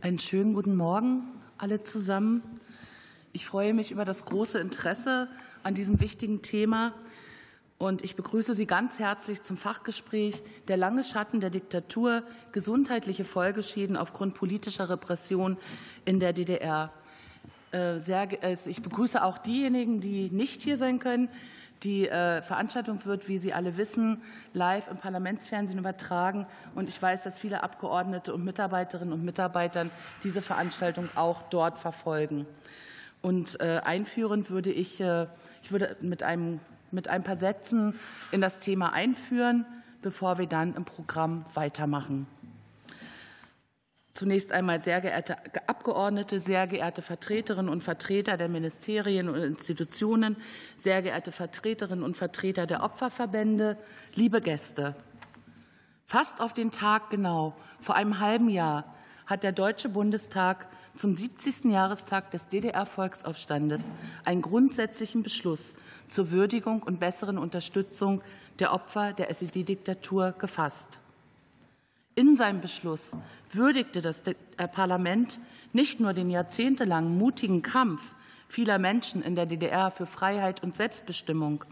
Einen schönen guten Morgen alle zusammen. Ich freue mich über das große Interesse an diesem wichtigen Thema und ich begrüße Sie ganz herzlich zum Fachgespräch Der lange Schatten der Diktatur, gesundheitliche Folgeschäden aufgrund politischer Repression in der DDR. Äh, äh, ich begrüße auch diejenigen, die nicht hier sein können. Die äh, Veranstaltung wird, wie Sie alle wissen, live im Parlamentsfernsehen übertragen. Und ich weiß, dass viele Abgeordnete und Mitarbeiterinnen und Mitarbeiter diese Veranstaltung auch dort verfolgen. Und einführend würde ich, ich würde mit einem, mit ein paar Sätzen in das Thema einführen, bevor wir dann im Programm weitermachen. Zunächst einmal, sehr geehrte Abgeordnete, sehr geehrte Vertreterinnen und Vertreter der Ministerien und Institutionen, sehr geehrte Vertreterinnen und Vertreter der Opferverbände, liebe Gäste. Fast auf den Tag genau, vor einem halben Jahr, hat der Deutsche Bundestag zum 70. Jahrestag des DDR-Volksaufstandes einen grundsätzlichen Beschluss zur Würdigung und besseren Unterstützung der Opfer der SED-Diktatur gefasst. In seinem Beschluss würdigte das äh, Parlament nicht nur den jahrzehntelangen mutigen Kampf vieler Menschen in der DDR für Freiheit und Selbstbestimmung,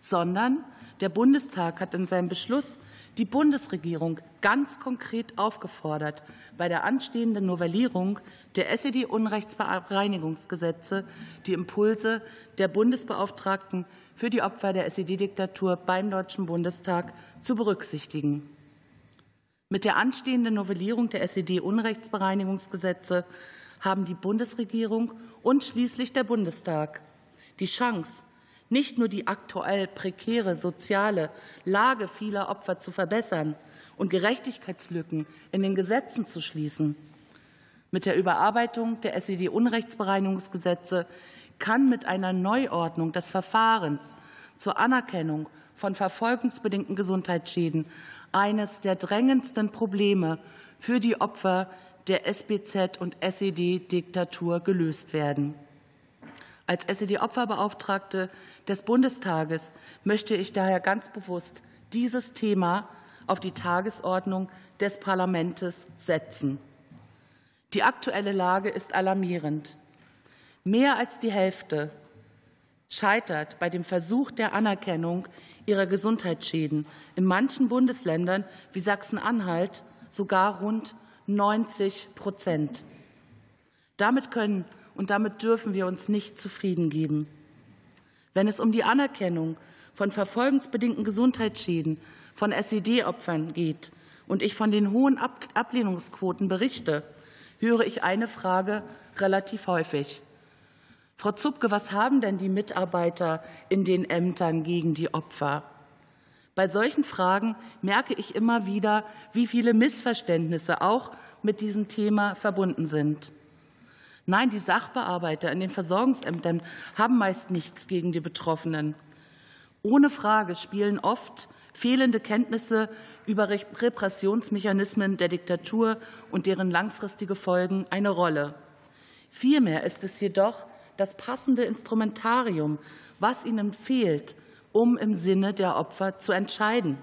sondern der Bundestag hat in seinem Beschluss die Bundesregierung ganz konkret aufgefordert, bei der anstehenden Novellierung der SED-Unrechtsbereinigungsgesetze die Impulse der Bundesbeauftragten für die Opfer der SED-Diktatur beim Deutschen Bundestag zu berücksichtigen. Mit der anstehenden Novellierung der SED-Unrechtsbereinigungsgesetze haben die Bundesregierung und schließlich der Bundestag die Chance, nicht nur die aktuell prekäre soziale Lage vieler Opfer zu verbessern und Gerechtigkeitslücken in den Gesetzen zu schließen. Mit der Überarbeitung der SED-Unrechtsbereinigungsgesetze kann mit einer Neuordnung des Verfahrens zur Anerkennung von verfolgungsbedingten Gesundheitsschäden eines der drängendsten Probleme für die Opfer der SBZ und SED-Diktatur gelöst werden. Als SED-Opferbeauftragte des Bundestages möchte ich daher ganz bewusst dieses Thema auf die Tagesordnung des Parlaments setzen. Die aktuelle Lage ist alarmierend. Mehr als die Hälfte scheitert bei dem Versuch der Anerkennung ihrer Gesundheitsschäden. In manchen Bundesländern wie Sachsen-Anhalt sogar rund 90 Prozent. Damit können und damit dürfen wir uns nicht zufrieden geben. Wenn es um die Anerkennung von verfolgungsbedingten Gesundheitsschäden von SED-Opfern geht und ich von den hohen Ablehnungsquoten berichte, höre ich eine Frage relativ häufig. Frau Zupke, was haben denn die Mitarbeiter in den Ämtern gegen die Opfer? Bei solchen Fragen merke ich immer wieder, wie viele Missverständnisse auch mit diesem Thema verbunden sind. Nein, die Sachbearbeiter in den Versorgungsämtern haben meist nichts gegen die Betroffenen. Ohne Frage spielen oft fehlende Kenntnisse über Repressionsmechanismen der Diktatur und deren langfristige Folgen eine Rolle. Vielmehr ist es jedoch das passende Instrumentarium, was ihnen fehlt, um im Sinne der Opfer zu entscheiden.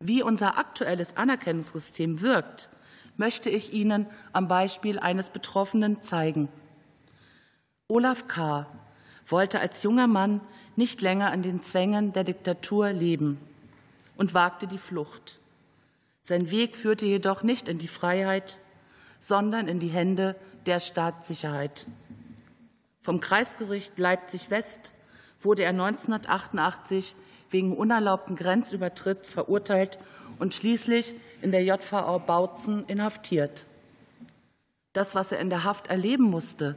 Wie unser aktuelles Anerkennungssystem wirkt, möchte ich Ihnen am Beispiel eines Betroffenen zeigen. Olaf K. wollte als junger Mann nicht länger an den Zwängen der Diktatur leben und wagte die Flucht. Sein Weg führte jedoch nicht in die Freiheit, sondern in die Hände der Staatssicherheit. Vom Kreisgericht Leipzig-West wurde er 1988 wegen unerlaubten Grenzübertritts verurteilt und schließlich in der JVA Bautzen inhaftiert. Das, was er in der Haft erleben musste,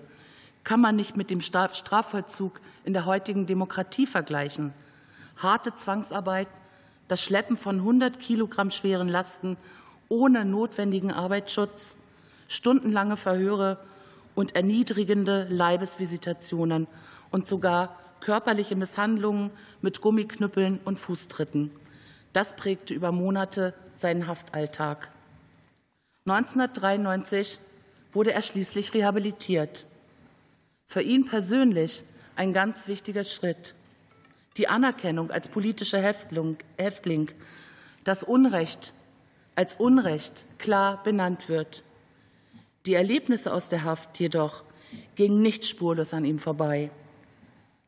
kann man nicht mit dem Strafvollzug in der heutigen Demokratie vergleichen. Harte Zwangsarbeit, das Schleppen von 100 Kilogramm schweren Lasten ohne notwendigen Arbeitsschutz, stundenlange Verhöre und erniedrigende Leibesvisitationen und sogar körperliche Misshandlungen mit Gummiknüppeln und Fußtritten. Das prägte über Monate seinen Haftalltag. 1993 wurde er schließlich rehabilitiert. Für ihn persönlich ein ganz wichtiger Schritt. Die Anerkennung als politischer Häftling, das Unrecht als Unrecht klar benannt wird. Die Erlebnisse aus der Haft jedoch gingen nicht spurlos an ihm vorbei.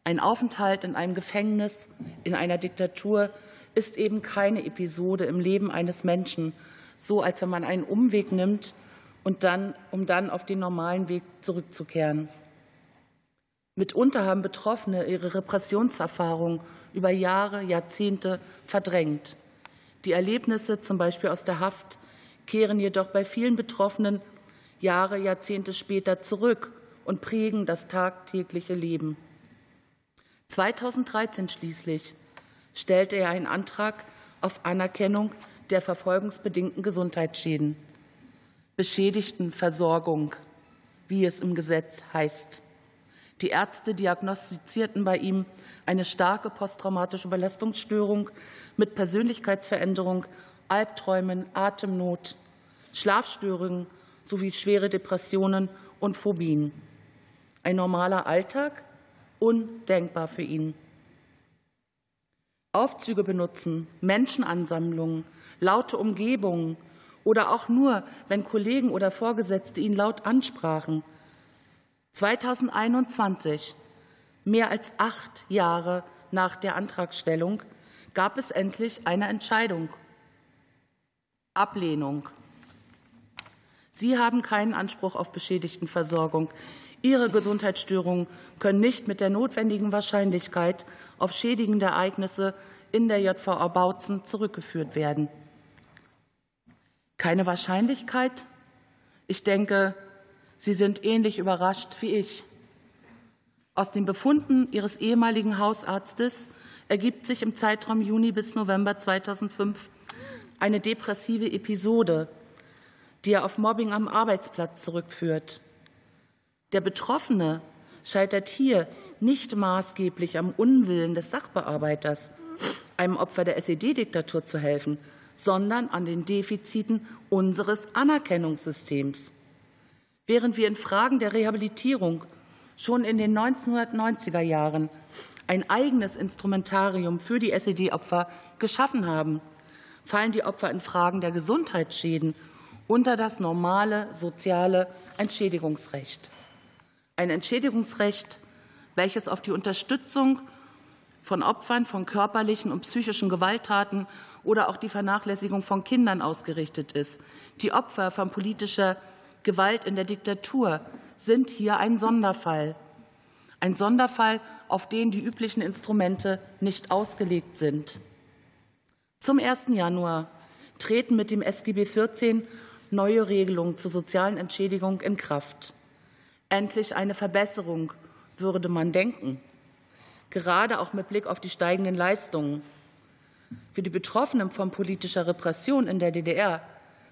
Ein Aufenthalt in einem Gefängnis, in einer Diktatur ist eben keine Episode im Leben eines Menschen, so als wenn man einen Umweg nimmt und dann, um dann auf den normalen Weg zurückzukehren. Mitunter haben Betroffene ihre Repressionserfahrung über Jahre, Jahrzehnte verdrängt. Die Erlebnisse, zum Beispiel aus der Haft, kehren jedoch bei vielen Betroffenen Jahre, Jahrzehnte später zurück und prägen das tagtägliche Leben. 2013 schließlich stellte er einen Antrag auf Anerkennung der verfolgungsbedingten Gesundheitsschäden. Beschädigtenversorgung, wie es im Gesetz heißt. Die Ärzte diagnostizierten bei ihm eine starke posttraumatische Belastungsstörung mit Persönlichkeitsveränderung, Albträumen, Atemnot, Schlafstörungen sowie schwere Depressionen und Phobien. Ein normaler Alltag undenkbar für ihn. Aufzüge benutzen, Menschenansammlungen, laute Umgebungen oder auch nur, wenn Kollegen oder Vorgesetzte ihn laut ansprachen. 2021, mehr als acht Jahre nach der Antragstellung, gab es endlich eine Entscheidung. Ablehnung. Sie haben keinen Anspruch auf Beschädigtenversorgung. Ihre Gesundheitsstörungen können nicht mit der notwendigen Wahrscheinlichkeit auf schädigende Ereignisse in der JVA Bautzen zurückgeführt werden. Keine Wahrscheinlichkeit? Ich denke, Sie sind ähnlich überrascht wie ich. Aus den Befunden Ihres ehemaligen Hausarztes ergibt sich im Zeitraum Juni bis November 2005 eine depressive Episode, die er auf Mobbing am Arbeitsplatz zurückführt. Der Betroffene scheitert hier nicht maßgeblich am Unwillen des Sachbearbeiters, einem Opfer der SED-Diktatur zu helfen, sondern an den Defiziten unseres Anerkennungssystems. Während wir in Fragen der Rehabilitierung schon in den 1990er Jahren ein eigenes Instrumentarium für die SED-Opfer geschaffen haben, fallen die Opfer in Fragen der Gesundheitsschäden unter das normale soziale Entschädigungsrecht ein Entschädigungsrecht, welches auf die Unterstützung von Opfern von körperlichen und psychischen Gewalttaten oder auch die Vernachlässigung von Kindern ausgerichtet ist. Die Opfer von politischer Gewalt in der Diktatur sind hier ein Sonderfall. Ein Sonderfall, auf den die üblichen Instrumente nicht ausgelegt sind. Zum 1. Januar treten mit dem SGB 14 neue Regelungen zur sozialen Entschädigung in Kraft. Endlich eine Verbesserung, würde man denken, gerade auch mit Blick auf die steigenden Leistungen. Für die Betroffenen von politischer Repression in der DDR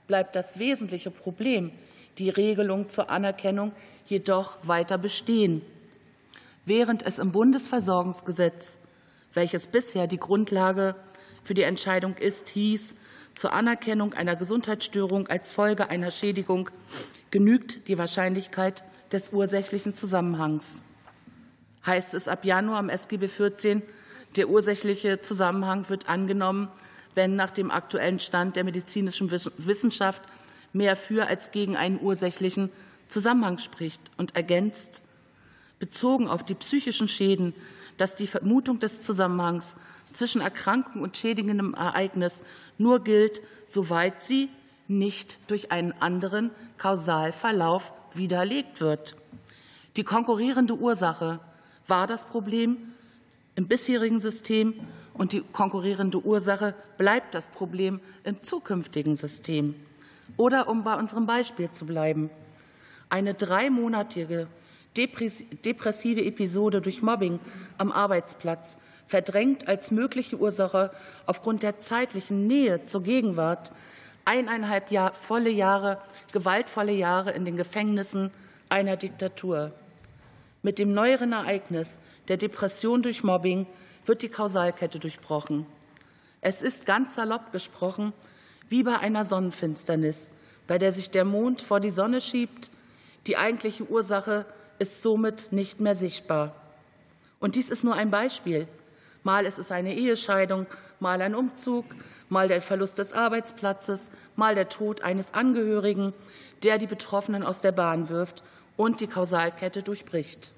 bleibt das wesentliche Problem, die Regelung zur Anerkennung, jedoch weiter bestehen. Während es im Bundesversorgungsgesetz, welches bisher die Grundlage für die Entscheidung ist, hieß, zur Anerkennung einer Gesundheitsstörung als Folge einer Schädigung genügt die Wahrscheinlichkeit des ursächlichen Zusammenhangs. Heißt es ab Januar am SGB 14, der ursächliche Zusammenhang wird angenommen, wenn nach dem aktuellen Stand der medizinischen Wissenschaft mehr für als gegen einen ursächlichen Zusammenhang spricht und ergänzt, bezogen auf die psychischen Schäden, dass die Vermutung des Zusammenhangs zwischen Erkrankung und schädigendem Ereignis nur gilt, soweit sie nicht durch einen anderen Kausalverlauf widerlegt wird. Die konkurrierende Ursache war das Problem im bisherigen System und die konkurrierende Ursache bleibt das Problem im zukünftigen System. Oder um bei unserem Beispiel zu bleiben, eine dreimonatige depressive Episode durch Mobbing am Arbeitsplatz verdrängt als mögliche Ursache aufgrund der zeitlichen Nähe zur Gegenwart eineinhalb Jahr, volle Jahre, gewaltvolle Jahre in den Gefängnissen einer Diktatur. Mit dem neueren Ereignis der Depression durch Mobbing wird die Kausalkette durchbrochen. Es ist ganz salopp gesprochen wie bei einer Sonnenfinsternis, bei der sich der Mond vor die Sonne schiebt. Die eigentliche Ursache ist somit nicht mehr sichtbar. Und dies ist nur ein Beispiel. Mal ist es eine Ehescheidung, mal ein Umzug, mal der Verlust des Arbeitsplatzes, mal der Tod eines Angehörigen, der die Betroffenen aus der Bahn wirft und die Kausalkette durchbricht.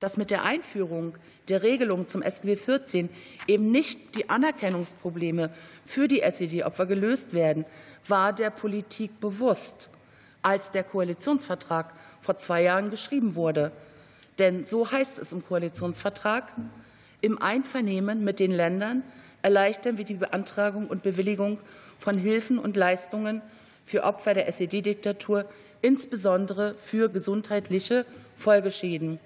Dass mit der Einführung der Regelung zum SGB 14 eben nicht die Anerkennungsprobleme für die SED-Opfer gelöst werden, war der Politik bewusst, als der Koalitionsvertrag vor zwei Jahren geschrieben wurde. Denn so heißt es im Koalitionsvertrag, im Einvernehmen mit den Ländern erleichtern wir die Beantragung und Bewilligung von Hilfen und Leistungen für Opfer der SED-Diktatur, insbesondere für gesundheitliche Folgeschäden.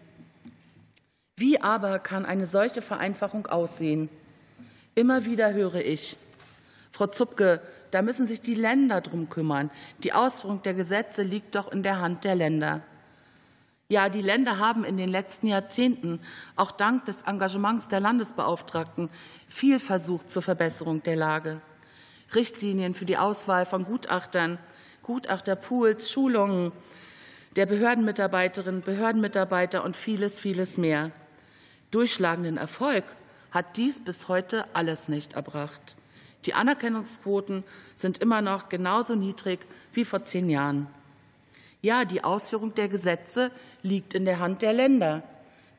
Wie aber kann eine solche Vereinfachung aussehen? Immer wieder höre ich, Frau Zupke, da müssen sich die Länder drum kümmern. Die Ausführung der Gesetze liegt doch in der Hand der Länder. Ja, die Länder haben in den letzten Jahrzehnten, auch dank des Engagements der Landesbeauftragten, viel versucht zur Verbesserung der Lage. Richtlinien für die Auswahl von Gutachtern, Gutachterpools, Schulungen der Behördenmitarbeiterinnen, Behördenmitarbeiter und vieles, vieles mehr. Durchschlagenden Erfolg hat dies bis heute alles nicht erbracht. Die Anerkennungsquoten sind immer noch genauso niedrig wie vor zehn Jahren. Ja, die Ausführung der Gesetze liegt in der Hand der Länder.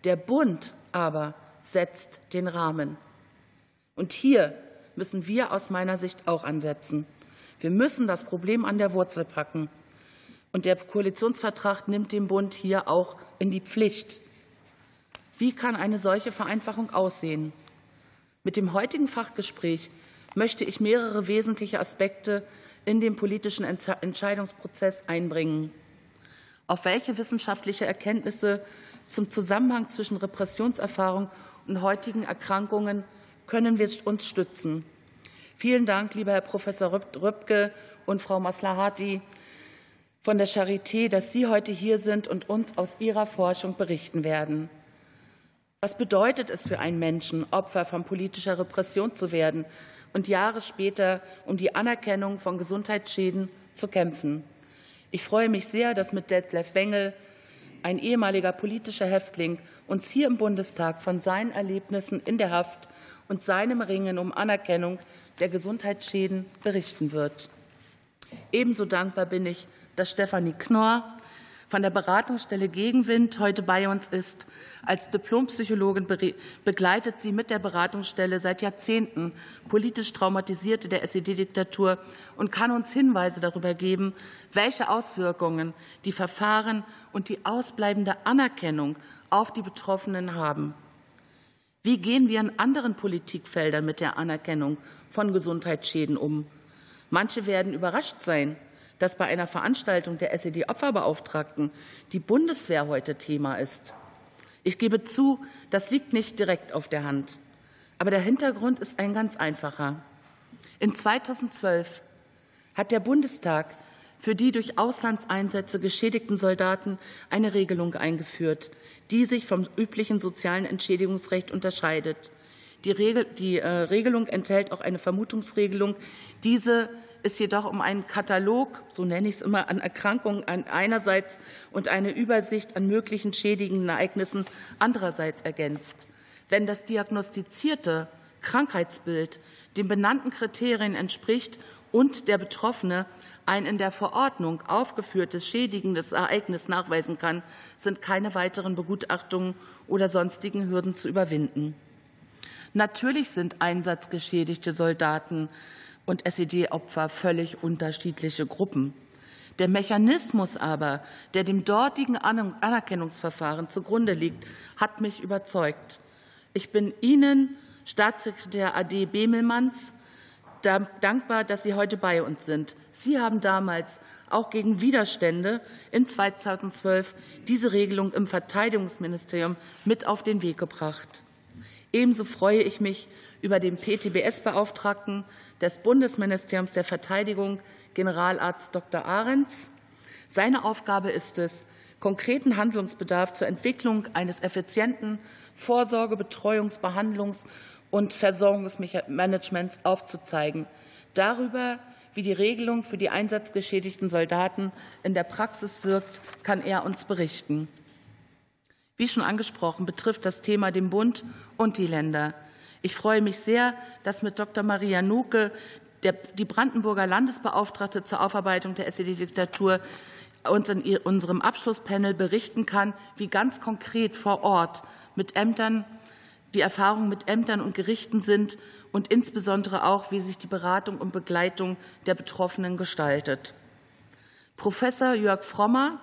Der Bund aber setzt den Rahmen. Und hier müssen wir aus meiner Sicht auch ansetzen. Wir müssen das Problem an der Wurzel packen. Und der Koalitionsvertrag nimmt den Bund hier auch in die Pflicht. Wie kann eine solche Vereinfachung aussehen? Mit dem heutigen Fachgespräch möchte ich mehrere wesentliche Aspekte in den politischen Entscheidungsprozess einbringen. Auf welche wissenschaftliche Erkenntnisse zum Zusammenhang zwischen Repressionserfahrung und heutigen Erkrankungen können wir uns stützen? Vielen Dank, lieber Herr Professor Röpke und Frau Maslahati von der Charité, dass Sie heute hier sind und uns aus Ihrer Forschung berichten werden. Was bedeutet es für einen Menschen, Opfer von politischer Repression zu werden und Jahre später um die Anerkennung von Gesundheitsschäden zu kämpfen? Ich freue mich sehr, dass mit Detlef Wengel, ein ehemaliger politischer Häftling, uns hier im Bundestag von seinen Erlebnissen in der Haft und seinem Ringen um Anerkennung der Gesundheitsschäden berichten wird. Ebenso dankbar bin ich, dass Stefanie Knorr von der Beratungsstelle Gegenwind heute bei uns ist. Als Diplompsychologin begleitet sie mit der Beratungsstelle seit Jahrzehnten politisch Traumatisierte der SED-Diktatur und kann uns Hinweise darüber geben, welche Auswirkungen die Verfahren und die ausbleibende Anerkennung auf die Betroffenen haben. Wie gehen wir in anderen Politikfeldern mit der Anerkennung von Gesundheitsschäden um? Manche werden überrascht sein, dass bei einer Veranstaltung der SED-Opferbeauftragten die Bundeswehr heute Thema ist. Ich gebe zu, das liegt nicht direkt auf der Hand. Aber der Hintergrund ist ein ganz einfacher. In 2012 hat der Bundestag für die durch Auslandseinsätze geschädigten Soldaten eine Regelung eingeführt, die sich vom üblichen sozialen Entschädigungsrecht unterscheidet. Die, Regel, die äh, Regelung enthält auch eine Vermutungsregelung. Diese ist jedoch um einen Katalog, so nenne ich es immer, an Erkrankungen einerseits und eine Übersicht an möglichen schädigenden Ereignissen andererseits ergänzt. Wenn das diagnostizierte Krankheitsbild den benannten Kriterien entspricht und der Betroffene ein in der Verordnung aufgeführtes schädigendes Ereignis nachweisen kann, sind keine weiteren Begutachtungen oder sonstigen Hürden zu überwinden. Natürlich sind einsatzgeschädigte Soldaten und SED-Opfer völlig unterschiedliche Gruppen. Der Mechanismus aber, der dem dortigen Anerkennungsverfahren zugrunde liegt, hat mich überzeugt. Ich bin Ihnen, Staatssekretär AD Bemelmanns, dankbar, dass Sie heute bei uns sind. Sie haben damals auch gegen Widerstände in 2012 diese Regelung im Verteidigungsministerium mit auf den Weg gebracht. Ebenso freue ich mich über den PTBS-Beauftragten des Bundesministeriums der Verteidigung, Generalarzt Dr. Ahrens. Seine Aufgabe ist es, konkreten Handlungsbedarf zur Entwicklung eines effizienten Vorsorge-, Betreuungs-, Behandlungs- und Versorgungsmanagements aufzuzeigen. Darüber, wie die Regelung für die einsatzgeschädigten Soldaten in der Praxis wirkt, kann er uns berichten. Wie schon angesprochen, betrifft das Thema den Bund und die Länder. Ich freue mich sehr, dass mit Dr. Maria Nuke die Brandenburger Landesbeauftragte zur Aufarbeitung der SED-Diktatur uns in unserem Abschlusspanel berichten kann, wie ganz konkret vor Ort mit Ämtern die Erfahrungen mit Ämtern und Gerichten sind und insbesondere auch, wie sich die Beratung und Begleitung der Betroffenen gestaltet. Professor Jörg Frommer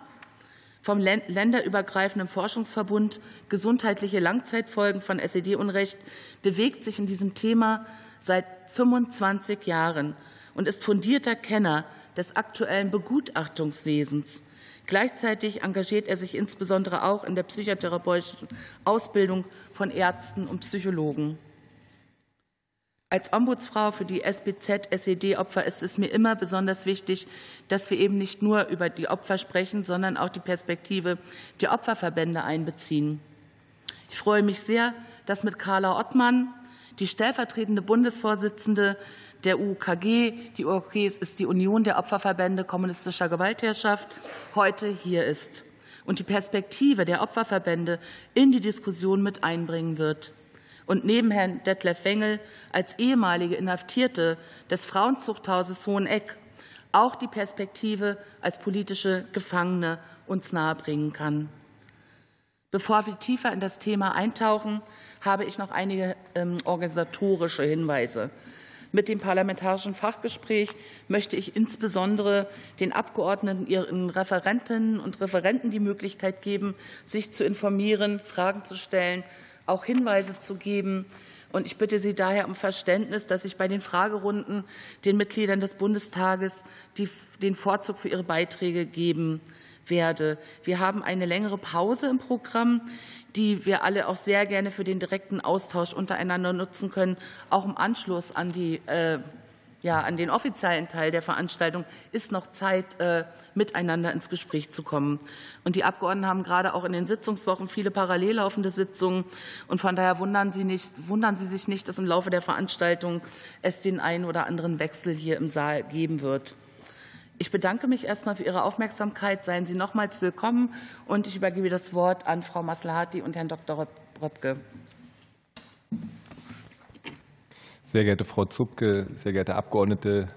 vom länderübergreifenden Forschungsverbund Gesundheitliche Langzeitfolgen von SED-Unrecht bewegt sich in diesem Thema seit 25 Jahren und ist fundierter Kenner des aktuellen Begutachtungswesens. Gleichzeitig engagiert er sich insbesondere auch in der psychotherapeutischen Ausbildung von Ärzten und Psychologen. Als Ombudsfrau für die SBZ-SED-Opfer ist es mir immer besonders wichtig, dass wir eben nicht nur über die Opfer sprechen, sondern auch die Perspektive der Opferverbände einbeziehen. Ich freue mich sehr, dass mit Carla Ottmann die stellvertretende Bundesvorsitzende der UKG, die UKG ist die Union der Opferverbände kommunistischer Gewaltherrschaft, heute hier ist und die Perspektive der Opferverbände in die Diskussion mit einbringen wird. Und neben Herrn Detlef Wengel als ehemalige Inhaftierte des Frauenzuchthauses Hoheneck auch die Perspektive als politische Gefangene uns nahebringen kann. Bevor wir tiefer in das Thema eintauchen, habe ich noch einige ähm, organisatorische Hinweise. Mit dem parlamentarischen Fachgespräch möchte ich insbesondere den Abgeordneten, ihren Referentinnen und Referenten die Möglichkeit geben, sich zu informieren, Fragen zu stellen, auch Hinweise zu geben. Und ich bitte Sie daher um Verständnis, dass ich bei den Fragerunden den Mitgliedern des Bundestages den Vorzug für ihre Beiträge geben werde. Wir haben eine längere Pause im Programm, die wir alle auch sehr gerne für den direkten Austausch untereinander nutzen können, auch im Anschluss an die äh, ja, an den offiziellen Teil der Veranstaltung ist noch Zeit, äh, miteinander ins Gespräch zu kommen. Und die Abgeordneten haben gerade auch in den Sitzungswochen viele parallel laufende Sitzungen. Und von daher wundern Sie, nicht, wundern Sie sich nicht, dass im Laufe der Veranstaltung es den einen oder anderen Wechsel hier im Saal geben wird. Ich bedanke mich erstmal für Ihre Aufmerksamkeit. Seien Sie nochmals willkommen. Und ich übergebe das Wort an Frau Maslahati und Herrn Dr. Röpke. Sehr geehrte Frau Zupke, sehr geehrte Abgeordnete,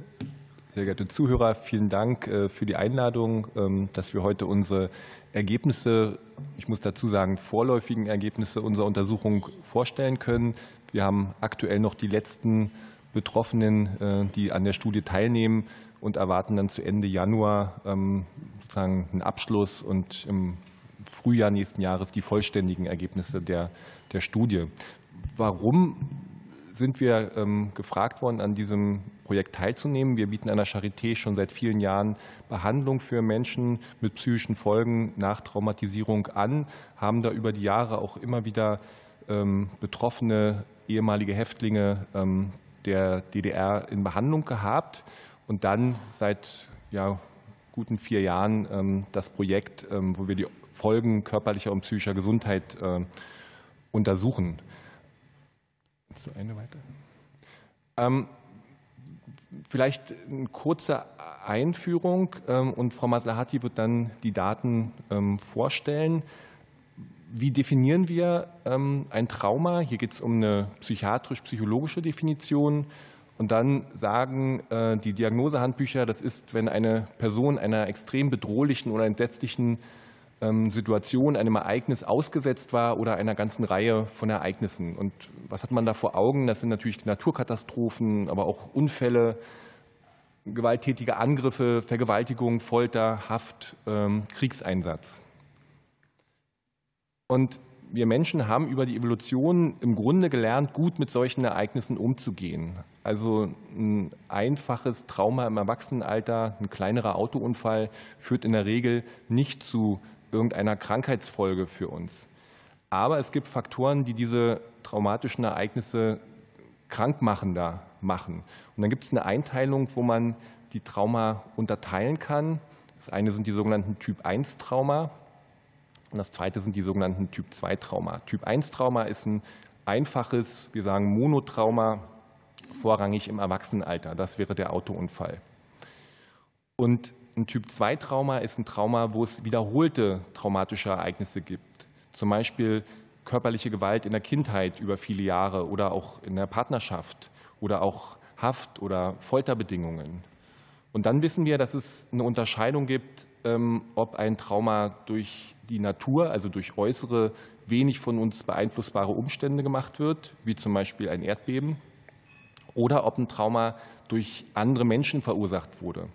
sehr geehrte Zuhörer, vielen Dank äh, für die Einladung, ähm, dass wir heute unsere Ergebnisse, ich muss dazu sagen, vorläufigen Ergebnisse unserer Untersuchung vorstellen können. Wir haben aktuell noch die letzten Betroffenen, äh, die an der Studie teilnehmen, und erwarten dann zu Ende Januar ähm, sozusagen einen Abschluss und im Frühjahr nächsten Jahres die vollständigen Ergebnisse der, der Studie. Warum sind wir ähm, gefragt worden, an diesem Projekt teilzunehmen. Wir bieten an der Charité schon seit vielen Jahren Behandlung für Menschen mit psychischen Folgen nach Traumatisierung an, haben da über die Jahre auch immer wieder ähm, betroffene ehemalige Häftlinge der DDR in Behandlung gehabt und dann seit ja, guten vier Jahren ähm, das Projekt, ähm, wo wir die Folgen körperlicher und psychischer Gesundheit äh, untersuchen. So, eine weiter. Ähm, vielleicht eine kurze Einführung und Frau Maslahati wird dann die Daten vorstellen. Wie definieren wir ein Trauma? Hier geht es um eine psychiatrisch-psychologische Definition. Und dann sagen äh, die Diagnosehandbücher, das ist, wenn eine Person einer extrem bedrohlichen oder entsetzlichen ähm, Situation, einem Ereignis ausgesetzt war oder einer ganzen Reihe von Ereignissen. Und was hat man da vor Augen? Das sind natürlich Naturkatastrophen, aber auch Unfälle, gewalttätige Angriffe, Vergewaltigung, Folter, Haft, ähm, Kriegseinsatz. Und wir Menschen haben über die Evolution im Grunde gelernt, gut mit solchen Ereignissen umzugehen. Also ein einfaches Trauma im Erwachsenenalter, ein kleinerer Autounfall führt in der Regel nicht zu irgendeiner Krankheitsfolge für uns. Aber es gibt Faktoren, die diese traumatischen Ereignisse krankmachender machen. Und dann gibt es eine Einteilung, wo man die Trauma unterteilen kann. Das eine sind die sogenannten Typ-1-Trauma, und das zweite sind die sogenannten Typ-2-Trauma. Typ-1-Trauma ist ein einfaches, wir sagen Monotrauma, vorrangig im Erwachsenenalter. Das wäre der Autounfall. Und ein Typ-2-Trauma ist ein Trauma, wo es wiederholte traumatische Ereignisse gibt. Zum Beispiel körperliche Gewalt in der Kindheit über viele Jahre oder auch in der Partnerschaft oder auch Haft- oder Folterbedingungen. Und dann wissen wir, dass es eine Unterscheidung gibt, ähm, ob ein Trauma durch die Natur, also durch äußere, wenig von uns beeinflussbare Umstände gemacht wird, wie zum Beispiel ein Erdbeben, oder ob ein Trauma durch andere Menschen verursacht wurde.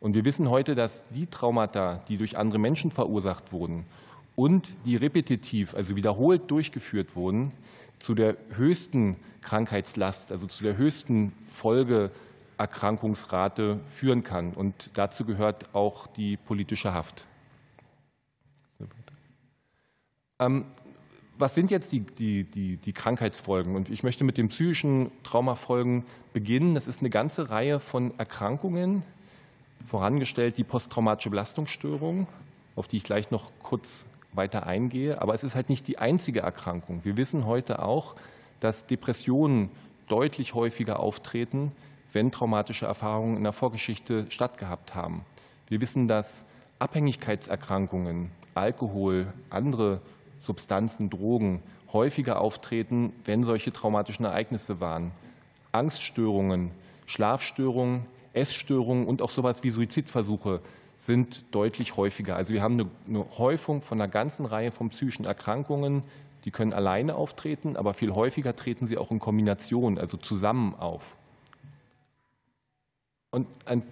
Und wir wissen heute, dass die Traumata, die durch andere Menschen verursacht wurden und die repetitiv, also wiederholt durchgeführt wurden, zu der höchsten Krankheitslast, also zu der höchsten Folgeerkrankungsrate führen kann. Und dazu gehört auch die politische Haft. Ähm, was sind jetzt die, die, die, die, Krankheitsfolgen? Und ich möchte mit den psychischen Traumafolgen beginnen. Das ist eine ganze Reihe von Erkrankungen, vorangestellt die posttraumatische Belastungsstörung, auf die ich gleich noch kurz weiter eingehe. Aber es ist halt nicht die einzige Erkrankung. Wir wissen heute auch, dass Depressionen deutlich häufiger auftreten, wenn traumatische Erfahrungen in der Vorgeschichte stattgehabt haben. Wir wissen, dass Abhängigkeitserkrankungen, Alkohol, andere Substanzen, Drogen häufiger auftreten, wenn solche traumatischen Ereignisse waren. Angststörungen, Schlafstörungen, Essstörungen und auch sowas wie Suizidversuche sind deutlich häufiger. Also wir haben eine, Häufung von einer ganzen Reihe von psychischen Erkrankungen, die können alleine auftreten, aber viel häufiger treten sie auch in Kombination, also zusammen auf. Und ein,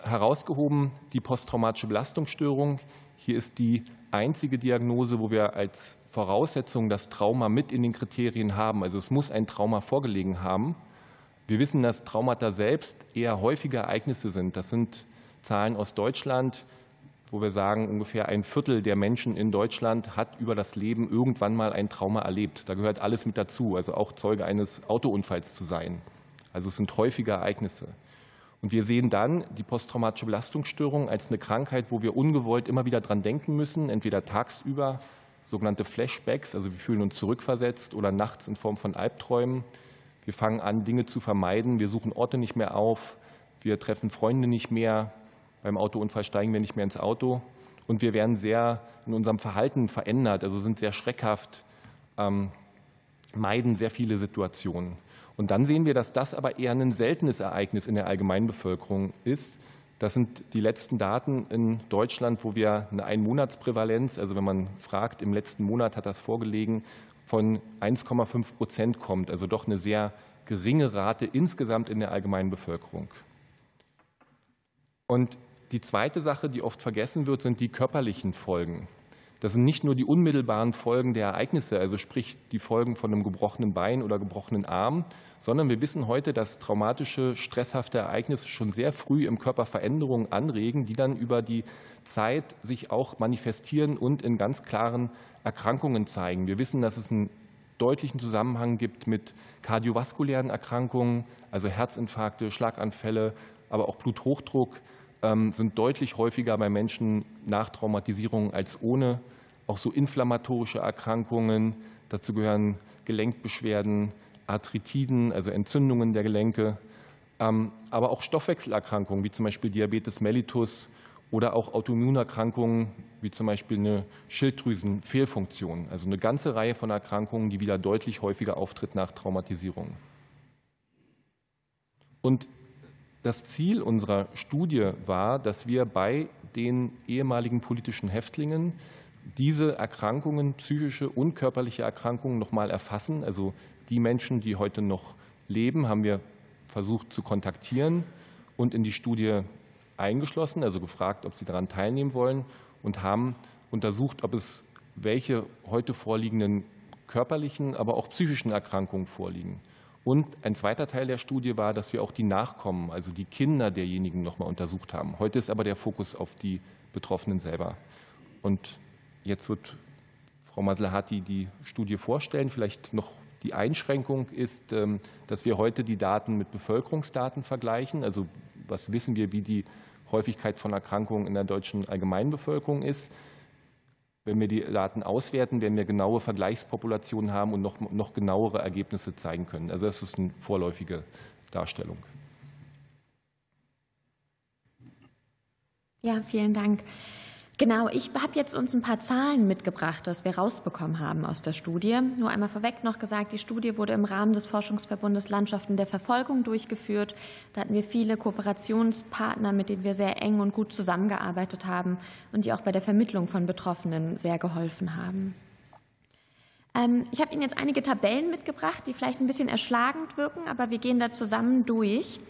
herausgehoben die posttraumatische Belastungsstörung. Hier ist die einzige Diagnose, wo wir als Voraussetzung das Trauma mit in den Kriterien haben. Also es muss ein Trauma vorgelegen haben. Wir wissen, dass Traumata selbst eher häufige Ereignisse sind. Das sind Zahlen aus Deutschland, wo wir sagen, ungefähr ein Viertel der Menschen in Deutschland hat über das Leben irgendwann mal ein Trauma erlebt. Da gehört alles mit dazu, also auch Zeuge eines Autounfalls zu sein. Also es sind häufige Ereignisse. Und wir sehen dann die posttraumatische Belastungsstörung als eine Krankheit, wo wir ungewollt immer wieder dran denken müssen, entweder tagsüber, sogenannte Flashbacks, also wir fühlen uns zurückversetzt, oder nachts in Form von Albträumen. Wir fangen an, Dinge zu vermeiden. Wir suchen Orte nicht mehr auf. Wir treffen Freunde nicht mehr. Beim Autounfall steigen wir nicht mehr ins Auto. Und wir werden sehr in unserem Verhalten verändert, also sind sehr schreckhaft, ähm, meiden sehr viele Situationen. Und dann sehen wir, dass das aber eher ein seltenes Ereignis in der Allgemeinbevölkerung ist. Das sind die letzten Daten in Deutschland, wo wir eine Einmonatsprävalenz, also wenn man fragt, im letzten Monat hat das vorgelegen, von 1,5 Prozent kommt, also doch eine sehr geringe Rate insgesamt in der allgemeinen Bevölkerung. Und die zweite Sache, die oft vergessen wird, sind die körperlichen Folgen. Das sind nicht nur die unmittelbaren Folgen der Ereignisse, also sprich die Folgen von einem gebrochenen Bein oder gebrochenen Arm, sondern wir wissen heute, dass traumatische, stresshafte Ereignisse schon sehr früh im Körper Veränderungen anregen, die dann über die Zeit sich auch manifestieren und in ganz klaren Erkrankungen zeigen. Wir wissen, dass es einen deutlichen Zusammenhang gibt mit kardiovaskulären Erkrankungen, also Herzinfarkte, Schlaganfälle, aber auch Bluthochdruck sind deutlich häufiger bei Menschen nach Traumatisierung als ohne. Auch so inflammatorische Erkrankungen, dazu gehören Gelenkbeschwerden, Arthritiden, also Entzündungen der Gelenke, ähm, aber auch Stoffwechselerkrankungen wie zum Beispiel Diabetes mellitus oder auch Autoimmunerkrankungen wie zum Beispiel eine Schilddrüsenfehlfunktion. Also eine ganze Reihe von Erkrankungen, die wieder deutlich häufiger auftritt nach Traumatisierung. Und das Ziel unserer Studie war, dass wir bei den ehemaligen politischen Häftlingen diese Erkrankungen, psychische und körperliche Erkrankungen noch mal erfassen. Also die Menschen, die heute noch leben, haben wir versucht zu kontaktieren und in die Studie eingeschlossen, also gefragt, ob sie daran teilnehmen wollen und haben untersucht, ob es welche heute vorliegenden körperlichen, aber auch psychischen Erkrankungen vorliegen. Und ein zweiter Teil der Studie war, dass wir auch die Nachkommen, also die Kinder derjenigen noch mal untersucht haben. Heute ist aber der Fokus auf die Betroffenen selber. Und jetzt wird Frau Maslahati die Studie vorstellen. Vielleicht noch die Einschränkung ist, ähm, dass wir heute die Daten mit Bevölkerungsdaten vergleichen. Also was wissen wir, wie die Häufigkeit von Erkrankungen in der deutschen Allgemeinbevölkerung ist. Wenn wir die Daten auswerten, werden wir genaue Vergleichspopulationen haben und noch, noch genauere Ergebnisse zeigen können. Also das ist eine vorläufige Darstellung. Ja, vielen Dank. Genau, ich habe jetzt uns ein paar Zahlen mitgebracht, das wir rausbekommen haben aus der Studie. Nur einmal vorweg noch gesagt, die Studie wurde im Rahmen des Forschungsverbundes Landschaften der Verfolgung durchgeführt. Da hatten wir viele Kooperationspartner, mit denen wir sehr eng und gut zusammengearbeitet haben und die auch bei der Vermittlung von Betroffenen sehr geholfen haben. Ähm, ich habe Ihnen jetzt einige Tabellen mitgebracht, die vielleicht ein bisschen erschlagend wirken, aber wir gehen da zusammen durch.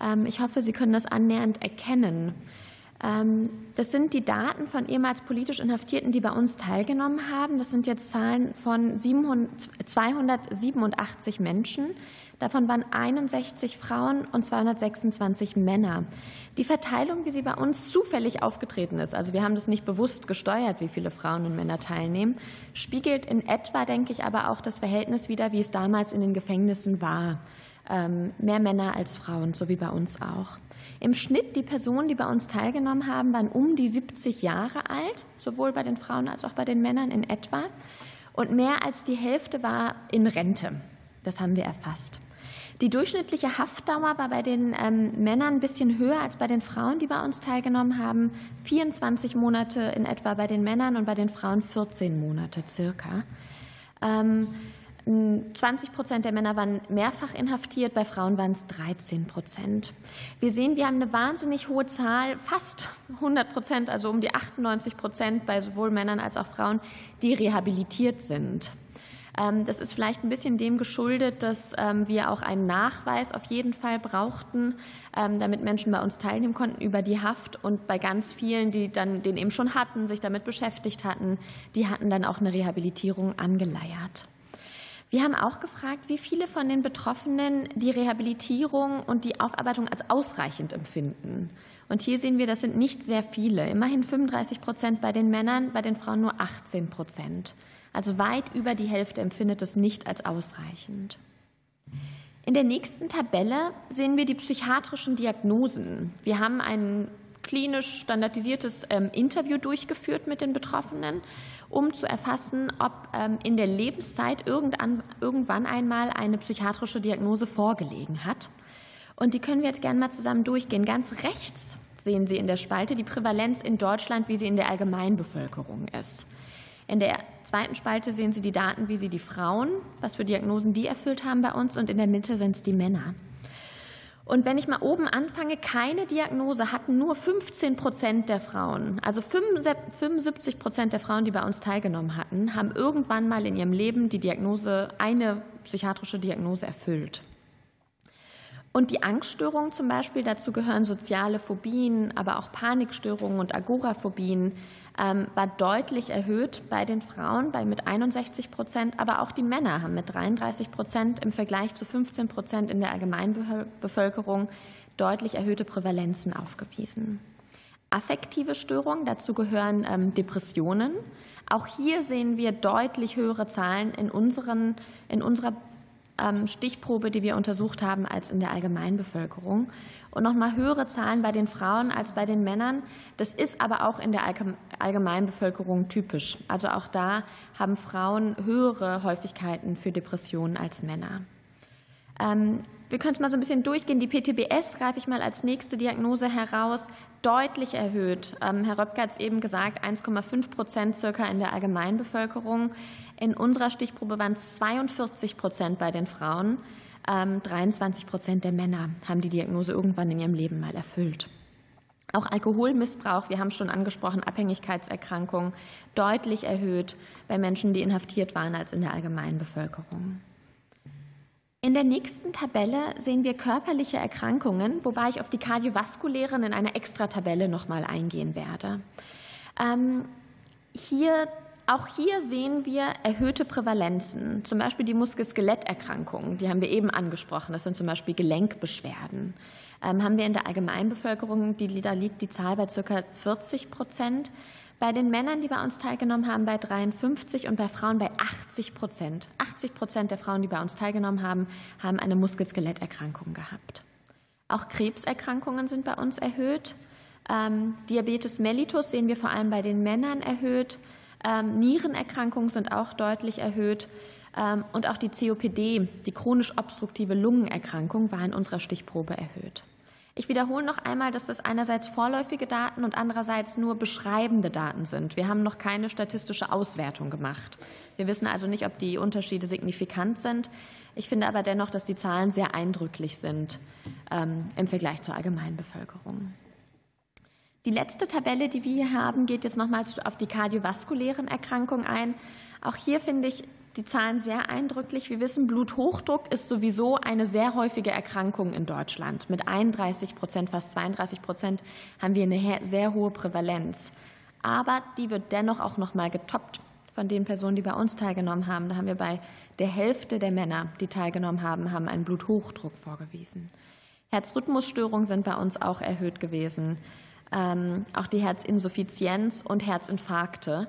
Ähm, ich hoffe, Sie können das annähernd erkennen. Ähm, das sind die Daten von ehemals politisch Inhaftierten, die bei uns teilgenommen haben. Das sind jetzt Zahlen von 287 Menschen. Davon waren 61 Frauen und 226 Männer. Die Verteilung, wie sie bei uns zufällig aufgetreten ist, also wir haben das nicht bewusst gesteuert, wie viele Frauen und Männer teilnehmen, spiegelt in etwa, denke ich, aber auch das Verhältnis wider, wie es damals in den Gefängnissen war. Ähm, mehr Männer als Frauen, so wie bei uns auch. Im Schnitt die Personen, die bei uns teilgenommen haben, waren um die 70 Jahre alt, sowohl bei den Frauen als auch bei den Männern in etwa. Und mehr als die Hälfte war in Rente. Das haben wir erfasst. Die durchschnittliche Haftdauer war bei den ähm, Männern ein bisschen höher als bei den Frauen, die bei uns teilgenommen haben. 24 Monate in etwa bei den Männern und bei den Frauen 14 Monate circa. Ähm, 20 Prozent der Männer waren mehrfach inhaftiert, bei Frauen waren es 13 Prozent. Wir sehen, wir haben eine wahnsinnig hohe Zahl, fast 100 Prozent, also um die 98 Prozent bei sowohl Männern als auch Frauen, die rehabilitiert sind. Ähm, das ist vielleicht ein bisschen dem geschuldet, dass ähm, wir auch einen Nachweis auf jeden Fall brauchten, ähm, damit Menschen bei uns teilnehmen konnten über die Haft. Und bei ganz vielen, die dann den eben schon hatten, sich damit beschäftigt hatten, die hatten dann auch eine Rehabilitierung angeleiert. Wir haben auch gefragt, wie viele von den Betroffenen die Rehabilitierung und die Aufarbeitung als ausreichend empfinden. Und hier sehen wir, das sind nicht sehr viele. Immerhin 35 Prozent bei den Männern, bei den Frauen nur 18 Prozent. Also weit über die Hälfte empfindet es nicht als ausreichend. In der nächsten Tabelle sehen wir die psychiatrischen Diagnosen. Wir haben ein klinisch standardisiertes ähm, Interview durchgeführt mit den Betroffenen um zu erfassen, ob ähm, in der Lebenszeit irgendwann einmal eine psychiatrische Diagnose vorgelegen hat. Und die können wir jetzt gerne mal zusammen durchgehen. Ganz rechts sehen Sie in der Spalte die Prävalenz in Deutschland, wie sie in der Allgemeinbevölkerung ist. In der zweiten Spalte sehen Sie die Daten, wie sie die Frauen, was für Diagnosen die erfüllt haben bei uns, und in der Mitte sind es die Männer. Und wenn ich mal oben anfange, keine Diagnose hatten nur 15 Prozent der Frauen. Also 75 Prozent der Frauen, die bei uns teilgenommen hatten, haben irgendwann mal in ihrem Leben die Diagnose, eine psychiatrische Diagnose erfüllt. Und die Angststörungen zum Beispiel, dazu gehören soziale Phobien, aber auch Panikstörungen und Agoraphobien, war deutlich erhöht bei den Frauen bei mit 61 Prozent, aber auch die Männer haben mit 33 Prozent im Vergleich zu 15 Prozent in der Allgemeinbevölkerung deutlich erhöhte Prävalenzen aufgewiesen. Affektive Störungen, dazu gehören ähm, Depressionen. Auch hier sehen wir deutlich höhere Zahlen in, unseren, in unserer ähm, Stichprobe, die wir untersucht haben, als in der Allgemeinbevölkerung. Und nochmal höhere Zahlen bei den Frauen als bei den Männern. Das ist aber auch in der Allgemeinbevölkerung typisch. Also auch da haben Frauen höhere Häufigkeiten für Depressionen als Männer. Ähm, wir können es mal so ein bisschen durchgehen. Die PTBS greife ich mal als nächste Diagnose heraus, deutlich erhöht. Ähm, Herr Röpke hat es eben gesagt, 1,5 Prozent circa in der Allgemeinbevölkerung. In unserer Stichprobe waren es 42 Prozent bei den Frauen. 23 ähm, Prozent der Männer haben die Diagnose irgendwann in ihrem Leben mal erfüllt. Auch Alkoholmissbrauch, wir haben schon angesprochen, Abhängigkeitserkrankungen, deutlich erhöht bei Menschen, die inhaftiert waren, als in der allgemeinen Bevölkerung. In der nächsten Tabelle sehen wir körperliche Erkrankungen, wobei ich auf die kardiovaskulären in einer Extratabelle nochmal eingehen werde. Ähm, hier, auch hier sehen wir erhöhte Prävalenzen, zum Beispiel die Muskel-Skeletterkrankungen, die haben wir eben angesprochen, das sind zum Beispiel Gelenkbeschwerden. Ähm, haben wir in der Allgemeinbevölkerung, die, da liegt die Zahl bei ca. 40 Prozent. Bei den Männern, die bei uns teilgenommen haben, bei 53 und bei Frauen bei 80 Prozent. 80 Prozent der Frauen, die bei uns teilgenommen haben, haben eine Muskel-Skeletterkrankung gehabt. Auch Krebserkrankungen sind bei uns erhöht. Ähm, Diabetes mellitus sehen wir vor allem bei den Männern erhöht. Ähm, Nierenerkrankungen sind auch deutlich erhöht. Ähm, und auch die COPD, die chronisch obstruktive Lungenerkrankung, war in unserer Stichprobe erhöht. Ich wiederhole noch einmal, dass das einerseits vorläufige Daten und andererseits nur beschreibende Daten sind. Wir haben noch keine statistische Auswertung gemacht. Wir wissen also nicht, ob die Unterschiede signifikant sind. Ich finde aber dennoch, dass die Zahlen sehr eindrücklich sind ähm, im Vergleich zur Allgemeinbevölkerung. Die letzte Tabelle, die wir hier haben, geht jetzt nochmals auf die kardiovaskulären Erkrankungen ein. Auch hier finde ich die Zahlen sehr eindrücklich. Wir wissen, Bluthochdruck ist sowieso eine sehr häufige Erkrankung in Deutschland. Mit 31 Prozent, fast 32 Prozent haben wir eine sehr hohe Prävalenz. Aber die wird dennoch auch noch mal getoppt von den Personen, die bei uns teilgenommen haben. Da haben wir bei der Hälfte der Männer, die teilgenommen haben, haben einen Bluthochdruck vorgewiesen. Herzrhythmusstörungen sind bei uns auch erhöht gewesen. Ähm, auch die Herzinsuffizienz und Herzinfarkte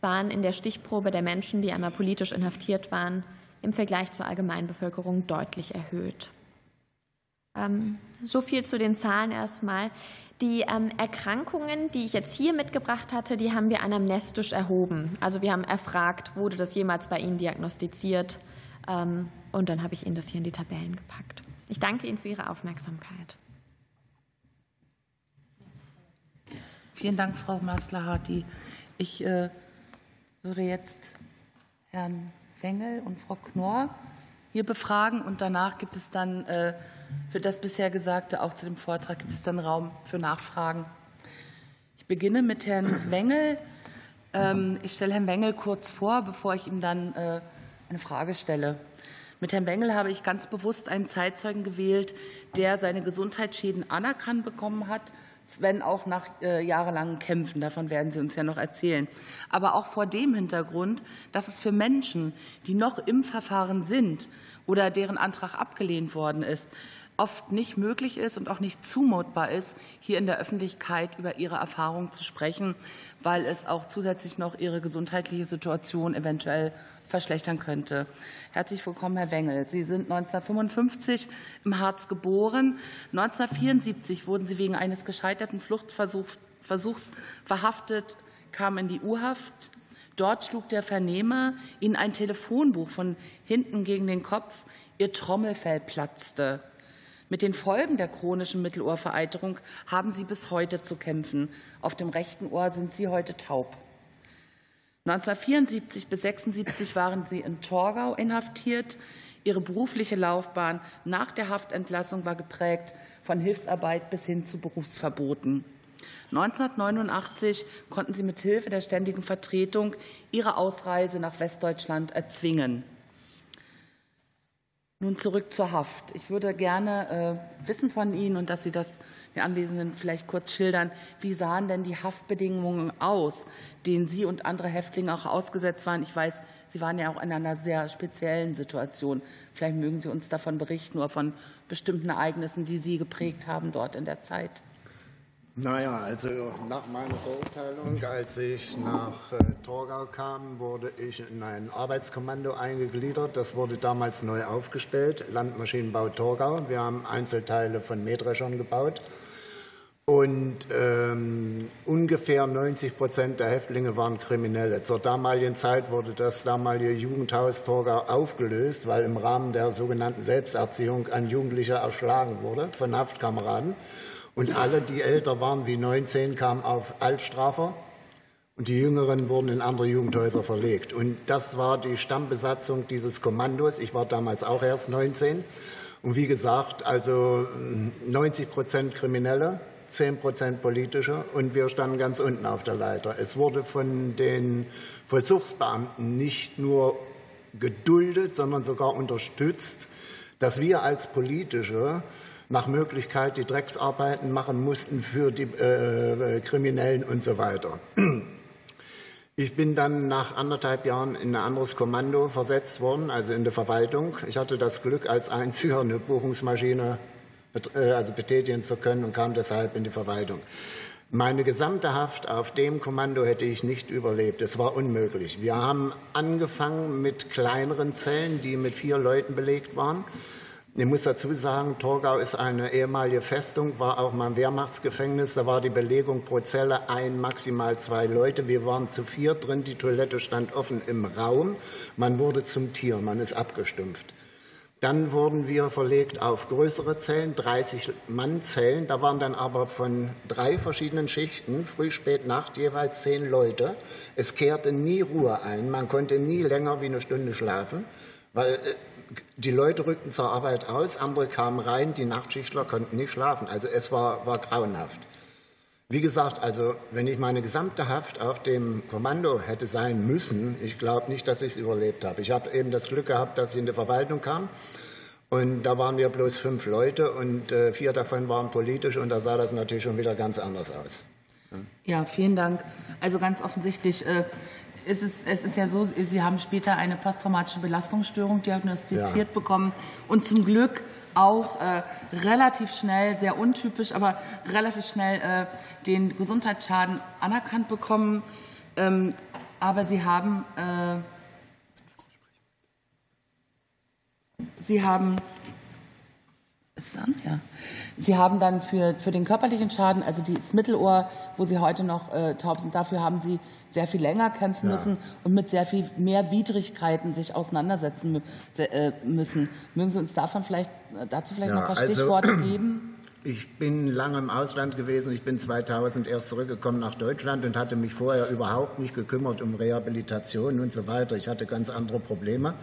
waren in der Stichprobe der Menschen, die einmal politisch inhaftiert waren, im Vergleich zur Allgemeinbevölkerung deutlich erhöht. Ähm, so viel zu den Zahlen erstmal. Die ähm, Erkrankungen, die ich jetzt hier mitgebracht hatte, die haben wir anamnestisch erhoben. Also wir haben erfragt, wurde das jemals bei Ihnen diagnostiziert? Und dann habe ich Ihnen das hier in die Tabellen gepackt. Ich danke Ihnen für Ihre Aufmerksamkeit. Vielen Dank, Frau Maslahati. Ich äh, würde jetzt Herrn Wengel und Frau Knorr hier befragen und danach gibt es dann äh, für das bisher Gesagte auch zu dem Vortrag gibt es dann Raum für Nachfragen. Ich beginne mit Herrn Wengel. Ähm, ich stelle Herrn Wengel kurz vor, bevor ich ihm dann äh, eine Frage stelle. Mit Herrn Wengel habe ich ganz bewusst einen Zeitzeugen gewählt, der seine Gesundheitsschäden anerkannt bekommen hat, wenn auch nach äh, jahrelangen Kämpfen. Davon werden Sie uns ja noch erzählen. Aber auch vor dem Hintergrund, dass es für Menschen, die noch im Verfahren sind oder deren Antrag abgelehnt worden ist, oft nicht möglich ist und auch nicht zumutbar ist, hier in der Öffentlichkeit über ihre Erfahrungen zu sprechen, weil es auch zusätzlich noch ihre gesundheitliche Situation eventuell verschlechtern könnte. Herzlich willkommen, Herr Wengel. Sie sind 1955 im Harz geboren. 1974 wurden Sie wegen eines gescheiterten Fluchtversuchs verhaftet, kamen in die U-Haft. Dort schlug der Vernehmer Ihnen ein Telefonbuch von hinten gegen den Kopf. Ihr Trommelfell platzte. Mit den Folgen der chronischen Mittelohrvereiterung haben Sie bis heute zu kämpfen. Auf dem rechten Ohr sind Sie heute taub. 1974 bis 1976 waren Sie in Torgau inhaftiert. Ihre berufliche Laufbahn nach der Haftentlassung war geprägt von Hilfsarbeit bis hin zu Berufsverboten. 1989 konnten Sie mit Hilfe der ständigen Vertretung Ihre Ausreise nach Westdeutschland erzwingen. Nun zurück zur Haft. Ich würde gerne äh, wissen von Ihnen und dass Sie das den Anwesenden vielleicht kurz schildern, wie sahen denn die Haftbedingungen aus, denen Sie und andere Häftlinge auch ausgesetzt waren. Ich weiß, Sie waren ja auch in einer sehr speziellen Situation. Vielleicht mögen Sie uns davon berichten oder von bestimmten Ereignissen, die Sie geprägt haben dort in der Zeit. Naja, also nach meiner Verurteilung, als ich nach äh, Torgau kam, wurde ich in ein Arbeitskommando eingegliedert. Das wurde damals neu aufgestellt, Landmaschinenbau Torgau. Wir haben Einzelteile von Mähdreschern gebaut. Und ähm, ungefähr 90 Prozent der Häftlinge waren Kriminelle. Zur damaligen Zeit wurde das damalige Jugendhaus Torgau aufgelöst, weil im Rahmen der sogenannten Selbsterziehung ein Jugendlicher erschlagen wurde von Haftkameraden. Und alle, die älter waren wie 19, kamen auf Altstrafer. Und die Jüngeren wurden in andere Jugendhäuser verlegt. Und das war die Stammbesatzung dieses Kommandos. Ich war damals auch erst 19. Und wie gesagt, also 90 Prozent Kriminelle, 10 Prozent politische. Und wir standen ganz unten auf der Leiter. Es wurde von den Vollzugsbeamten nicht nur geduldet, sondern sogar unterstützt, dass wir als politische nach Möglichkeit die Drecksarbeiten machen mussten für die äh, Kriminellen und so weiter. Ich bin dann nach anderthalb Jahren in ein anderes Kommando versetzt worden, also in der Verwaltung. Ich hatte das Glück, als einziger eine Buchungsmaschine äh, also betätigen zu können und kam deshalb in die Verwaltung. Meine gesamte Haft auf dem Kommando hätte ich nicht überlebt. Es war unmöglich. Wir haben angefangen mit kleineren Zellen, die mit vier Leuten belegt waren. Ich muss dazu sagen, Torgau ist eine ehemalige Festung, war auch mal ein Wehrmachtsgefängnis. Da war die Belegung pro Zelle ein, maximal zwei Leute. Wir waren zu vier drin. Die Toilette stand offen im Raum. Man wurde zum Tier. Man ist abgestumpft. Dann wurden wir verlegt auf größere Zellen, 30-Mann-Zellen. Da waren dann aber von drei verschiedenen Schichten, früh, spät, Nacht, jeweils zehn Leute. Es kehrte nie Ruhe ein. Man konnte nie länger wie eine Stunde schlafen, weil äh, die Leute rückten zur Arbeit aus, andere kamen rein, die Nachtschichtler konnten nicht schlafen. Also es war, war grauenhaft. Wie gesagt, also wenn ich meine gesamte Haft auf dem Kommando hätte sein müssen, ich glaube nicht, dass ich es überlebt habe. Ich habe eben das Glück gehabt, dass ich in die Verwaltung kam. Und da waren wir bloß fünf Leute und äh, vier davon waren politisch und da sah das natürlich schon wieder ganz anders aus. Ja, vielen Dank. Also ganz offensichtlich äh, ist es, es ist ja so, Sie haben später eine posttraumatische Belastungsstörung diagnostiziert ja. bekommen und zum Glück auch äh, relativ schnell, sehr untypisch, aber relativ schnell äh, den Gesundheitsschaden anerkannt bekommen. Ähm, aber Sie haben, äh, Sie haben ist an, ja. Sie haben dann für, für den körperlichen Schaden, also das Mittelohr, wo Sie heute noch äh, taub sind, dafür haben Sie sehr viel länger kämpfen ja. müssen und mit sehr viel mehr Widrigkeiten sich auseinandersetzen äh, müssen. Mögen Sie uns davon vielleicht, äh, dazu vielleicht ja, noch ein paar also, Stichworte geben? Ich bin lange im Ausland gewesen. Ich bin 2000 erst zurückgekommen nach Deutschland und hatte mich vorher überhaupt nicht gekümmert um Rehabilitation und so weiter. Ich hatte ganz andere Probleme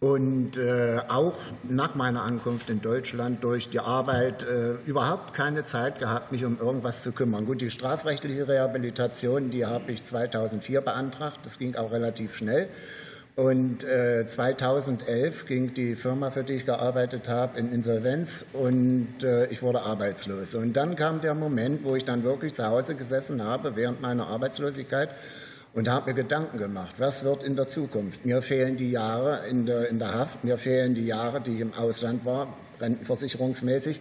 und äh, auch nach meiner Ankunft in Deutschland durch die Arbeit äh, überhaupt keine Zeit gehabt, mich um irgendwas zu kümmern. Gut, die strafrechtliche Rehabilitation, die habe ich 2004 beantragt. Das ging auch relativ schnell. Und äh, 2011 ging die Firma, für die ich gearbeitet habe, in Insolvenz und äh, ich wurde arbeitslos. Und dann kam der Moment, wo ich dann wirklich zu Hause gesessen habe während meiner Arbeitslosigkeit und habe mir Gedanken gemacht, was wird in der Zukunft. Mir fehlen die Jahre in der, in der Haft, mir fehlen die Jahre, die ich im Ausland war, rentenversicherungsmäßig.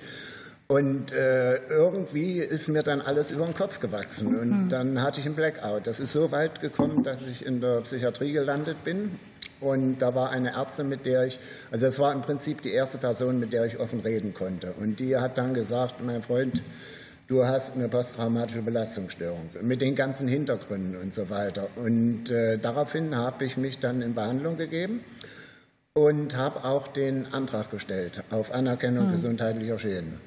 Und äh, irgendwie ist mir dann alles über den Kopf gewachsen. Und mhm. dann hatte ich einen Blackout. Das ist so weit gekommen, dass ich in der Psychiatrie gelandet bin. Und da war eine Ärztin, mit der ich, also es war im Prinzip die erste Person, mit der ich offen reden konnte. Und die hat dann gesagt, mein Freund, du hast eine posttraumatische Belastungsstörung mit den ganzen Hintergründen und so weiter. Und äh, daraufhin habe ich mich dann in Behandlung gegeben und habe auch den Antrag gestellt auf Anerkennung mhm. gesundheitlicher Schäden.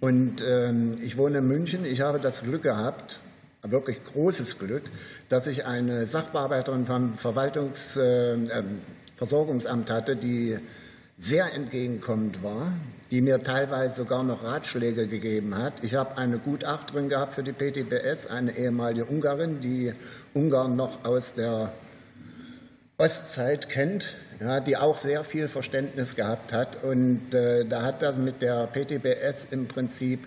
Und ähm, ich wohne in München. Ich habe das Glück gehabt, wirklich großes Glück, dass ich eine Sachbearbeiterin vom Verwaltungsversorgungsamt äh, ähm, hatte, die sehr entgegenkommend war, die mir teilweise sogar noch Ratschläge gegeben hat. Ich habe eine Gutachterin gehabt für die PTBS, eine ehemalige Ungarin, die Ungarn noch aus der Ostzeit kennt, ja, die auch sehr viel Verständnis gehabt hat. Und äh, da hat das mit der PTBS im Prinzip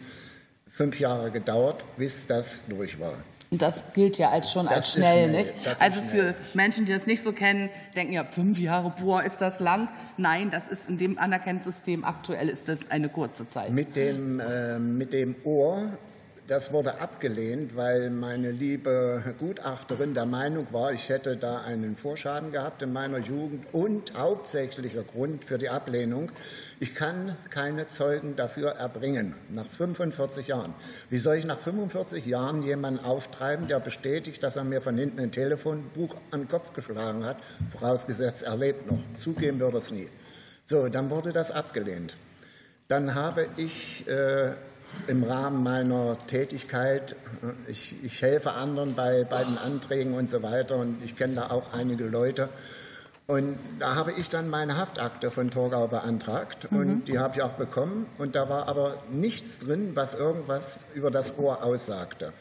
fünf Jahre gedauert, bis das durch war. Und das gilt ja als schon das als schnell, schnell, nicht? Also schnell. für Menschen, die das nicht so kennen, denken ja, fünf Jahre, boah, ist das lang? Nein, das ist in dem Anerkennungssystem aktuell ist das eine kurze Zeit. Mit dem, äh, mit dem Ohr das wurde abgelehnt, weil meine liebe Gutachterin der Meinung war, ich hätte da einen Vorschaden gehabt in meiner Jugend und hauptsächlicher Grund für die Ablehnung, ich kann keine Zeugen dafür erbringen, nach 45 Jahren. Wie soll ich nach 45 Jahren jemanden auftreiben, der bestätigt, dass er mir von hinten ein Telefonbuch an den Kopf geschlagen hat, vorausgesetzt, er lebt noch. Zugeben würde es nie. So, dann wurde das abgelehnt. Dann habe ich äh, im Rahmen meiner Tätigkeit. Ich, ich, helfe anderen bei, bei den Anträgen und so weiter und ich kenne da auch einige Leute. Und da habe ich dann meine Haftakte von Torgau beantragt und mhm. die habe ich auch bekommen. Und da war aber nichts drin, was irgendwas über das Ohr aussagte.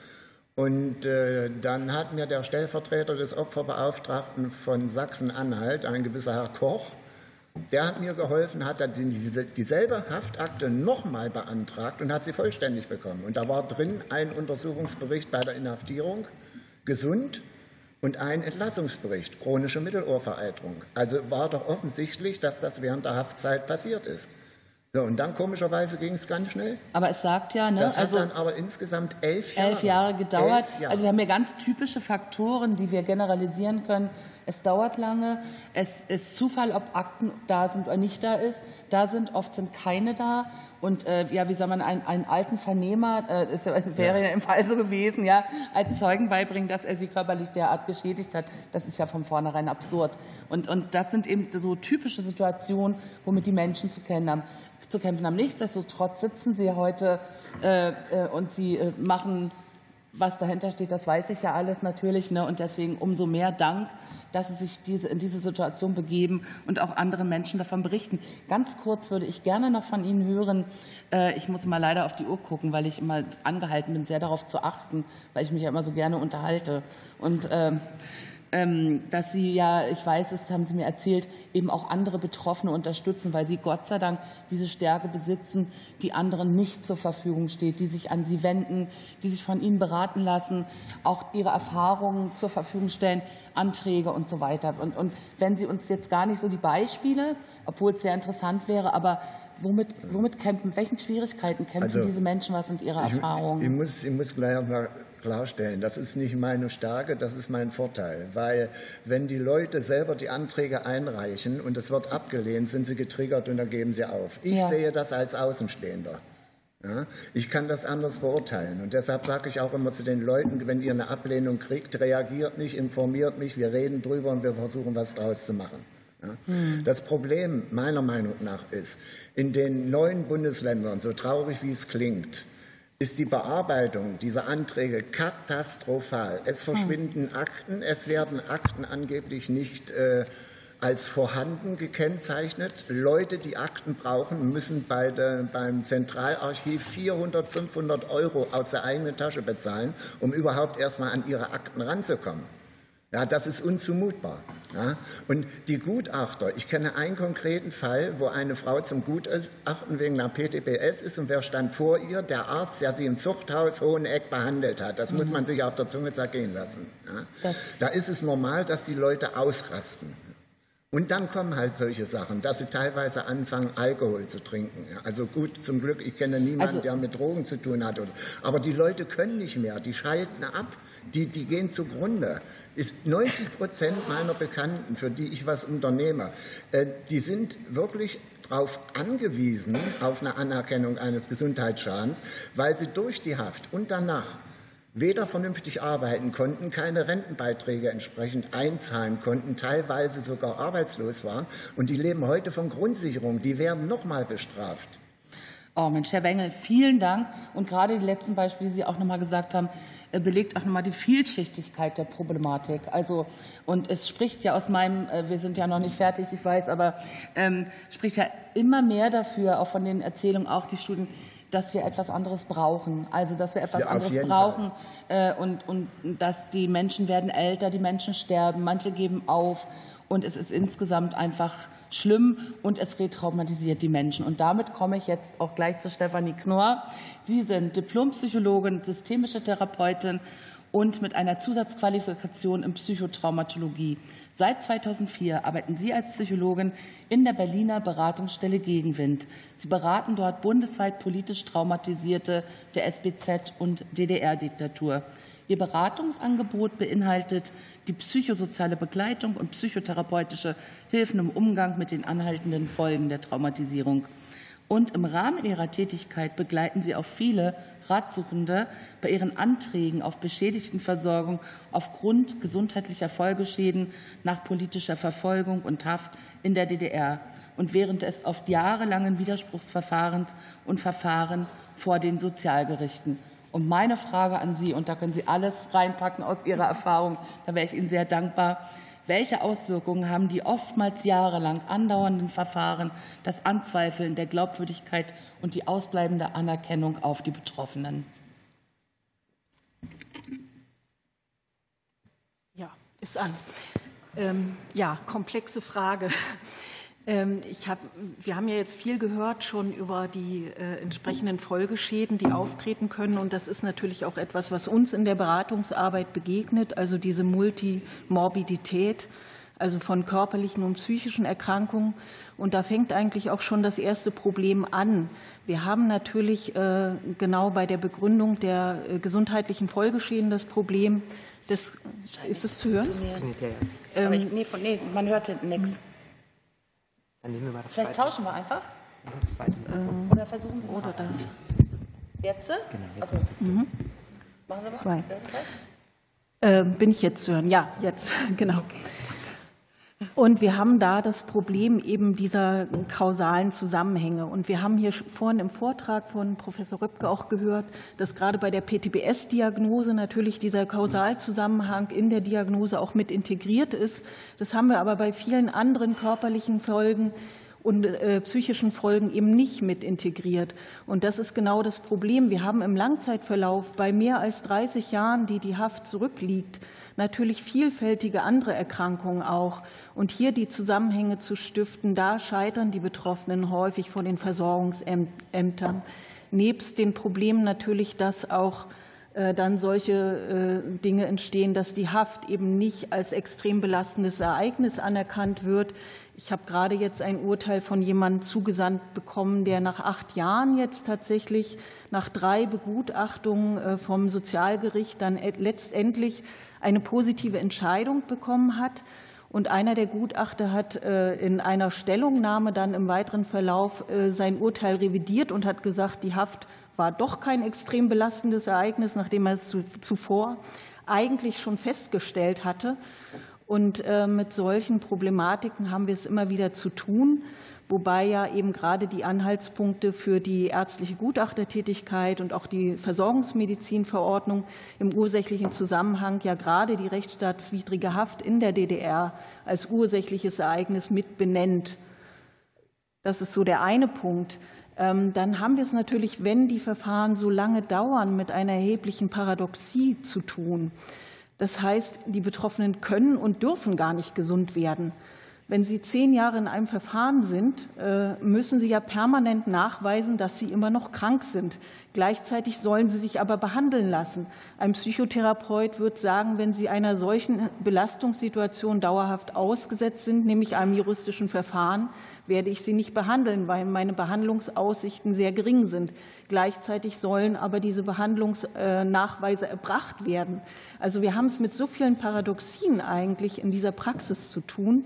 Und äh, dann hat mir der Stellvertreter des Opferbeauftragten von Sachsen-Anhalt, ein gewisser Herr Koch, der hat mir geholfen, hat dann diese, dieselbe Haftakte nochmal beantragt und hat sie vollständig bekommen. Und da war drin ein Untersuchungsbericht bei der Inhaftierung, gesund, und ein Entlassungsbericht, chronische Mittelohrvereiterung. Also war doch offensichtlich, dass das während der Haftzeit passiert ist. So, und dann komischerweise ging es ganz schnell. Aber es sagt ja, ne? Das hat also dann aber insgesamt elf Jahre, elf Jahre gedauert. Elf Jahre. Also wir haben ja ganz typische Faktoren, die wir generalisieren können. Es dauert lange. Es ist Zufall, ob Akten da sind oder nicht da ist. Da sind, oft sind keine da. Und äh, ja, wie soll man einen, einen alten Vernehmer, äh, wäre ja. im Fall so gewesen, ja, als Zeugen beibringen, dass er sie körperlich derart geschädigt hat. Das ist ja von vornherein absurd. Und, und das sind eben so typische Situationen, womit die Menschen zu kennen haben zu kämpfen haben. Nichtsdestotrotz sitzen Sie heute äh, äh, und Sie äh, machen, was dahinter steht, das weiß ich ja alles natürlich. Ne? Und deswegen umso mehr Dank, dass Sie sich diese, in diese Situation begeben und auch anderen Menschen davon berichten. Ganz kurz würde ich gerne noch von Ihnen hören. Äh, ich muss mal leider auf die Uhr gucken, weil ich immer angehalten bin, sehr darauf zu achten, weil ich mich ja immer so gerne unterhalte. Und äh, dass Sie ja, ich weiß es, haben Sie mir erzählt, eben auch andere Betroffene unterstützen, weil Sie Gott sei Dank diese Stärke besitzen, die anderen nicht zur Verfügung steht, die sich an Sie wenden, die sich von Ihnen beraten lassen, auch ihre Erfahrungen zur Verfügung stellen, Anträge und so weiter. Und, und wenn Sie uns jetzt gar nicht so die Beispiele, obwohl es sehr interessant wäre, aber womit, womit kämpfen, welchen Schwierigkeiten kämpfen also, diese Menschen, was sind ihre Erfahrungen? Ich, ich, muss, ich muss gleich mal klarstellen. Das ist nicht meine Stärke, das ist mein Vorteil. Weil wenn die Leute selber die Anträge einreichen und es wird abgelehnt, sind sie getriggert und dann geben sie auf. Ich ja. sehe das als Außenstehender. Ja, ich kann das anders beurteilen. Und deshalb sage ich auch immer zu den Leuten, wenn ihr eine Ablehnung kriegt, reagiert nicht, informiert mich, wir reden drüber und wir versuchen, was draus zu machen. Ja. Hm. Das Problem meiner Meinung nach ist, in den neuen Bundesländern, so traurig wie es klingt, ist die Bearbeitung dieser Anträge katastrophal. Es verschwinden Akten, es werden Akten angeblich nicht äh, als vorhanden gekennzeichnet. Leute, die Akten brauchen, müssen bei der, beim Zentralarchiv 400, 500 Euro aus der eigenen Tasche bezahlen, um überhaupt erst mal an ihre Akten ranzukommen. Ja, das ist unzumutbar. Ja. Und die Gutachter, ich kenne einen konkreten Fall, wo eine Frau zum Gutachten wegen einer PTBS ist und wer stand vor ihr? Der Arzt, der sie im Zuchthaus Hoheneck behandelt hat. Das mhm. muss man sich auf der Zunge zergehen lassen. Ja. Da ist es normal, dass die Leute ausrasten. Und dann kommen halt solche Sachen, dass sie teilweise anfangen, Alkohol zu trinken. Also gut, zum Glück, ich kenne niemanden, also, der mit Drogen zu tun hat. Aber die Leute können nicht mehr, die schalten ab, die, die gehen zugrunde ist 90 Prozent meiner Bekannten, für die ich was unternehme, äh, die sind wirklich darauf angewiesen, auf eine Anerkennung eines Gesundheitsschadens, weil sie durch die Haft und danach weder vernünftig arbeiten konnten, keine Rentenbeiträge entsprechend einzahlen konnten, teilweise sogar arbeitslos waren. Und die leben heute von Grundsicherung. Die werden noch mal bestraft. Oh Mensch, Herr Wengel, vielen Dank. Und gerade die letzten Beispiele, die Sie auch noch mal gesagt haben, äh, belegt auch nochmal die Vielschichtigkeit der Problematik. Also, und es spricht ja aus meinem, äh, wir sind ja noch nicht fertig, ich weiß, aber ähm, spricht ja immer mehr dafür, auch von den Erzählungen, auch die Studien, dass wir etwas anderes brauchen. Also, dass wir etwas ja, anderes brauchen äh, und, und dass die Menschen werden älter, die Menschen sterben, manche geben auf und es ist insgesamt einfach schlimm und es retraumatisiert die Menschen. Und damit komme ich jetzt auch gleich zu Stefanie Knorr. Sie sind Diplompsychologin, systemische Therapeutin und mit einer Zusatzqualifikation in Psychotraumatologie. Seit 2004 arbeiten Sie als Psychologin in der Berliner Beratungsstelle Gegenwind. Sie beraten dort bundesweit politisch Traumatisierte der SBZ und DDR-Diktatur. Ihr Beratungsangebot beinhaltet die psychosoziale Begleitung und psychotherapeutische Hilfen im Umgang mit den anhaltenden Folgen der Traumatisierung. Und im Rahmen ihrer Tätigkeit begleiten sie auch viele Ratsuchende bei ihren Anträgen auf Beschädigtenversorgung aufgrund gesundheitlicher Folgeschäden nach politischer Verfolgung und Haft in der DDR und während des oft jahrelangen Widerspruchsverfahrens und Verfahren vor den Sozialgerichten. Und meine Frage an Sie, und da können Sie alles reinpacken aus Ihrer Erfahrung, da wäre ich Ihnen sehr dankbar. Welche Auswirkungen haben die oftmals jahrelang andauernden Verfahren, das Anzweifeln der Glaubwürdigkeit und die ausbleibende Anerkennung auf die Betroffenen? Ja, ist an. Ähm, ja, komplexe Frage. Ähm, ich hab, wir haben ja jetzt viel gehört schon über die äh, entsprechenden Folgeschäden, die auftreten können. Und das ist natürlich auch etwas, was uns in der Beratungsarbeit begegnet, also diese Multimorbidität. also von körperlichen und psychischen Erkrankungen. Und da fängt eigentlich auch schon das erste Problem an. Wir haben natürlich äh, genau bei der Begründung der äh, gesundheitlichen Folgeschäden das Problem, das, ist es zu hören? Ähm, ich, nee, von, nee, man hört hinten nichts. Vielleicht tauschen wir einfach. Äh, oder versuchen Sie oder das. Jetzt? Genau, jetzt also, mhm. Machen Sie mal Zwei. Äh, bin ich jetzt zu hören? Ja, jetzt, genau. Okay. Und wir haben da das Problem eben dieser kausalen Zusammenhänge. Und wir haben hier vorhin im Vortrag von Professor Röpke auch gehört, dass gerade bei der PTBS-Diagnose natürlich dieser Kausalzusammenhang in der Diagnose auch mit integriert ist. Das haben wir aber bei vielen anderen körperlichen Folgen und äh, psychischen Folgen eben nicht mit integriert. Und das ist genau das Problem. Wir haben im Langzeitverlauf bei mehr als 30 Jahren, die die Haft zurückliegt, natürlich vielfältige andere Erkrankungen auch. Und hier die Zusammenhänge zu stiften, da scheitern die Betroffenen häufig vor den Versorgungsämtern. Nebst den Problemen natürlich, dass auch äh, dann solche äh, Dinge entstehen, dass die Haft eben nicht als extrem belastendes Ereignis anerkannt wird. Ich habe gerade jetzt ein Urteil von jemandem zugesandt bekommen, der nach acht Jahren jetzt tatsächlich nach drei Begutachtungen äh, vom Sozialgericht dann letztendlich eine positive Entscheidung bekommen hat. Und einer der Gutachter hat äh, in einer Stellungnahme dann im weiteren Verlauf äh, sein Urteil revidiert und hat gesagt, die Haft war doch kein extrem belastendes Ereignis, nachdem er es zuvor eigentlich schon festgestellt hatte. Und äh, mit solchen Problematiken haben wir es immer wieder zu tun wobei ja eben gerade die Anhaltspunkte für die ärztliche Gutachtertätigkeit und auch die Versorgungsmedizinverordnung im ursächlichen Zusammenhang ja gerade die rechtsstaatswidrige Haft in der DDR als ursächliches Ereignis mit benennt. Das ist so der eine Punkt. Ähm, dann haben wir es natürlich, wenn die Verfahren so lange dauern, mit einer erheblichen Paradoxie zu tun. Das heißt, die Betroffenen können und dürfen gar nicht gesund werden. Wenn Sie zehn Jahre in einem Verfahren sind, äh, müssen Sie ja permanent nachweisen, dass Sie immer noch krank sind. Gleichzeitig sollen Sie sich aber behandeln lassen. Ein Psychotherapeut wird sagen, wenn Sie einer solchen Belastungssituation dauerhaft ausgesetzt sind, nämlich einem juristischen Verfahren, werde ich Sie nicht behandeln, weil meine Behandlungsaussichten sehr gering sind. Gleichzeitig sollen aber diese Behandlungsnachweise erbracht werden. Also wir haben es mit so vielen Paradoxien eigentlich in dieser Praxis zu tun.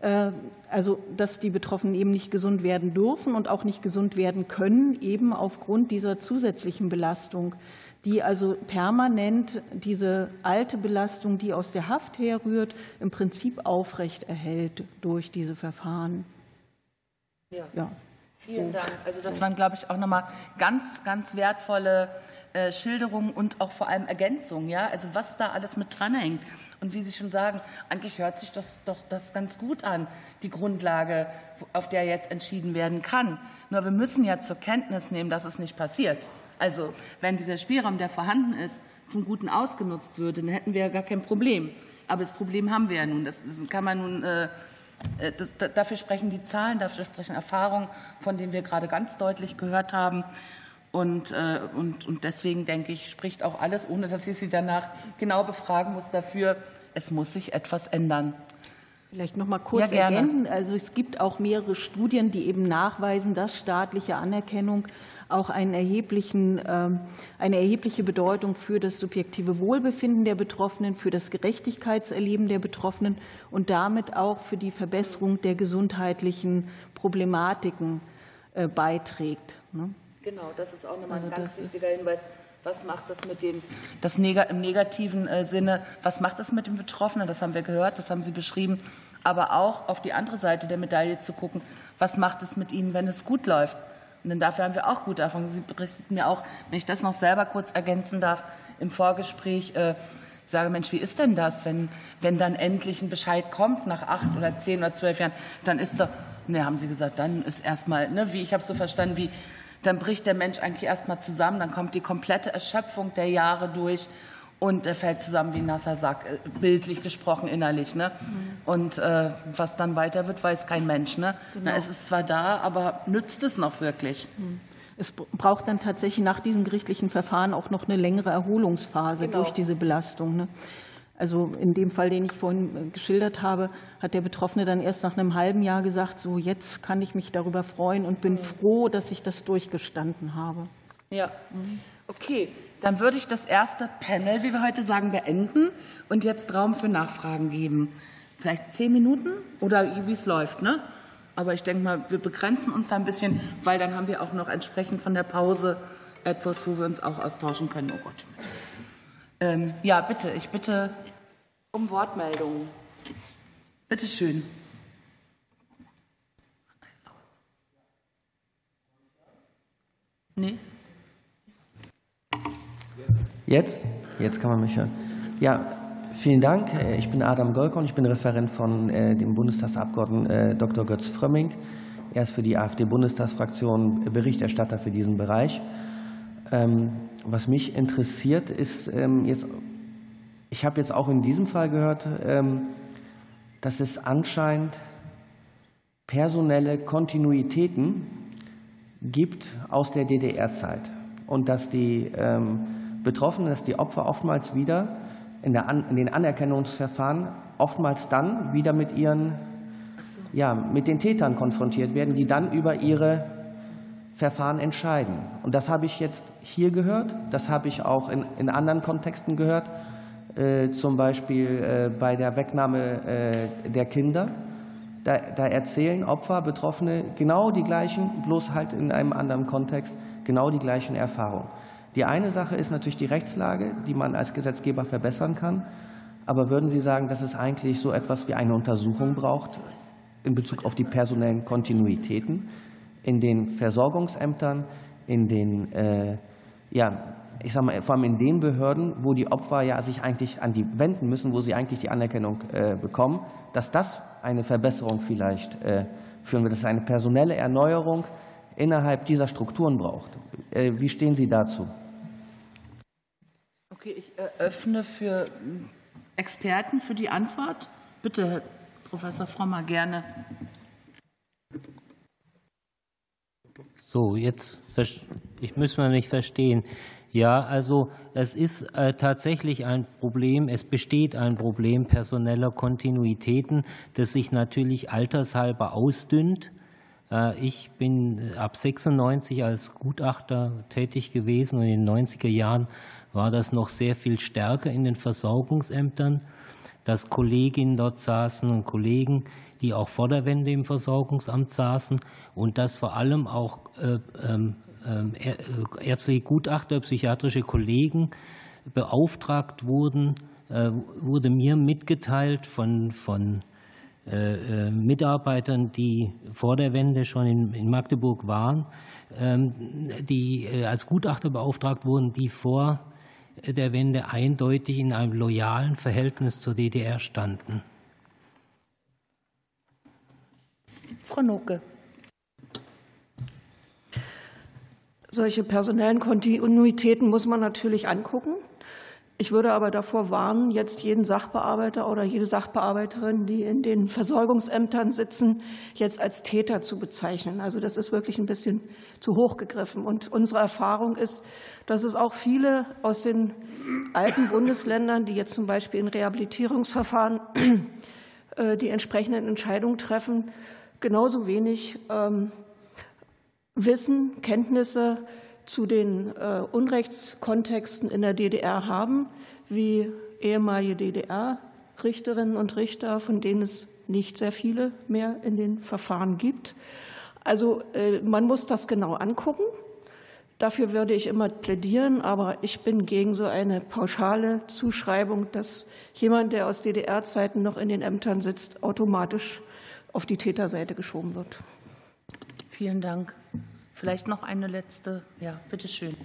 Äh, also dass die Betroffenen eben nicht gesund werden dürfen und auch nicht gesund werden können, eben aufgrund dieser zusätzlichen Belastung, die also permanent diese alte Belastung, die aus der Haft herrührt, im Prinzip aufrecht erhält durch diese Verfahren. Ja. ja. Vielen so. Dank. Also das waren, glaube ich, auch nochmal ganz, ganz wertvolle äh, Schilderungen und auch vor allem Ergänzungen. Ja? Also was da alles mit dranhängt. Und wie Sie schon sagen, eigentlich hört sich das doch das ganz gut an, die Grundlage, auf der jetzt entschieden werden kann. Nur wir müssen ja zur Kenntnis nehmen, dass es nicht passiert. Also wenn dieser Spielraum, der vorhanden ist, zum Guten ausgenutzt würde, dann hätten wir ja gar kein Problem. Aber das Problem haben wir ja nun. Das kann man nun. Äh, äh das, dafür sprechen die Zahlen, dafür sprechen Erfahrungen, von denen wir gerade ganz deutlich gehört haben. Und, äh, und, und deswegen denke ich, spricht auch alles, ohne dass ich Sie danach genau befragen muss, dafür, es muss sich etwas ändern. Vielleicht noch mal kurz ja, ergänzen. Also es gibt auch mehrere Studien, die eben nachweisen, dass staatliche Anerkennung auch einen erheblichen, ähm, eine erhebliche Bedeutung für das subjektive Wohlbefinden der Betroffenen, für das Gerechtigkeitserleben der Betroffenen und damit auch für die Verbesserung der gesundheitlichen Problematiken äh, beiträgt. Genau, das ist auch nochmal also ein ganz wichtiger Hinweis. Was macht das mit den, das im negativen äh, Sinne, was macht das mit den Betroffenen? Das haben wir gehört, das haben Sie beschrieben. Aber auch auf die andere Seite der Medaille zu gucken, was macht es mit ihnen, wenn es gut läuft? Und denn dafür haben wir auch gute Erfahrungen. Sie berichten mir auch, wenn ich das noch selber kurz ergänzen darf, im Vorgespräch, äh, ich sage, Mensch, wie ist denn das, wenn, wenn dann endlich ein Bescheid kommt nach acht oder zehn oder zwölf Jahren, dann ist doch, ne, haben Sie gesagt, dann ist erstmal, ne, wie ich habe es so verstanden, wie dann bricht der Mensch eigentlich erstmal zusammen, dann kommt die komplette Erschöpfung der Jahre durch und er fällt zusammen wie ein nasser Sack, äh, bildlich gesprochen innerlich. Ne? Mhm. Und äh, was dann weiter wird, weiß kein Mensch. Ne? Genau. Na, es ist zwar da, aber nützt es noch wirklich? Mhm. Es braucht dann tatsächlich nach diesem gerichtlichen Verfahren auch noch eine längere Erholungsphase genau. durch diese Belastung. Ne? Also in dem Fall, den ich vorhin geschildert habe, hat der Betroffene dann erst nach einem halben Jahr gesagt, so jetzt kann ich mich darüber freuen und bin froh, dass ich das durchgestanden habe. Ja, okay. Dann würde ich das erste Panel, wie wir heute sagen, beenden und jetzt Raum für Nachfragen geben. Vielleicht zehn Minuten oder wie es läuft, ne? Aber ich denke mal, wir begrenzen uns da ein bisschen, weil dann haben wir auch noch entsprechend von der Pause etwas, wo wir uns auch austauschen können. Oh Gott. Ähm, ja, bitte, ich bitte um Wortmeldungen. Bitte schön. Nee? Jetzt? Jetzt kann man mich hören. Ja, vielen Dank. Ich bin Adam Golkon, ich bin Referent von äh, dem Bundestagsabgeordneten äh, Dr. Götz Frömming. Er ist für die AfD-Bundestagsfraktion Berichterstatter für diesen Bereich. Ähm, was mich interessiert, ist ähm, jetzt, ich habe jetzt auch in diesem Fall gehört, ähm, dass es anscheinend personelle Kontinuitäten gibt aus der DDR-Zeit und dass die Betroffenen, dass die Opfer oftmals wieder in, der, in den Anerkennungsverfahren oftmals dann wieder mit ihren ja, mit den Tätern konfrontiert werden, die dann über ihre Verfahren entscheiden. Und das habe ich jetzt hier gehört, das habe ich auch in, in anderen Kontexten gehört, äh, zum Beispiel äh, bei der Wegnahme äh, der Kinder. Da, da erzählen Opfer, Betroffene genau die gleichen, bloß halt in einem anderen Kontext, genau die gleichen Erfahrungen. Die eine Sache ist natürlich die Rechtslage, die man als Gesetzgeber verbessern kann. Aber würden Sie sagen, dass es eigentlich so etwas wie eine Untersuchung braucht in Bezug auf die personellen Kontinuitäten? In den Versorgungsämtern, in den, äh, ja, ich sag mal, vor allem in den Behörden, wo die Opfer ja sich eigentlich an die wenden müssen, wo sie eigentlich die Anerkennung äh, bekommen, dass das eine Verbesserung vielleicht äh, führen wird, dass es eine personelle Erneuerung innerhalb dieser Strukturen braucht. Wie stehen Sie dazu? Okay, ich öffne für Experten für die Antwort. Bitte, Herr Professor Frommer, gerne. So, jetzt ich muss man mich verstehen. Ja, also es ist äh, tatsächlich ein Problem, es besteht ein Problem personeller Kontinuitäten, das sich natürlich altershalber ausdünnt. Äh, ich bin ab 96 als Gutachter tätig gewesen und in den 90er Jahren war das noch sehr viel stärker in den Versorgungsämtern, dass Kolleginnen dort saßen und Kollegen, die auch vor der Wende im Versorgungsamt saßen und dass vor allem auch äh, ähm, ähm, äh, ärztliche Gutachter, psychiatrische Kollegen beauftragt wurden, äh, wurde mir mitgeteilt von, von Mitarbeitern, die vor der Wende schon in Magdeburg waren, ähm, die als Gutachter beauftragt wurden, die vor der Wende eindeutig in einem loyalen Verhältnis zur DDR standen. Frau Noke. Solche personellen Kontinuitäten muss man natürlich angucken. Ich würde aber davor warnen, jetzt jeden Sachbearbeiter oder jede Sachbearbeiterin, die in den Versorgungsämtern sitzen, jetzt als Täter zu bezeichnen. Also das ist wirklich ein bisschen zu hoch gegriffen. Und unsere Erfahrung ist, dass es auch viele aus den alten Bundesländern, die jetzt zum Beispiel in Rehabilitierungsverfahren äh, die entsprechenden Entscheidungen treffen, genauso wenig ähm, Wissen, Kenntnisse zu den äh, Unrechtskontexten in der DDR haben, wie ehemalige DDR-Richterinnen und Richter, von denen es nicht sehr viele mehr in den Verfahren gibt. Also äh, man muss das genau angucken. Dafür würde ich immer plädieren, aber ich bin gegen so eine pauschale Zuschreibung, dass jemand, der aus DDR-Zeiten noch in den Ämtern sitzt, automatisch auf die Täterseite geschoben wird. Vielen Dank. Vielleicht noch eine letzte. Ja, bitteschön.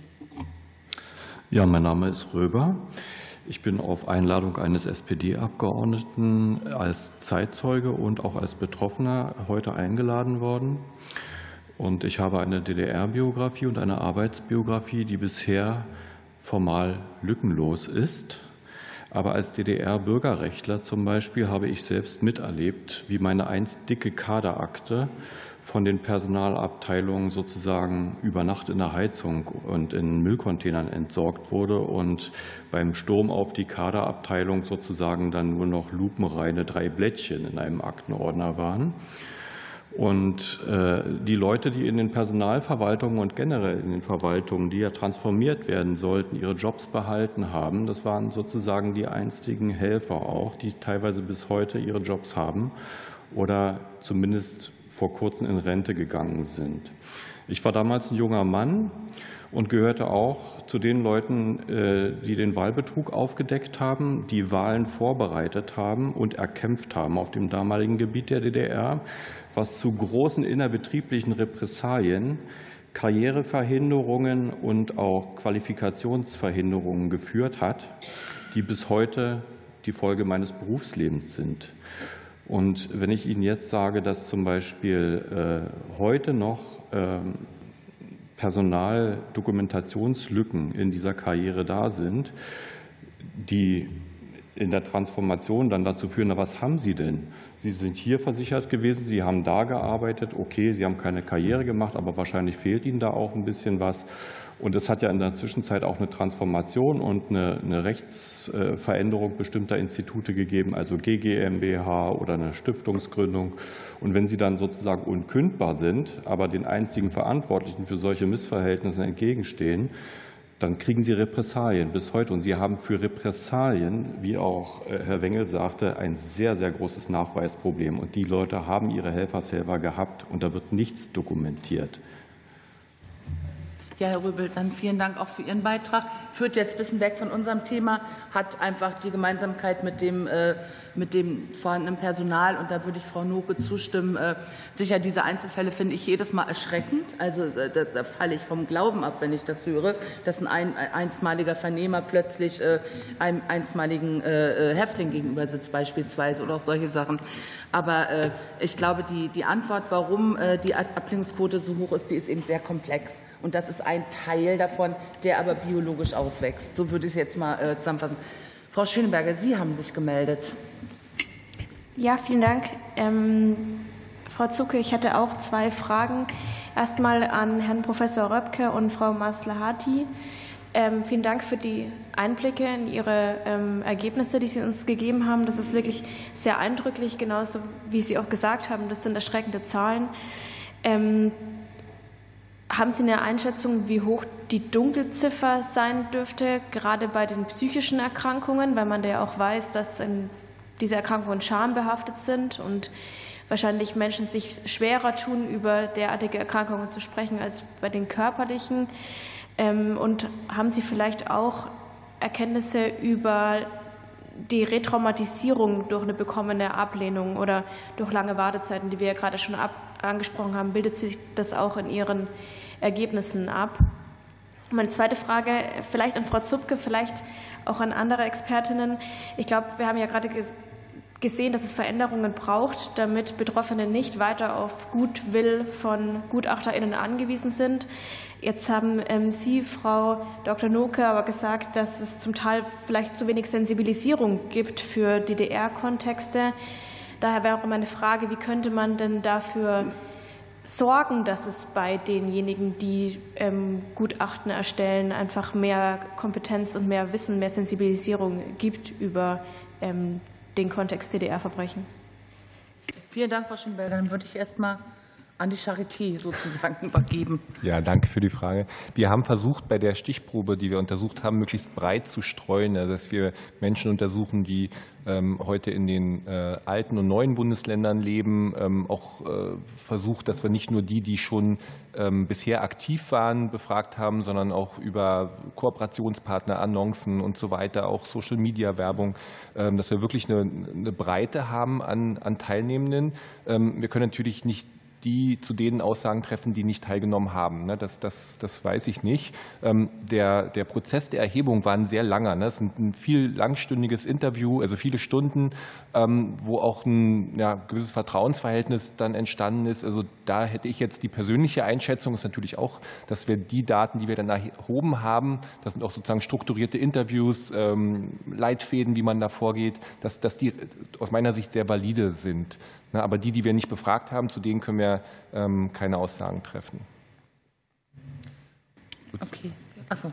Ja, mein Name ist Röber. Ich bin auf Einladung eines SPD-Abgeordneten als Zeitzeuge und auch als Betroffener heute eingeladen worden. Und ich habe eine DDR-Biografie und eine Arbeitsbiografie, die bisher formal lückenlos ist. Aber als DDR-Bürgerrechtler zum Beispiel habe ich selbst miterlebt, wie meine einst dicke Kaderakte von den Personalabteilungen sozusagen über Nacht in der Heizung und in Müllcontainern entsorgt wurde und beim Sturm auf die Kaderabteilung sozusagen dann nur noch lupenreine drei Blättchen in einem Aktenordner waren. Und äh, die Leute, die in den Personalverwaltungen und generell in den Verwaltungen, die ja transformiert werden sollten, ihre Jobs behalten haben, das waren sozusagen die einstigen Helfer auch, die teilweise bis heute ihre Jobs haben oder zumindest vor kurzem in Rente gegangen sind. Ich war damals ein junger Mann und gehörte auch zu den Leuten, äh, die den Wahlbetrug aufgedeckt haben, die Wahlen vorbereitet haben und erkämpft haben auf dem damaligen Gebiet der DDR, was zu großen innerbetrieblichen Repressalien, Karriereverhinderungen und auch Qualifikationsverhinderungen geführt hat, die bis heute die Folge meines Berufslebens sind. Und wenn ich Ihnen jetzt sage, dass zum Beispiel äh, heute noch ähm, Personaldokumentationslücken in dieser Karriere da sind, die in der Transformation dann dazu führen, na, was haben Sie denn? Sie sind hier versichert gewesen, Sie haben da gearbeitet, okay, Sie haben keine Karriere gemacht, aber wahrscheinlich fehlt Ihnen da auch ein bisschen was. Und es hat ja in der Zwischenzeit auch eine Transformation und eine, eine Rechtsveränderung bestimmter Institute gegeben, also GGMBH oder eine Stiftungsgründung. Und wenn Sie dann sozusagen unkündbar sind, aber den einzigen Verantwortlichen für solche Missverhältnisse entgegenstehen, dann kriegen Sie Repressalien bis heute. Und Sie haben für Repressalien, wie auch äh, Herr Wengel sagte, ein sehr, sehr großes Nachweisproblem. Und die Leute haben ihre Helfershelfer gehabt und da wird nichts dokumentiert. Ja, Herr Röbel, dann vielen Dank auch für Ihren Beitrag. Führt jetzt ein bisschen weg von unserem Thema, hat einfach die Gemeinsamkeit mit dem, äh, mit dem vorhandenen Personal. Und da würde ich Frau Noke zustimmen. Äh, sicher, diese Einzelfälle finde ich jedes Mal erschreckend. Also äh, das, da falle ich vom Glauben ab, wenn ich das höre, dass ein, ein einstmaliger Vernehmer plötzlich einem einstmaligen Häftling gegenüber sitzt beispielsweise oder auch solche Sachen. Aber ich glaube, die, die Antwort, warum die Ablehnungsquote so hoch ist, die ist eben sehr komplex. Und das ist ein Teil davon, der aber biologisch auswächst. So würde ich es jetzt mal äh, zusammenfassen. Frau Schöneberger, Sie haben sich gemeldet. Ja, vielen Dank. Ähm, Frau Zucke, ich hätte auch zwei Fragen. Erstmal an Herrn Professor Röpke und Frau Maslahati. Ähm, vielen Dank für die Einblicke in Ihre ähm, Ergebnisse, die Sie uns gegeben haben. Das ist wirklich sehr eindrücklich, genauso wie Sie auch gesagt haben. Das sind erschreckende Zahlen. Ähm, haben Sie eine Einschätzung, wie hoch die Dunkelziffer sein dürfte, gerade bei den psychischen Erkrankungen, weil man ja auch weiß, dass diese Erkrankungen schambehaftet sind und wahrscheinlich Menschen sich schwerer tun, über derartige Erkrankungen zu sprechen als bei den körperlichen? Ähm, und haben Sie vielleicht auch Erkenntnisse über die Retraumatisierung durch eine bekommene Ablehnung oder durch lange Wartezeiten, die wir ja gerade schon angesprochen haben, bildet sich das auch in Ihren Ergebnissen ab. Meine zweite Frage, vielleicht an Frau Zupke, vielleicht auch an andere Expertinnen. Ich glaube, wir haben ja gerade gesehen, dass es Veränderungen braucht, damit Betroffene nicht weiter auf Gutwill von GutachterInnen angewiesen sind. Jetzt haben ähm, Sie, Frau Dr. Noke, aber gesagt, dass es zum Teil vielleicht zu wenig Sensibilisierung gibt für DDR-Kontexte. Daher wäre auch meine Frage, wie könnte man denn dafür sorgen, dass es bei denjenigen, die ähm, Gutachten erstellen, einfach mehr Kompetenz und mehr Wissen, mehr Sensibilisierung gibt über ähm, den Kontext DDR-Verbrechen. Vielen Dank, Frau Schönberger. Dann würde ich erst mal an die Charité sozusagen übergeben. Ja, danke für die Frage. Wir haben versucht, bei der Stichprobe, die wir untersucht haben, möglichst breit zu streuen, also dass wir Menschen untersuchen, die ähm, heute in den äh, alten und neuen Bundesländern leben, ähm, auch äh, versucht, dass wir nicht nur die, die schon ähm, bisher aktiv waren, befragt haben, sondern auch über Kooperationspartner, Annoncen und so weiter, auch Social-Media-Werbung, dass wir wirklich eine, Breite haben an, an Teilnehmenden. Wir können natürlich nicht die zu denen Aussagen treffen, die nicht teilgenommen haben. Ne? Das, das, das weiß ich nicht. Ähm, der, der Prozess der Erhebung war ein sehr langer. Ne? Es ist ein viel langstündiges Interview, also viele Stunden, ähm, wo auch ein ja, gewisses Vertrauensverhältnis dann entstanden ist. Also da hätte ich jetzt die persönliche Einschätzung, ist natürlich auch, dass wir die Daten, die wir dann erhoben haben, das sind auch sozusagen strukturierte Interviews, ähm, Leitfäden, wie man da vorgeht, dass, dass die aus meiner Sicht sehr valide sind. Aber die, die wir nicht befragt haben, zu denen können wir ähm, keine Aussagen treffen. Okay. Achso.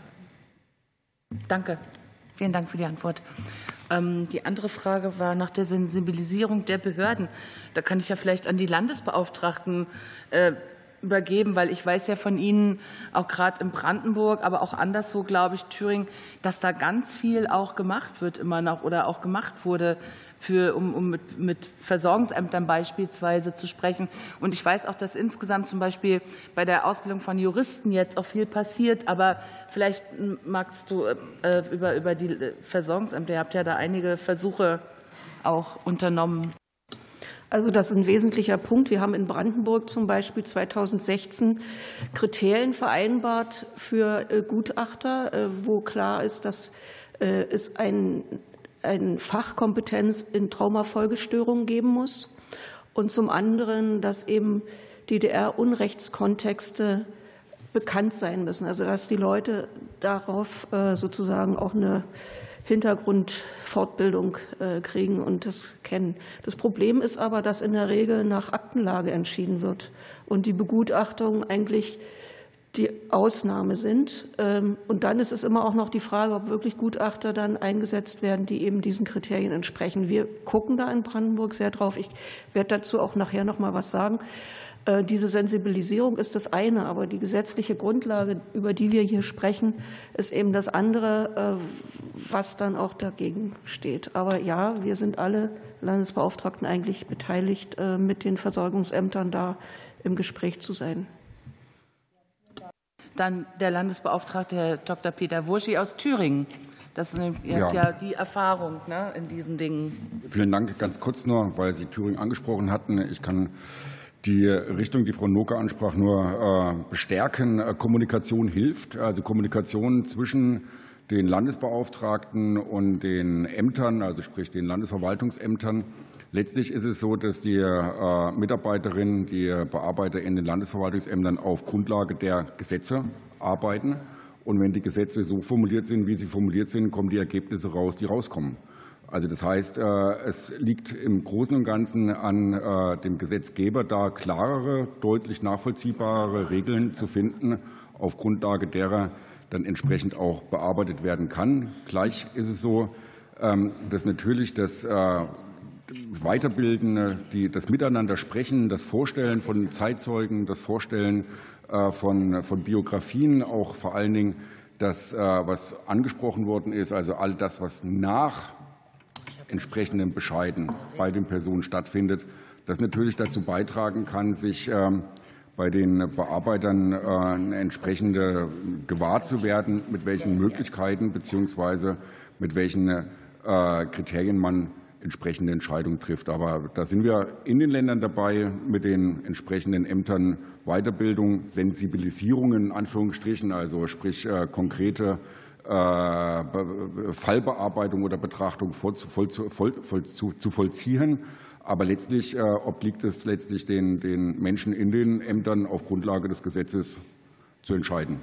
Danke. Vielen Dank für die Antwort. Ähm, die andere Frage war nach der Sensibilisierung der Behörden. Da kann ich ja vielleicht an die Landesbeauftragten äh, übergeben, weil ich weiß ja von Ihnen, auch gerade in Brandenburg, aber auch anderswo, glaube ich, Thüringen, dass da ganz viel auch gemacht wird immer noch oder auch gemacht wurde, für, um, um mit, mit Versorgungsämtern beispielsweise zu sprechen. Und ich weiß auch, dass insgesamt zum Beispiel bei der Ausbildung von Juristen jetzt auch viel passiert. Aber vielleicht magst du äh, über, über die Versorgungsämter, ihr habt ja da einige Versuche auch unternommen. Also das ist ein wesentlicher Punkt. Wir haben in Brandenburg zum Beispiel 2016 Kriterien vereinbart für äh, Gutachter, äh, wo klar ist, dass äh, es ein, eine Fachkompetenz in Traumafolgestörungen geben muss und zum anderen, dass eben DDR-Unrechtskontexte bekannt sein müssen. Also dass die Leute darauf sozusagen auch eine Hintergrundfortbildung äh, kriegen und das kennen. Das Problem ist aber, dass in der Regel nach Aktenlage entschieden wird und die Begutachtung eigentlich die Ausnahme sind. Ähm, und dann ist es immer auch noch die Frage, ob wirklich Gutachter dann eingesetzt werden, die eben diesen Kriterien entsprechen. Wir gucken da in Brandenburg sehr drauf. Ich werde dazu auch nachher noch mal was sagen. Äh, diese Sensibilisierung ist das eine, aber die gesetzliche Grundlage, über die wir hier sprechen, ist eben das andere, äh, was dann auch dagegen steht. Aber ja, wir sind alle Landesbeauftragten eigentlich beteiligt, äh, mit den Versorgungsämtern da im Gespräch zu sein. Dann der Landesbeauftragte Herr Dr. Peter Wurschi aus Thüringen. Das ist, ihr habt ja die Erfahrung ne, in diesen Dingen. Vielen Dank. Ganz kurz nur, weil Sie Thüringen angesprochen hatten. Ich kann die Richtung, die Frau Noke ansprach, nur äh, bestärken. Äh, Kommunikation hilft, also Kommunikation zwischen den Landesbeauftragten und den Ämtern, also sprich den Landesverwaltungsämtern. Letztlich ist es so, dass die äh, Mitarbeiterinnen, die Bearbeiter in den Landesverwaltungsämtern auf Grundlage der Gesetze arbeiten. Und wenn die Gesetze so formuliert sind, wie sie formuliert sind, kommen die Ergebnisse raus, die rauskommen. Also das heißt, äh, es liegt im Großen und Ganzen an äh, dem Gesetzgeber, da klarere, deutlich nachvollziehbare Regeln zu finden, auf Grundlage derer dann entsprechend auch bearbeitet werden kann. Gleich ist es so, ähm, dass natürlich das äh, Weiterbilden, das Miteinander sprechen, das Vorstellen von Zeitzeugen, das Vorstellen von, von Biografien, auch vor allen Dingen das, was angesprochen worden ist, also all das, was nach entsprechenden Bescheiden bei den Personen stattfindet, das natürlich dazu beitragen kann, sich ähm, bei den Bearbeitern äh, entsprechende gewahrt zu werden, mit welchen Möglichkeiten bzw. mit welchen äh, Kriterien man entsprechende Entscheidungen trifft. Aber da sind wir in den Ländern dabei, mit den entsprechenden Ämtern Weiterbildung, Sensibilisierungen in Anführungsstrichen, also sprich äh, konkrete Fallbearbeitung oder Betrachtung zu vollziehen. Aber letztlich äh, obliegt es letztlich den, den Menschen in den Ämtern auf Grundlage des Gesetzes zu entscheiden.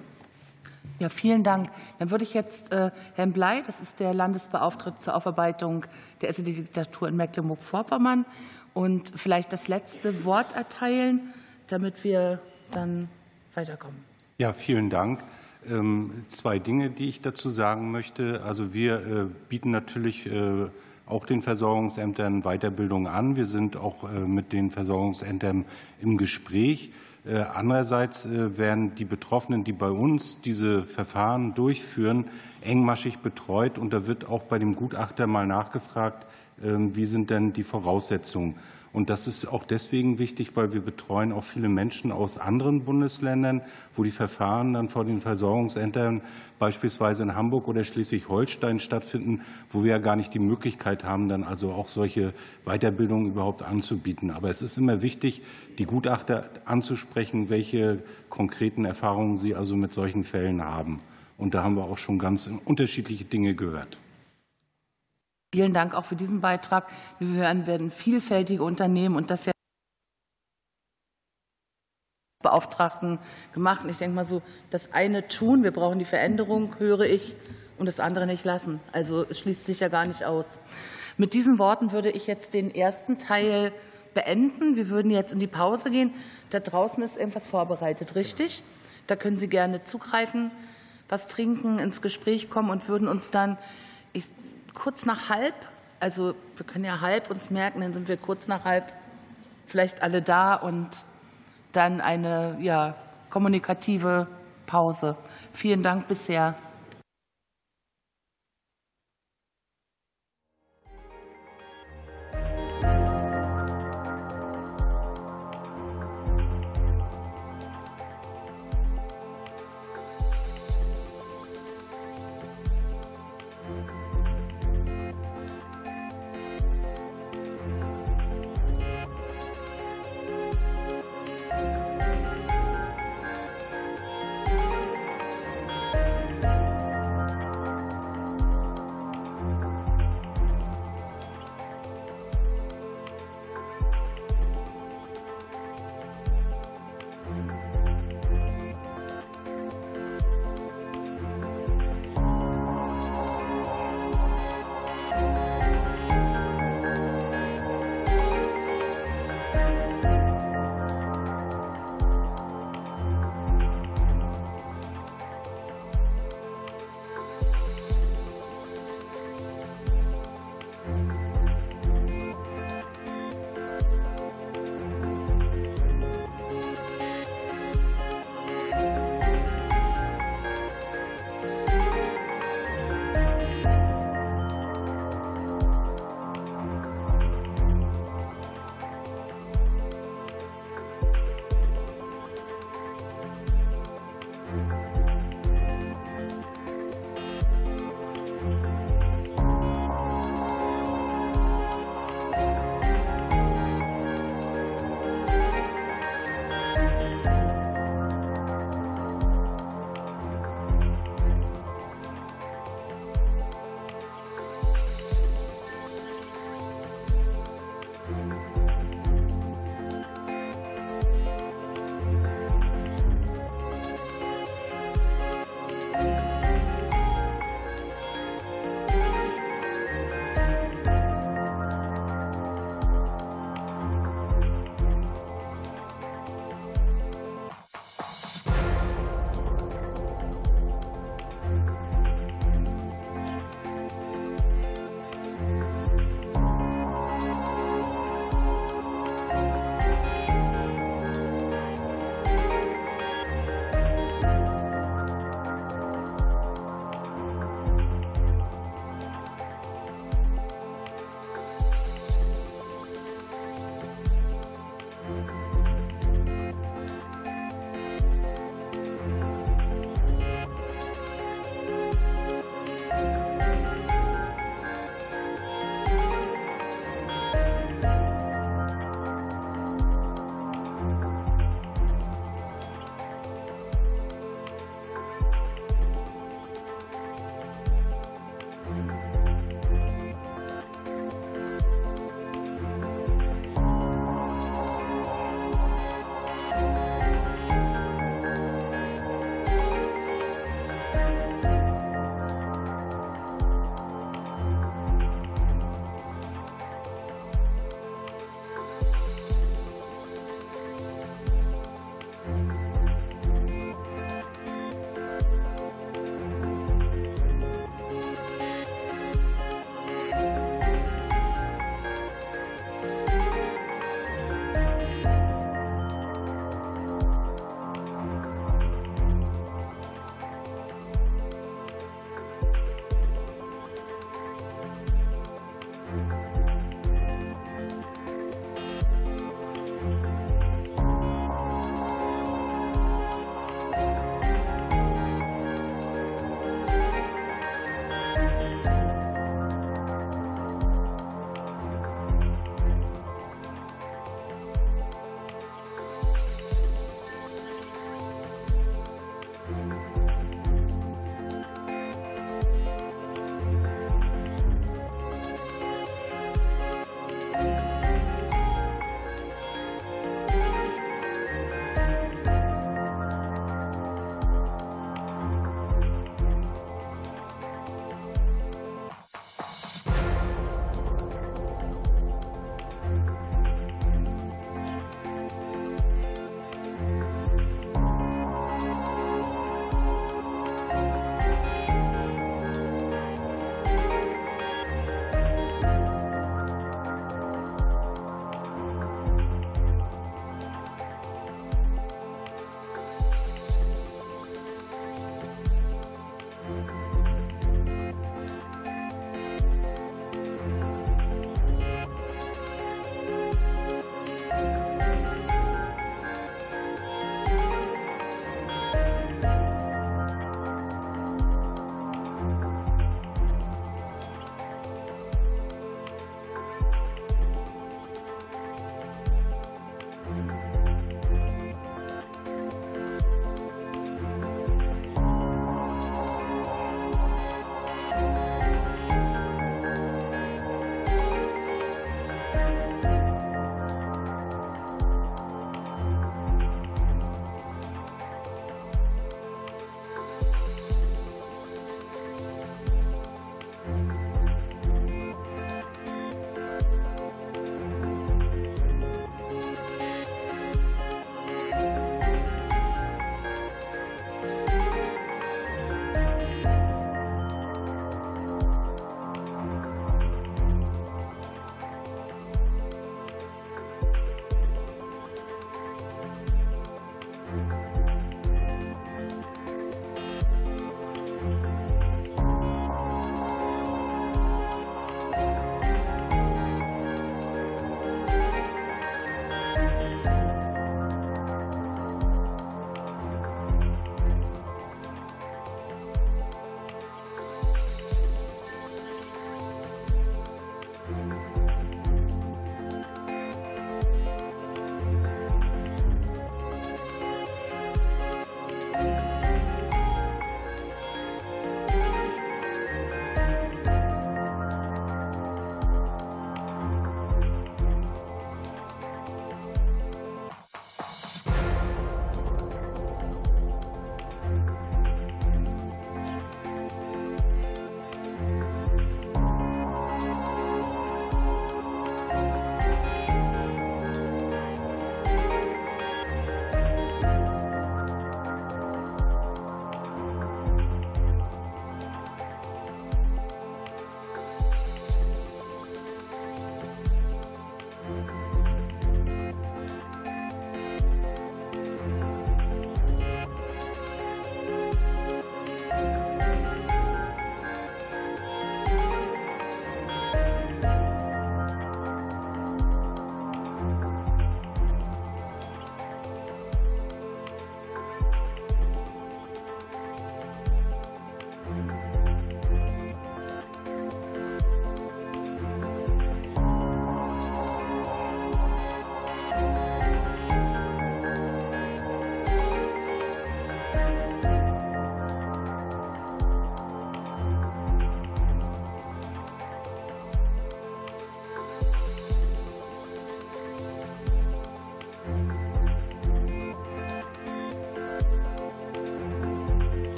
Ja, vielen Dank. Dann würde ich jetzt äh, Herrn Blei, das ist der Landesbeauftragte zur Aufarbeitung der SED-Diktatur in Mecklenburg-Vorpommern, und vielleicht das letzte Wort erteilen, damit wir dann weiterkommen. Ja, vielen Dank. Ähm, zwei Dinge, die ich dazu sagen möchte. Also wir äh, bieten natürlich äh, auch den Versorgungsämtern Weiterbildung an. Wir sind auch äh, mit den Versorgungsämtern im Gespräch. Andererseits werden die Betroffenen, die bei uns diese Verfahren durchführen, engmaschig betreut. Und da wird auch bei dem Gutachter mal nachgefragt, ähm, wie sind denn die Voraussetzungen. Und das ist auch deswegen wichtig, weil wir betreuen auch viele Menschen aus anderen Bundesländern, wo die Verfahren dann vor den Versorgungsämtern beispielsweise in Hamburg oder Schleswig-Holstein stattfinden, wo wir ja gar nicht die Möglichkeit haben, dann also auch solche Weiterbildungen überhaupt anzubieten. Aber es ist immer wichtig, die Gutachter anzusprechen, welche konkreten Erfahrungen sie also mit solchen Fällen haben. Und da haben wir auch schon ganz unterschiedliche Dinge gehört. Vielen Dank auch für diesen Beitrag. Wie wir hören, werden vielfältige Unternehmen und das ja Beauftragten gemacht. Ich denke mal so, das eine tun, wir brauchen die Veränderung, höre ich, und das andere nicht lassen. Also es schließt sich ja gar nicht aus. Mit diesen Worten würde ich jetzt den ersten Teil beenden. Wir würden jetzt in die Pause gehen. Da draußen ist irgendwas vorbereitet, richtig? Da können Sie gerne zugreifen, was trinken, ins Gespräch kommen und würden uns dann ich, kurz nach halb, also wir können ja halb uns merken, dann sind wir kurz nach halb vielleicht alle da und dann eine ja, kommunikative Pause. Vielen Dank bisher.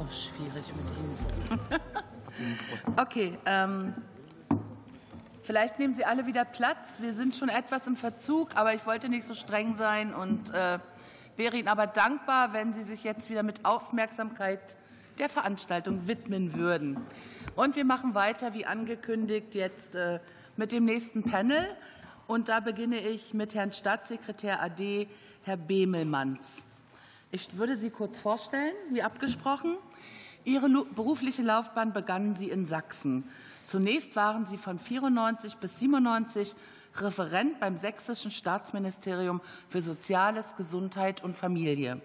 Auch schwierig mit Ihnen. okay, ähm, vielleicht nehmen Sie alle wieder Platz. Wir sind schon etwas im Verzug, aber ich wollte nicht so streng sein und äh, wäre Ihnen aber dankbar, wenn Sie sich jetzt wieder mit Aufmerksamkeit der Veranstaltung widmen würden. Und wir machen weiter, wie angekündigt, jetzt äh, mit dem nächsten Panel. Und da beginne ich mit Herrn Staatssekretär AD, Herr Bemelmanns. Ich würde Sie kurz vorstellen, wie abgesprochen. Ihre berufliche Laufbahn begannen Sie in Sachsen. Zunächst waren Sie von 94 bis 97 Referent beim Sächsischen Staatsministerium für Soziales, Gesundheit und Familie.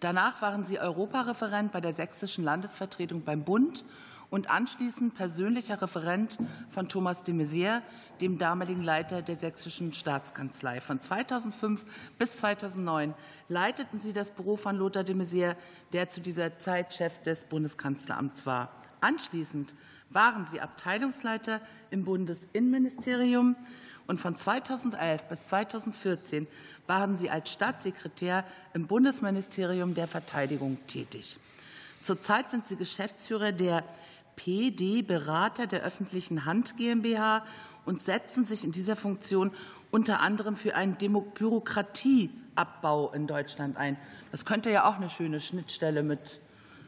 Danach waren Sie Europareferent bei der Sächsischen Landesvertretung beim Bund und anschließend persönlicher Referent von Thomas de Maizière, dem damaligen Leiter der Sächsischen Staatskanzlei. Von 2005 bis 2009 leiteten Sie das Büro von Lothar de Maizière, der zu dieser Zeit Chef des Bundeskanzleramts war. Anschließend waren Sie Abteilungsleiter im Bundesinnenministerium und von 2011 bis 2014 waren Sie als Staatssekretär im Bundesministerium der Verteidigung tätig. Zurzeit sind Sie Geschäftsführer der PD Berater der öffentlichen Hand GmbH und setzen sich in dieser Funktion unter anderem für einen Bürokratieabbau in Deutschland ein. Das könnte ja auch eine schöne Schnittstelle mit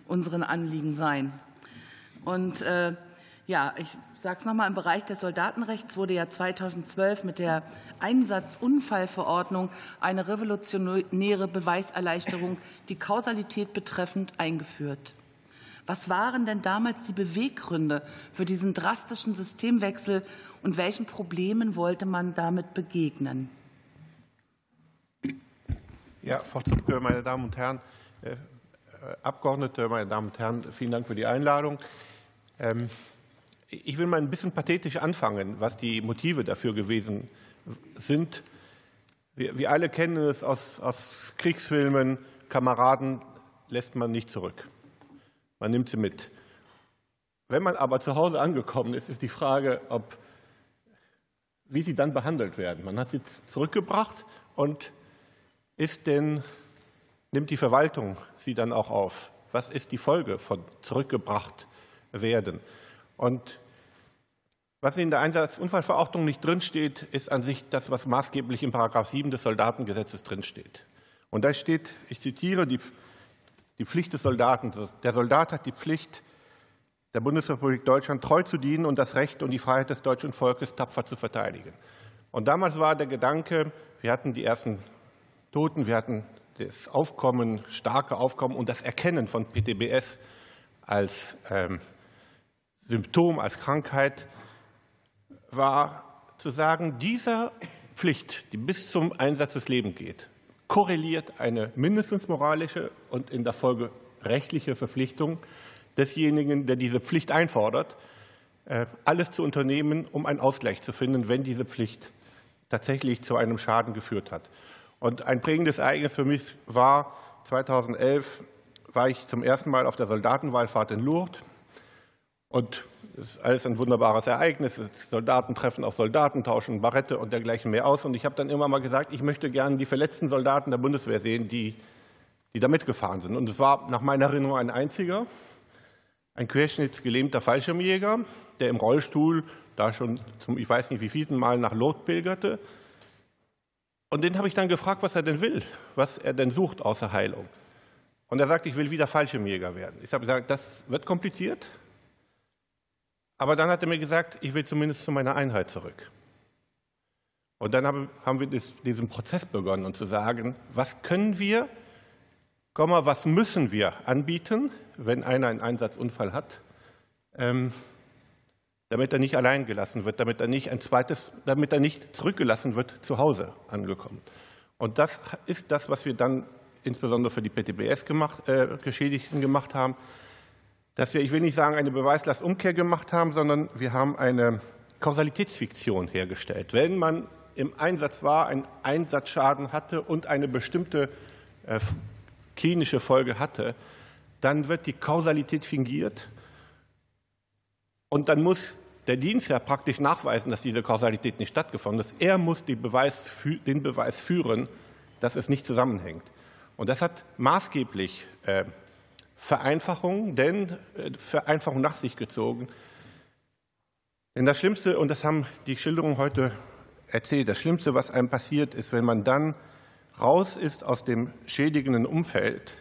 unseren Anliegen sein. Und äh, ja, ich sage es nochmal, im Bereich des Soldatenrechts wurde ja 2012 mit der Einsatzunfallverordnung eine revolutionäre Beweiserleichterung, die Kausalität betreffend, eingeführt. Was waren denn damals die Beweggründe für diesen drastischen Systemwechsel und welchen Problemen wollte man damit begegnen? Ja, Frau Zupke, meine Damen und Herren, äh, Abgeordnete, meine Damen und Herren, vielen Dank für die Einladung. Ich will mal ein bisschen pathetisch anfangen, was die Motive dafür gewesen sind. Wir, wir alle kennen es aus, aus Kriegsfilmen, Kameraden lässt man nicht zurück. Man nimmt sie mit. Wenn man aber zu Hause angekommen ist, ist die Frage, ob, wie sie dann behandelt werden. Man hat sie zurückgebracht und ist denn, nimmt die Verwaltung sie dann auch auf? Was ist die Folge von zurückgebracht werden? Und was in der Einsatzunfallverordnung nicht drinsteht, ist an sich das, was maßgeblich in Paragraph 7 des Soldatengesetzes drinsteht. Und da steht, ich zitiere, die die Pflicht des Soldaten. Der Soldat hat die Pflicht, der Bundesrepublik Deutschland treu zu dienen und das Recht und die Freiheit des deutschen Volkes tapfer zu verteidigen. Und damals war der Gedanke, wir hatten die ersten Toten, wir hatten das Aufkommen, starke Aufkommen und das Erkennen von PTBS als ähm, Symptom, als Krankheit, war zu sagen, dieser Pflicht, die bis zum Einsatz des Lebens geht, korreliert eine mindestens moralische und in der Folge rechtliche Verpflichtung desjenigen, der diese Pflicht einfordert, äh, alles zu unternehmen, um einen Ausgleich zu finden, wenn diese Pflicht tatsächlich zu einem Schaden geführt hat. Und ein prägendes Ereignis für mich war 2011 war ich zum ersten Mal auf der Soldatenwallfahrt in Lourdes und das ist alles ein wunderbares Ereignis. Soldaten treffen auf Soldaten, tauschen Barette und dergleichen mehr aus. Und ich habe dann immer mal gesagt, ich möchte gerne die verletzten Soldaten der Bundeswehr sehen, die, die da mitgefahren sind. Und es war nach meiner Erinnerung ein einziger, ein querschnittsgelähmter Fallschirmjäger, der im Rollstuhl da schon zum, ich weiß nicht wie vielten Mal nach Lot pilgerte. Und den habe ich dann gefragt, was er denn will, was er denn sucht außer Heilung. Und er sagt, ich will wieder Fallschirmjäger werden. Ich habe gesagt, das wird kompliziert. Aber dann hat er mir gesagt, ich will zumindest zu meiner Einheit zurück. Und dann haben wir diesen Prozess begonnen und zu sagen, was können wir, was müssen wir anbieten, wenn einer einen Einsatzunfall hat, ähm, damit er nicht allein gelassen wird, damit er nicht ein zweites, damit er nicht zurückgelassen wird, zu Hause angekommen. Und das ist das, was wir dann insbesondere für die PTBS-Geschädigten gemacht haben dass wir, ich will nicht sagen, eine Beweislastumkehr gemacht haben, sondern wir haben eine Kausalitätsfiktion hergestellt. Wenn man im Einsatz war, einen Einsatzschaden hatte und eine bestimmte äh, klinische Folge hatte, dann wird die Kausalität fingiert und dann muss der Dienst ja praktisch nachweisen, dass diese Kausalität nicht stattgefunden ist. Er muss Beweis, den Beweis führen, dass es nicht zusammenhängt. Und das hat maßgeblich äh, Vereinfachung, denn äh, Vereinfachung nach sich gezogen. Denn das Schlimmste, und das haben die Schilderungen heute erzählt, das Schlimmste, was einem passiert, ist, wenn man dann raus ist aus dem schädigenden Umfeld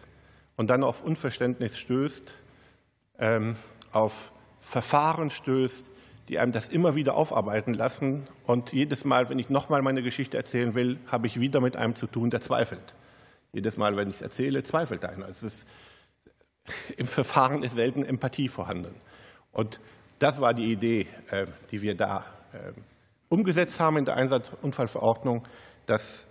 und dann auf Unverständnis stößt, ähm, auf Verfahren stößt, die einem das immer wieder aufarbeiten lassen. Und jedes Mal, wenn ich nochmal meine Geschichte erzählen will, habe ich wieder mit einem zu tun, der zweifelt. Jedes Mal, wenn ich es erzähle, zweifelt einer. Es ist, Im Verfahren ist selten Empathie vorhanden. Und das war die Idee, äh, die wir da äh, umgesetzt haben in der Einsatzunfallverordnung, dass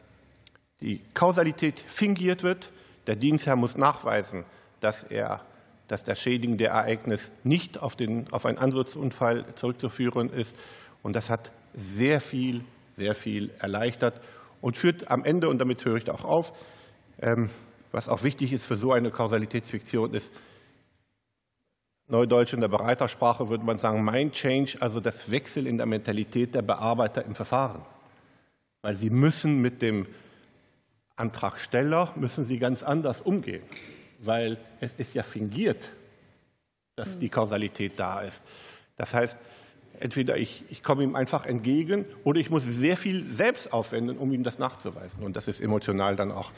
die Kausalität fingiert wird. Der Dienstherr muss nachweisen, dass er dass das schädigende Ereignis nicht auf, den, auf einen Ansatzunfall zurückzuführen ist. Und das hat sehr viel, sehr viel erleichtert und führt am Ende, und damit höre ich da auch auf, ähm, was auch wichtig ist für so eine Kausalitätsfiktion, ist, Neudeutsch in der Bereitersprache würde man sagen, Mind Change, also das Wechsel in der Mentalität der Bearbeiter im Verfahren. Weil sie müssen mit dem Antragsteller, müssen sie ganz anders umgehen weil es ist ja fingiert, dass die Kausalität da ist. Das heißt, entweder ich, ich komme ihm einfach entgegen oder ich muss sehr viel selbst aufwenden, um ihm das nachzuweisen. Und das ist emotional dann auch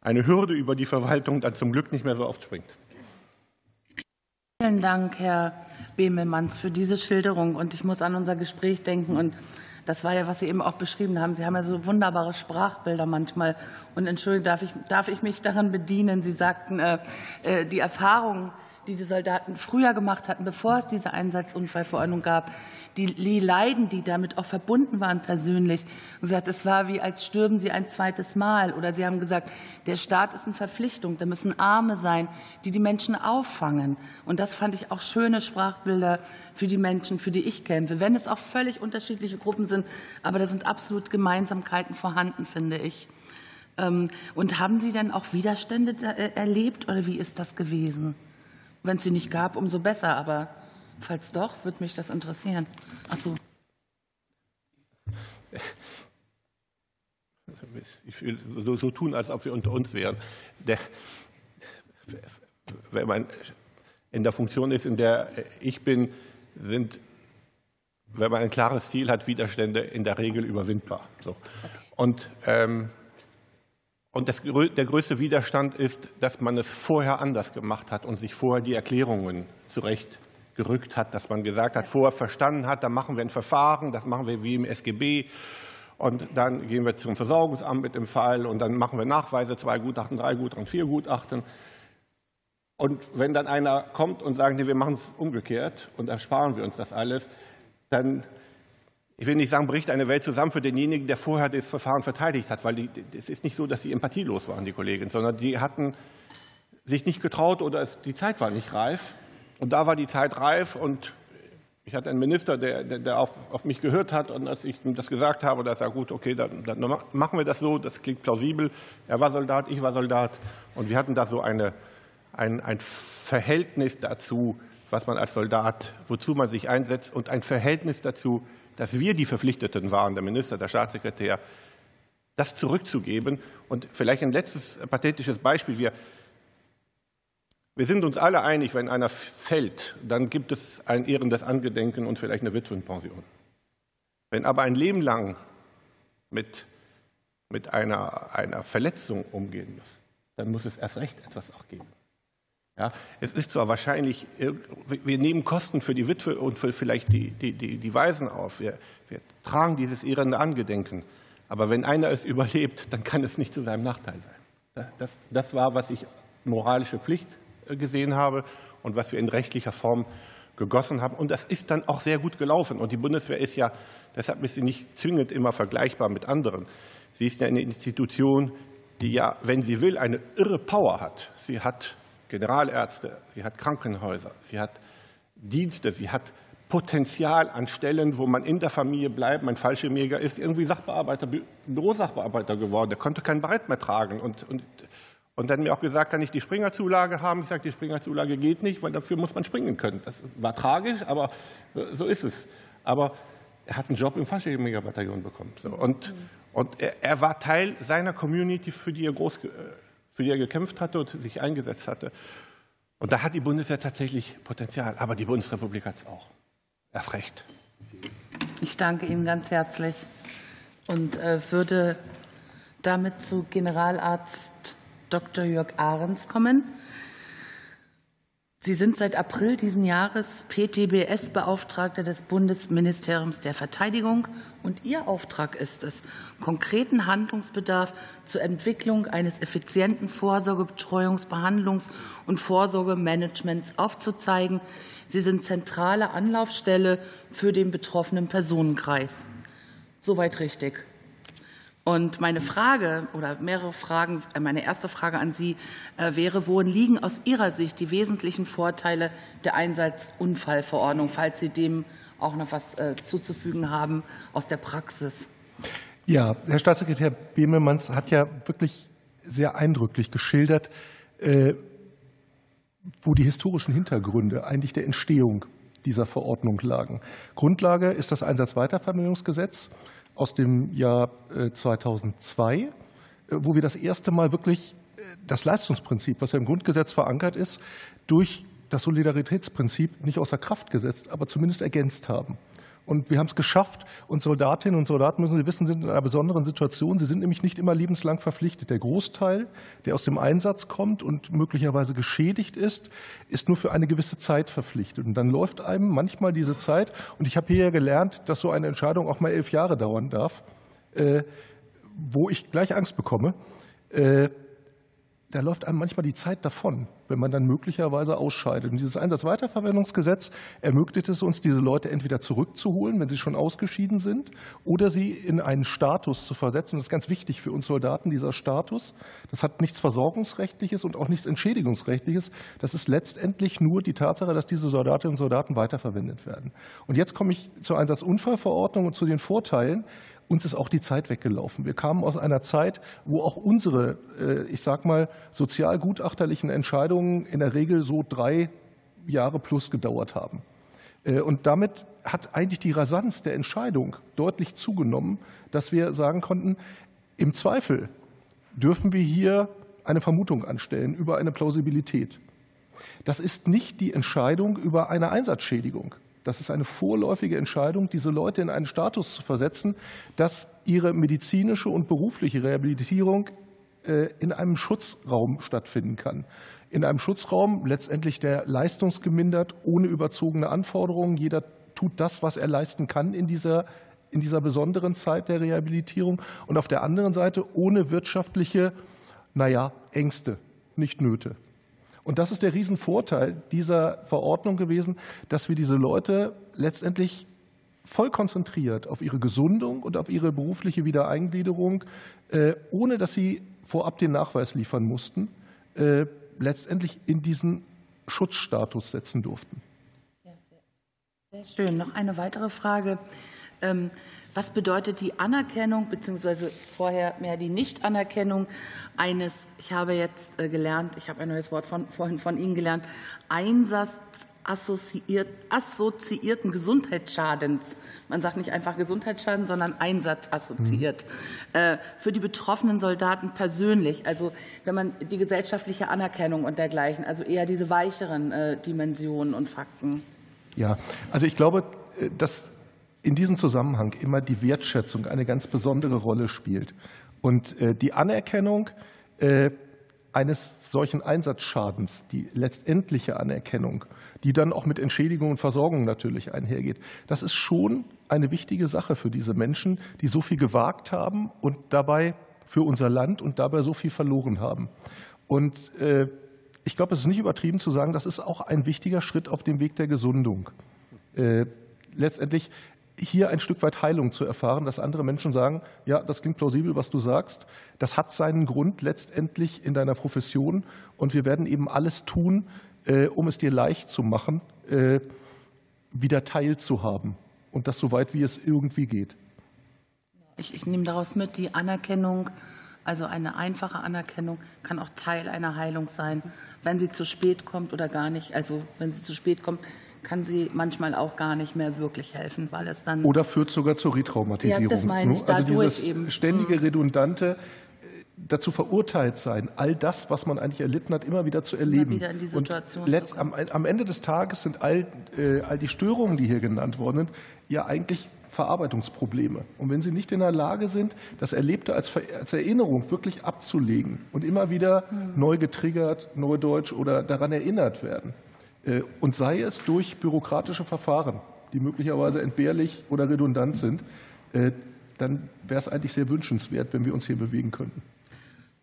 eine Hürde, über die Verwaltung dann zum Glück nicht mehr so oft springt. Vielen Dank, Herr Bemelmanns, für diese Schilderung. Und ich muss an unser Gespräch denken und das war ja, was Sie eben auch beschrieben haben. Sie haben ja so wunderbare Sprachbilder manchmal. Und entschuldigen, darf ich, darf ich mich daran bedienen? Sie sagten, äh, äh die Erfahrung, die die Soldaten früher gemacht hatten, bevor es diese Einsatzunfallverordnung gab, die, Leiden, die damit auch verbunden waren persönlich. Und sie hat, es war wie, als stürben sie ein zweites Mal. Oder sie haben gesagt, der Staat ist in Verpflichtung, da müssen Arme sein, die die Menschen auffangen. Und das fand ich auch schöne Sprachbilder für die Menschen, für die ich kämpfe. Wenn es auch völlig unterschiedliche Gruppen sind, aber da sind absolut Gemeinsamkeiten vorhanden, finde ich. Ähm, und haben Sie denn auch Widerstände äh, erlebt oder wie ist das gewesen? Wenn es sie nicht gab, umso besser. Aber falls doch, würde mich das interessieren. Ach so. Ich will so, so, tun, als ob wir unter uns wären. Der, wenn man in der Funktion ist, in der ich bin, sind, wenn man ein klares Ziel hat, Widerstände in der Regel überwindbar. So. Und ähm, und das, der größte Widerstand ist, dass man es vorher anders gemacht hat und sich vorher die Erklärungen zurechtgerückt hat, dass man gesagt hat, vorher verstanden hat, da machen wir ein Verfahren, das machen wir wie im SGB. Und dann gehen wir zum Versorgungsamt mit dem Fall und dann machen wir Nachweise, zwei Gutachten, drei Gutachten, vier Gutachten. Und wenn dann einer kommt und sagt, nee, wir machen es umgekehrt und ersparen wir uns das alles, dann ich will nicht sagen, bricht eine Welt zusammen für denjenigen, der vorher das Verfahren verteidigt hat, weil es ist nicht so, dass sie empathielos waren, die Kollegen, sondern die hatten sich nicht getraut oder es, die Zeit war nicht reif. Und da war die Zeit reif und ich hatte einen Minister, der, der, auf, auf, mich gehört hat und als ich ihm das gesagt habe, da sagt gut, okay, dann, dann, machen wir das so, das klingt plausibel. Er war Soldat, ich war Soldat und wir hatten da so eine, ein, ein Verhältnis dazu, was man als Soldat, wozu man sich einsetzt und ein Verhältnis dazu, dass wir die Verpflichteten waren, der Minister, der Staatssekretär, das zurückzugeben. Und vielleicht ein letztes pathetisches Beispiel. Wir, wir sind uns alle einig, wenn einer fällt, dann gibt es ein ehrendes Angedenken und vielleicht eine Witwenpension. Wenn aber ein Leben lang mit, mit einer, einer Verletzung umgehen muss, dann muss es erst recht etwas auch geben. Ja, es ist zwar wahrscheinlich, äh, wir nehmen Kosten für die Witwe und für vielleicht die, die, die, die Waisen auf. Wir, wir tragen dieses ehrende Angedenken. Aber wenn einer es überlebt, dann kann es nicht zu seinem Nachteil sein. Das, das war, was ich moralische Pflicht äh, gesehen habe und was wir in rechtlicher Form gegossen haben. Und das ist dann auch sehr gut gelaufen. Und die Bundeswehr ist ja, deshalb ist sie nicht zwingend immer vergleichbar mit anderen. Sie ist ja eine Institution, die ja, wenn sie will, eine irre Power hat. Sie hat Generalärzte, sie hat Krankenhäuser, sie hat Dienste, sie hat Potenzial an Stellen, wo man in der Familie bleibt. Mein Fallschirmjäger ist irgendwie Sachbearbeiter, Bürosachbearbeiter geworden. Der konnte kein Brett mehr tragen. Und, und, und dann mir auch gesagt, kann ich die Springerzulage haben? Ich sage, die Springerzulage geht nicht, weil dafür muss man springen können. Das war tragisch, aber so ist es. Aber er hat einen Job im Fallschirmjägerbataillon bekommen. So. Und, und er, er, war Teil seiner Community, für die er groß für die er gekämpft hatte und sich eingesetzt hatte. Und da hat die Bundeswehr tatsächlich Potenzial, aber die Bundesrepublik hat es auch. Erst recht. Ich danke Ihnen ganz herzlich und äh, würde damit zu Generalarzt Dr. Jörg Ahrens kommen. Sie sind seit April diesen Jahres PTBS-Beauftragter des Bundesministeriums der Verteidigung und Ihr Auftrag ist es, konkreten Handlungsbedarf zur Entwicklung eines effizienten Vorsorgebetreuungs-, Behandlungs- und Vorsorgemanagements aufzuzeigen. Sie sind zentrale Anlaufstelle für den betroffenen Personenkreis. Soweit richtig. Und meine Frage oder mehrere Fragen, äh, meine erste Frage an Sie äh, wäre, worin liegen aus Ihrer Sicht die wesentlichen Vorteile der Einsatzunfallverordnung, falls Sie dem auch noch was äh, zuzufügen haben aus der Praxis? Ja, Herr Staatssekretär Bemelmanns hat ja wirklich sehr eindrücklich geschildert, wo die historischen Hintergründe eigentlich der Entstehung dieser Verordnung lagen. Grundlage ist das Einsatzweitervermittlungsgesetz aus dem Jahr 2002, äh, äh, wo wir das erste Mal wirklich äh, das Leistungsprinzip, was ja im Grundgesetz verankert ist, durch das Solidaritätsprinzip nicht außer Kraft gesetzt, aber zumindest ergänzt haben. Und wir haben es geschafft. Und Soldatinnen und Soldaten müssen Sie wissen, sind in einer besonderen Situation. Sie sind nämlich nicht immer lebenslang verpflichtet. Der Großteil, der aus dem Einsatz kommt und möglicherweise geschädigt ist, ist nur für eine gewisse Zeit verpflichtet. Und dann läuft einem manchmal diese Zeit. Und ich habe hier gelernt, dass so eine Entscheidung auch mal elf Jahre dauern darf, äh, wo ich gleich Angst bekomme. Da läuft einem manchmal die Zeit davon, wenn man dann möglicherweise ausscheidet. Und dieses Einsatzweiterverwendungsgesetz ermöglicht es uns, diese Leute entweder zurückzuholen, wenn sie schon ausgeschieden sind, oder sie in einen Status zu versetzen. das ist ganz wichtig für uns Soldaten, dieser Status. Das hat nichts Versorgungsrechtliches und auch nichts Entschädigungsrechtliches. Das ist letztendlich nur die Tatsache, dass diese Soldatinnen und Soldaten weiterverwendet werden. Und jetzt komme ich zur Einsatzunfallverordnung und zu den Vorteilen uns ist auch die Zeit weggelaufen. Wir kamen aus einer Zeit, wo auch unsere, äh, ich sag mal, sozial gutachterlichen Entscheidungen in der Regel so drei Jahre plus gedauert haben. Äh, und damit hat eigentlich die Rasanz der Entscheidung deutlich zugenommen, dass wir sagen konnten, im Zweifel dürfen wir hier eine Vermutung anstellen über eine Plausibilität. Das ist nicht die Entscheidung über eine Einsatzschädigung. Das ist eine vorläufige Entscheidung, diese Leute in einen Status zu versetzen, dass ihre medizinische und berufliche Rehabilitierung äh, in einem Schutzraum stattfinden kann. In einem Schutzraum letztendlich der leistungsgemindert, ohne überzogene Anforderungen. Jeder tut das, was er leisten kann in dieser, in dieser besonderen Zeit der Rehabilitierung. Und auf der anderen Seite ohne wirtschaftliche, naja, Ängste, nicht Nöte. Und das ist der Riesenvorteil dieser Verordnung gewesen, dass wir diese Leute letztendlich voll konzentriert auf ihre Gesundung und auf ihre berufliche Wiedereingliederung, äh, ohne dass sie vorab den Nachweis liefern mussten, äh, letztendlich in diesen Schutzstatus setzen durften. Sehr schön. Noch eine weitere Frage. Was bedeutet die Anerkennung beziehungsweise vorher mehr die Nichtanerkennung eines, ich habe jetzt äh, gelernt, ich habe ein neues Wort von, vorhin von Ihnen gelernt, einsatzassoziierten Gesundheitsschadens. Man sagt nicht einfach Gesundheitsschaden, sondern einsatzassoziiert. Mhm. Für die betroffenen Soldaten persönlich, also wenn man die gesellschaftliche Anerkennung und dergleichen, also eher diese weicheren äh, Dimensionen und Fakten. Ja, also ich glaube, dass in diesem Zusammenhang immer die Wertschätzung eine ganz besondere Rolle spielt. Und äh, die Anerkennung äh, eines solchen Einsatzschadens, die letztendliche Anerkennung, die dann auch mit Entschädigung und Versorgung natürlich einhergeht, das ist schon eine wichtige Sache für diese Menschen, die so viel gewagt haben und dabei für unser Land und dabei so viel verloren haben. Und äh, ich glaube, es ist nicht übertrieben zu sagen, das ist auch ein wichtiger Schritt auf dem Weg der Gesundung. Letztendlich hier ein Stück weit Heilung zu erfahren, dass andere Menschen sagen, ja, das klingt plausibel, was du sagst. Das hat seinen Grund letztendlich in deiner Profession und wir werden eben alles tun, äh, um es dir leicht zu machen, äh, wieder teilzuhaben und das so weit wie es irgendwie geht. Ich, ich nehme daraus mit, die Anerkennung also eine einfache Anerkennung kann auch Teil einer Heilung sein, wenn sie zu spät kommt oder gar nicht. Also wenn sie zu spät kommt, kann sie manchmal auch gar nicht mehr wirklich helfen, weil es dann. Oder führt sogar zur Retraumatisierung. Ja, das meine ich. Also dieses eben. ständige, mhm. redundante, dazu verurteilt sein, all das, was man eigentlich erlitten hat, immer wieder zu erleben. Wieder in die Situation Und letzt, am, am Ende des Tages sind all, äh, all die Störungen, die hier genannt worden sind, ja eigentlich Verarbeitungsprobleme. Und wenn Sie nicht in der Lage sind, das Erlebte als, als Erinnerung wirklich abzulegen und immer wieder neu getriggert, Neudeutsch oder daran erinnert werden, äh, und sei es durch bürokratische Verfahren, die möglicherweise entbehrlich oder redundant sind, äh, dann wäre es eigentlich sehr wünschenswert, wenn wir uns hier bewegen könnten.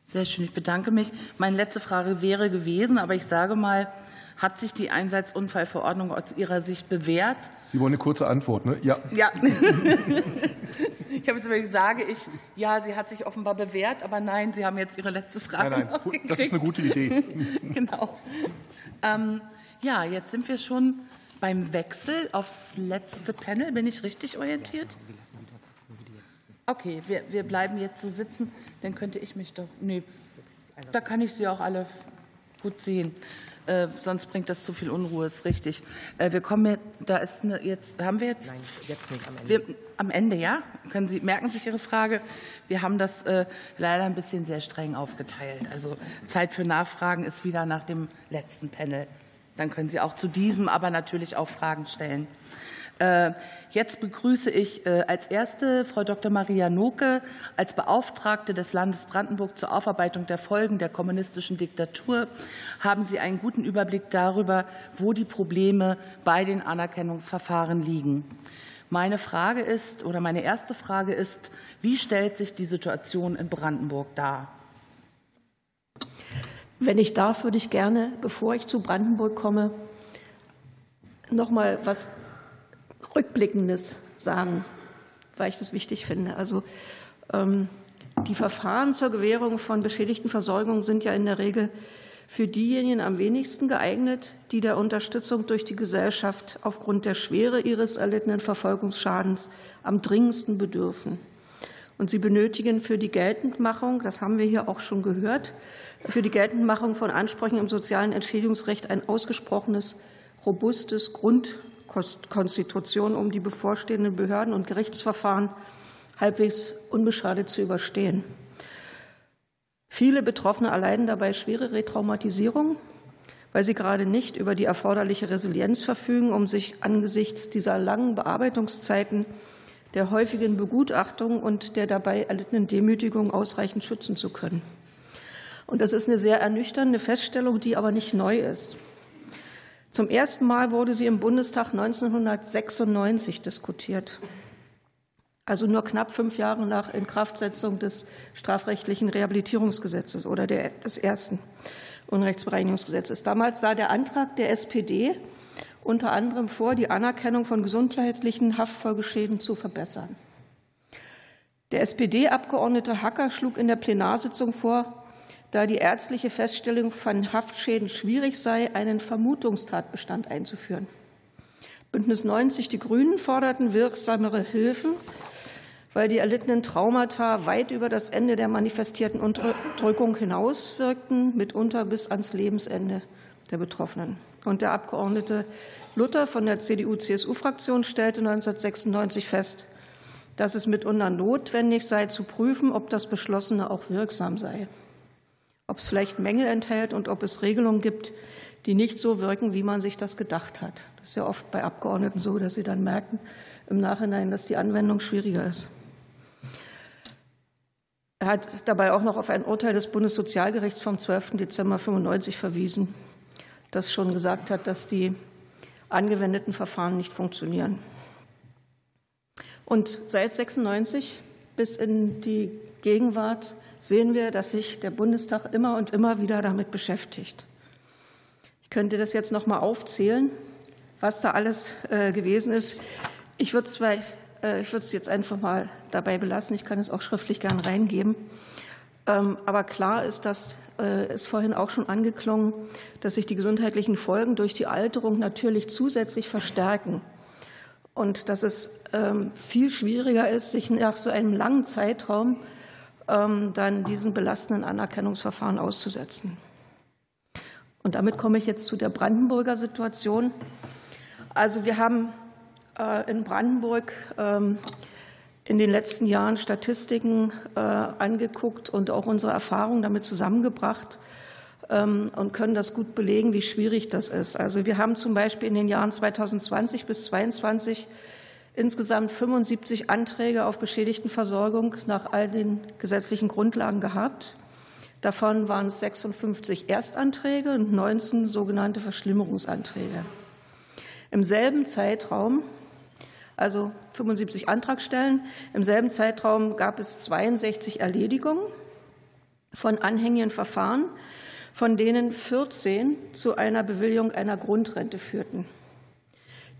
Sehr schön, ich bedanke mich. Meine letzte Frage wäre gewesen, aber ich sage mal, hat sich die Einsatzunfallverordnung aus Ihrer Sicht bewährt? Sie wollen eine kurze Antwort, ne? Ja. Ja. ich habe jetzt ich sage ich, ja, sie hat sich offenbar bewährt, aber nein, Sie haben jetzt Ihre letzte Frage. Nein, nein, das ist eine gute Idee. genau. Ja, jetzt sind wir schon beim Wechsel aufs letzte Panel. Bin ich richtig orientiert? Okay, wir, wir bleiben jetzt so sitzen. Dann könnte ich mich doch. Nee, da kann ich Sie auch alle gut sehen. Äh, sonst bringt das zu viel Unruhe, ist richtig. Äh, wir kommen jetzt, da ist eine, jetzt, haben wir jetzt? Nein, jetzt nicht am Ende. Wir, am Ende, ja? Können Sie, merken sich Ihre Frage? Wir haben das äh, leider ein bisschen sehr streng aufgeteilt. Also Zeit für Nachfragen ist wieder nach dem letzten Panel. Dann können Sie auch zu diesem, aber natürlich auch Fragen stellen. Äh, jetzt begrüße ich äh, als erste Frau Dr. Maria Noke als Beauftragte des Landes Brandenburg zur Aufarbeitung der Folgen der kommunistischen Diktatur. Haben Sie einen guten Überblick darüber, wo die Probleme bei den Anerkennungsverfahren liegen? Meine Frage ist, oder meine erste Frage ist, wie stellt sich die Situation in Brandenburg dar? Wenn ich darf, würde ich gerne, bevor ich zu Brandenburg komme, noch mal was Rückblickendes sagen, weil ich das wichtig finde. Also ähm, die Verfahren zur Gewährung von beschädigten Versorgung sind ja in der Regel für diejenigen am wenigsten geeignet, die der Unterstützung durch die Gesellschaft aufgrund der Schwere ihres erlittenen Verfolgungsschadens am dringendsten bedürfen. Und sie benötigen für die Geltendmachung, das haben wir hier auch schon gehört, für die Geltendmachung von Ansprüchen im sozialen Entschädigungsrecht ein ausgesprochenes, robustes Grundkonstitution, um die bevorstehenden Behörden- und Gerichtsverfahren halbwegs unbeschadet zu überstehen. Viele Betroffene erleiden dabei schwere Retraumatisierung, weil sie gerade nicht über die erforderliche Resilienz verfügen, um sich angesichts dieser langen Bearbeitungszeiten, der häufigen Begutachtung und der dabei erlittenen Demütigung ausreichend schützen zu können. Und das ist eine sehr ernüchternde Feststellung, die aber nicht neu ist. Zum ersten Mal wurde sie im Bundestag 1996 diskutiert, also nur knapp fünf Jahre nach Inkraftsetzung des strafrechtlichen Rehabilitierungsgesetzes oder der, des ersten Unrechtsbereinigungsgesetzes. Damals sah der Antrag der SPD unter anderem vor, die Anerkennung von gesundheitlichen Haftfolgeschäden zu verbessern. Der SPD-Abgeordnete Hacker schlug in der Plenarsitzung vor, da die ärztliche Feststellung von Haftschäden schwierig sei, einen Vermutungstatbestand einzuführen. Bündnis 90 Die Grünen forderten wirksamere Hilfen, weil die erlittenen Traumata weit über das Ende der manifestierten Unterdrückung hinauswirkten, mitunter bis ans Lebensende der Betroffenen. Und der Abgeordnete Luther von der CDU-CSU-Fraktion stellte 1996 fest, dass es mitunter notwendig sei, zu prüfen, ob das Beschlossene auch wirksam sei ob es vielleicht Mängel enthält und ob es Regelungen gibt, die nicht so wirken, wie man sich das gedacht hat. Das ist ja oft bei Abgeordneten so, dass sie dann merken im Nachhinein, dass die Anwendung schwieriger ist. Er hat dabei auch noch auf ein Urteil des Bundessozialgerichts vom 12. Dezember 1995 verwiesen, das schon gesagt hat, dass die angewendeten Verfahren nicht funktionieren. Und seit 96 bis in die Gegenwart sehen wir, dass sich der Bundestag immer und immer wieder damit beschäftigt. Ich könnte das jetzt noch mal aufzählen, was da alles äh, gewesen ist. Ich würde äh, ich würde es jetzt einfach mal dabei belassen. Ich kann es auch schriftlich gern reingeben. Ähm, aber klar ist, das äh, ist vorhin auch schon angeklungen, dass sich die gesundheitlichen Folgen durch die Alterung natürlich zusätzlich verstärken und dass es ähm, viel schwieriger ist, sich nach so einem langen Zeitraum dann diesen belastenden Anerkennungsverfahren auszusetzen. Und damit komme ich jetzt zu der Brandenburger Situation. Also wir haben äh, in Brandenburg ähm, in den letzten Jahren Statistiken äh, angeguckt und auch unsere Erfahrungen damit zusammengebracht ähm, und können das gut belegen, wie schwierig das ist. Also wir haben zum Beispiel in den Jahren 2020 bis 2022 insgesamt 75 Anträge auf Beschädigtenversorgung nach all den gesetzlichen Grundlagen gehabt. Davon waren es 56 Erstanträge und 19 sogenannte Verschlimmerungsanträge. Im selben Zeitraum, also 75 Antragstellen, im selben Zeitraum gab es 62 Erledigungen von anhängigen Verfahren, von denen 14 zu einer Bewilligung einer Grundrente führten.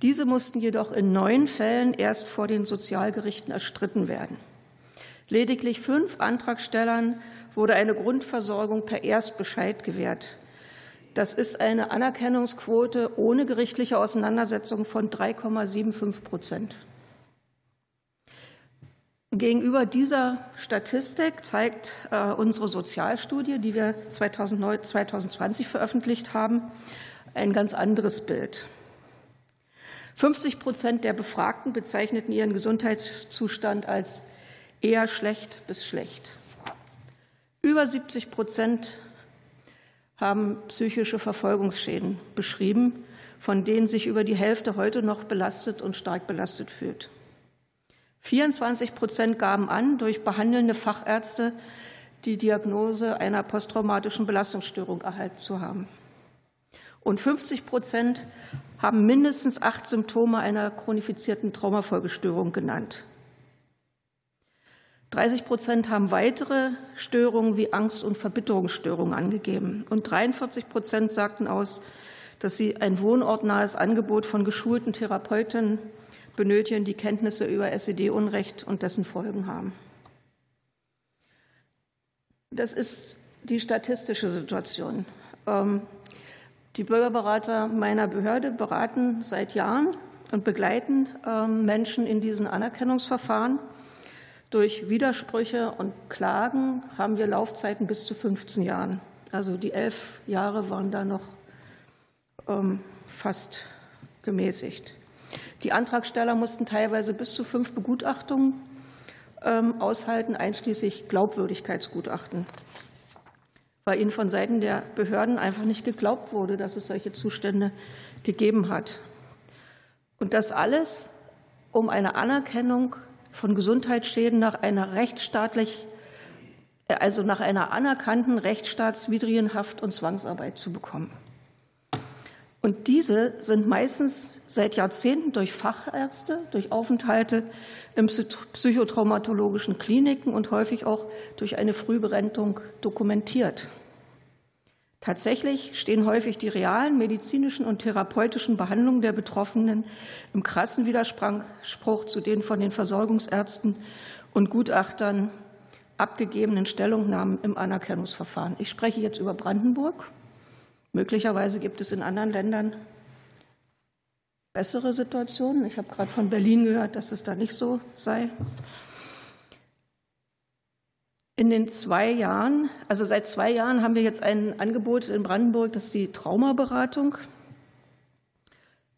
Diese mussten jedoch in neun Fällen erst vor den Sozialgerichten erstritten werden. Lediglich fünf Antragstellern wurde eine Grundversorgung per Erstbescheid gewährt. Das ist eine Anerkennungsquote ohne gerichtliche Auseinandersetzung von 3,75 Prozent. Gegenüber dieser Statistik zeigt äh, unsere Sozialstudie, die wir 2020 veröffentlicht haben, ein ganz anderes Bild. 50 Prozent der Befragten bezeichneten ihren Gesundheitszustand als eher schlecht bis schlecht. Über 70 Prozent haben psychische Verfolgungsschäden beschrieben, von denen sich über die Hälfte heute noch belastet und stark belastet fühlt. 24 Prozent gaben an, durch behandelnde Fachärzte die Diagnose einer posttraumatischen Belastungsstörung erhalten zu haben. Und 50 Prozent haben mindestens acht Symptome einer chronifizierten Traumafolgestörung genannt. 30 Prozent haben weitere Störungen wie Angst- und Verbitterungsstörungen angegeben. Und 43 Prozent sagten aus, dass sie ein wohnortnahes Angebot von geschulten Therapeuten benötigen, die Kenntnisse über SED-Unrecht und dessen Folgen haben. Das ist die statistische Situation. Die Bürgerberater meiner Behörde beraten seit Jahren und begleiten ähm, Menschen in diesen Anerkennungsverfahren. Durch Widersprüche und Klagen haben wir Laufzeiten bis zu 15 Jahren. Also die elf Jahre waren da noch ähm, fast gemäßigt. Die Antragsteller mussten teilweise bis zu fünf Begutachtungen ähm, aushalten, einschließlich Glaubwürdigkeitsgutachten weil ihnen von Seiten der Behörden einfach nicht geglaubt wurde, dass es solche Zustände gegeben hat. Und das alles, um eine Anerkennung von Gesundheitsschäden nach einer rechtsstaatlich, also nach einer anerkannten rechtsstaatswidrigen Haft- und Zwangsarbeit zu bekommen. Und diese sind meistens seit Jahrzehnten durch Fachärzte, durch Aufenthalte in psychotraumatologischen Kliniken und häufig auch durch eine Frühberentung dokumentiert. Tatsächlich stehen häufig die realen medizinischen und therapeutischen Behandlungen der Betroffenen im krassen Widerspruch zu den von den Versorgungsärzten und Gutachtern abgegebenen Stellungnahmen im Anerkennungsverfahren. Ich spreche jetzt über Brandenburg. Möglicherweise gibt es in anderen Ländern bessere Situationen. Ich habe gerade von Berlin gehört, dass es da nicht so sei. In den zwei Jahren, also seit zwei Jahren haben wir jetzt ein Angebot in Brandenburg, das ist die Traumaberatung.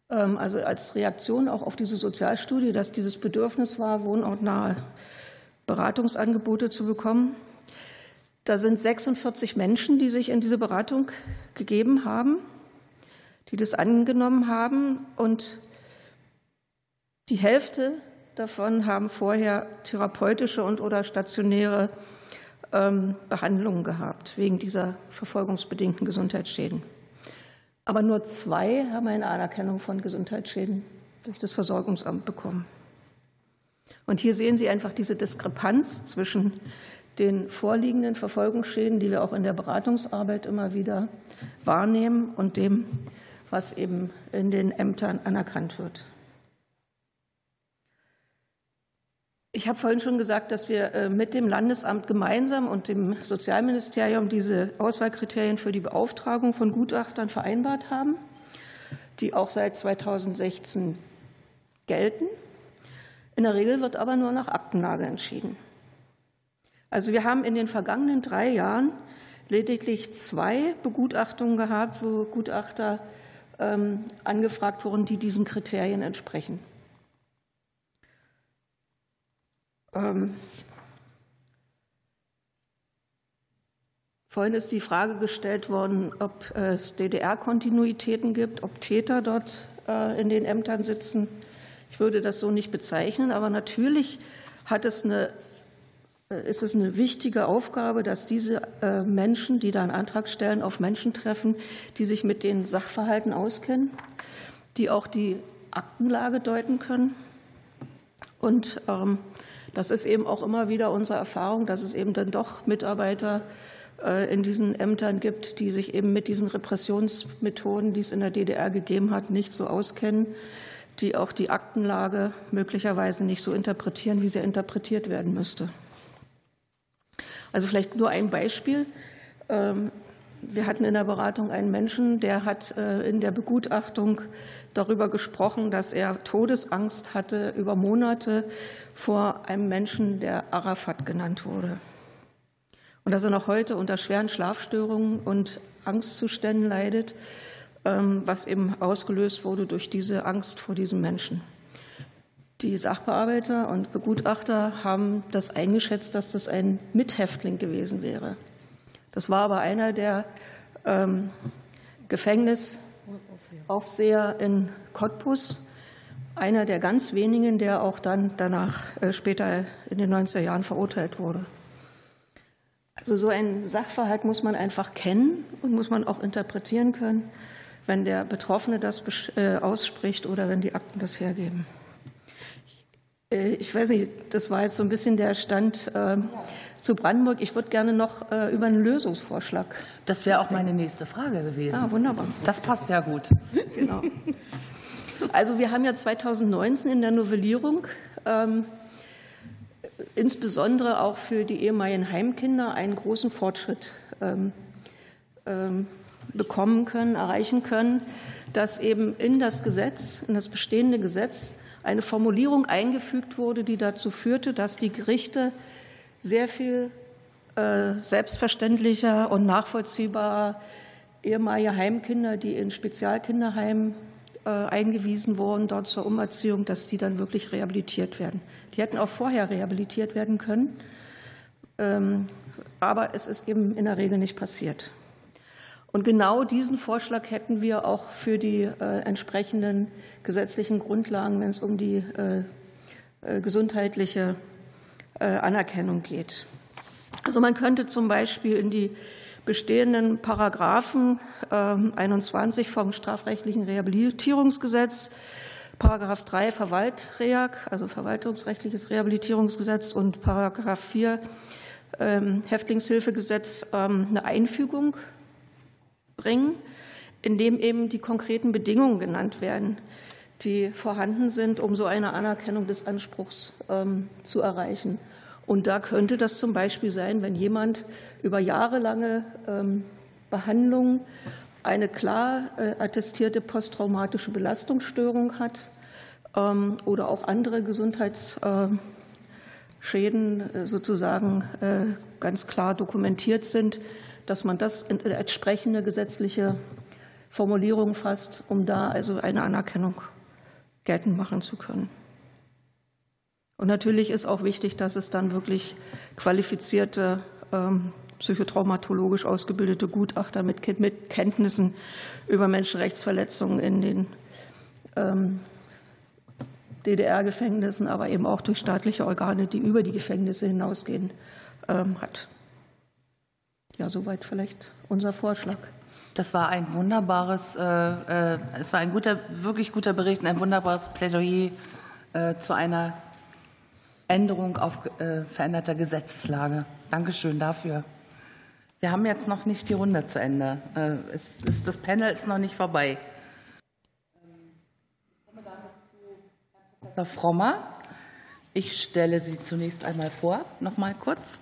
Ähm, also als Reaktion auch auf diese Sozialstudie, dass dieses Bedürfnis war, wohnortnahe Beratungsangebote zu bekommen. Da sind 46 Menschen, die sich in diese Beratung gegeben haben, die das angenommen haben. Und die Hälfte davon haben vorher therapeutische und oder stationäre Behandlungen gehabt wegen dieser verfolgungsbedingten Gesundheitsschäden. Aber nur zwei haben eine Anerkennung von Gesundheitsschäden durch das Versorgungsamt bekommen. Und hier sehen Sie einfach diese Diskrepanz zwischen den vorliegenden Verfolgungsschäden, die wir auch in der Beratungsarbeit immer wieder wahrnehmen, und dem, was eben in den Ämtern anerkannt wird. Ich habe vorhin schon gesagt, dass wir äh, mit dem Landesamt gemeinsam und dem Sozialministerium diese Auswahlkriterien für die Beauftragung von Gutachtern vereinbart haben, die auch seit 2016 gelten. In der Regel wird aber nur nach Aktenlage entschieden. Also wir haben in den vergangenen drei Jahren lediglich zwei Begutachtungen gehabt, wo Gutachter ähm, angefragt wurden, die diesen Kriterien entsprechen. Ähm, vorhin ist die Frage gestellt worden, ob es DDR-Kontinuitäten gibt, ob Täter dort äh, in den Ämtern sitzen. Ich würde das so nicht bezeichnen, aber natürlich hat es eine, äh, ist es eine wichtige Aufgabe, dass diese äh, Menschen, die da einen Antrag stellen, auf Menschen treffen, die sich mit den Sachverhalten auskennen, die auch die Aktenlage deuten können. Und ähm, das ist eben auch immer wieder unsere Erfahrung, dass es eben dann doch Mitarbeiter in diesen Ämtern gibt, die sich eben mit diesen Repressionsmethoden, die es in der DDR gegeben hat, nicht so auskennen, die auch die Aktenlage möglicherweise nicht so interpretieren, wie sie interpretiert werden müsste. Also vielleicht nur ein Beispiel. Wir hatten in der Beratung einen Menschen, der hat äh, in der Begutachtung darüber gesprochen, dass er Todesangst hatte über Monate vor einem Menschen, der Arafat genannt wurde und dass er noch heute unter schweren Schlafstörungen und Angstzuständen leidet, ähm, was eben ausgelöst wurde durch diese Angst vor diesem Menschen. Die Sachbearbeiter und Begutachter haben das eingeschätzt, dass das ein Mithäftling gewesen wäre. Das war aber einer der ähm, Gefängnisaufseher in Cottbus, einer der ganz wenigen, der auch dann danach äh, später in den 90er Jahren verurteilt wurde. Also so ein Sachverhalt muss man einfach kennen und muss man auch interpretieren können, wenn der Betroffene das äh, ausspricht oder wenn die Akten das hergeben. Äh, ich weiß nicht, das war jetzt so ein bisschen der Stand äh, zu Brandenburg. Ich würde gerne noch äh, über einen Lösungsvorschlag. Das wäre auch meine nächste Frage gewesen. Ah, wunderbar. Das passt ja gut. genau. Also wir haben ja 2019 in der Novellierung ähm, insbesondere auch für die ehemaligen Heimkinder einen großen Fortschritt ähm, ähm, bekommen können, erreichen können, dass eben in das Gesetz, in das bestehende Gesetz eine Formulierung eingefügt wurde, die dazu führte, dass die Gerichte sehr viel äh, selbstverständlicher und nachvollziehbarer ehemalige Heimkinder, die in Spezialkinderheimen äh, eingewiesen wurden, dort zur Umerziehung, dass die dann wirklich rehabilitiert werden. Die hätten auch vorher rehabilitiert werden können, ähm, aber es ist eben in der Regel nicht passiert. Und genau diesen Vorschlag hätten wir auch für die äh, entsprechenden gesetzlichen Grundlagen, wenn es um die äh, gesundheitliche Anerkennung geht. Also man könnte zum Beispiel in die bestehenden Paragraphen 21 ähm, vom strafrechtlichen Rehabilitierungsgesetz, Paragraph 3 Verwaltreag, also verwaltungsrechtliches Rehabilitierungsgesetz und Paragraph 4 ähm, Häftlingshilfegesetz ähm, eine Einfügung bringen, in dem eben die konkreten Bedingungen genannt werden, die vorhanden sind, um so eine Anerkennung des Anspruchs zu erreichen. Und da könnte das zum Beispiel sein, wenn jemand über jahrelange ähm, Behandlung eine klar äh, attestierte posttraumatische Belastungsstörung hat ähm, oder auch andere Gesundheitsschäden äh, sozusagen äh, ganz klar dokumentiert sind, dass man das in entsprechende gesetzliche Formulierung fasst, um da also eine Anerkennung geltend machen zu können. Und natürlich ist auch wichtig, dass es dann wirklich qualifizierte ähm, psychotraumatologisch ausgebildete Gutachter mit Kenntnissen über Menschenrechtsverletzungen in den ähm, DDR-Gefängnissen, aber eben auch durch staatliche Organe, die über die Gefängnisse hinausgehen, ähm, hat. Ja, soweit vielleicht unser Vorschlag. Das war ein wunderbares, äh, äh, es war ein guter, wirklich guter Bericht, ein wunderbares Plädoyer äh, zu einer Änderung auf äh, veränderter Gesetzeslage. Dankeschön dafür. Wir haben jetzt noch nicht die Runde zu Ende. Äh, es ist, das Panel ist noch nicht vorbei. Ich komme damit zu Herrn Professor Frommer. Ich stelle Sie zunächst einmal vor, noch mal kurz.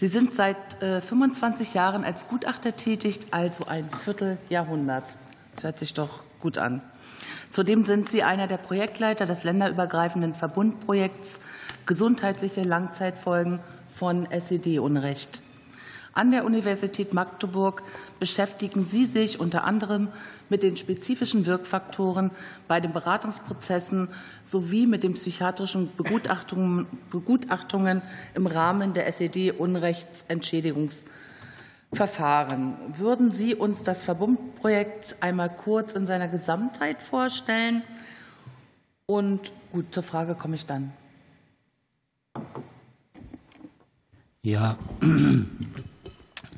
Sie sind seit 25 Jahren als Gutachter tätig, also ein Vierteljahrhundert. Das hört sich doch gut an. Zudem sind Sie einer der Projektleiter des länderübergreifenden Verbundprojekts Gesundheitliche Langzeitfolgen von SED-Unrecht. An der Universität Magdeburg beschäftigen Sie sich unter anderem mit den spezifischen Wirkfaktoren bei den Beratungsprozessen sowie mit den psychiatrischen Begutachtungen, Begutachtungen im Rahmen der SED-Unrechtsentschädigungsverfahren. Würden Sie uns das Verbundprojekt einmal kurz in seiner Gesamtheit vorstellen? Und gut, zur Frage komme ich dann. Ja,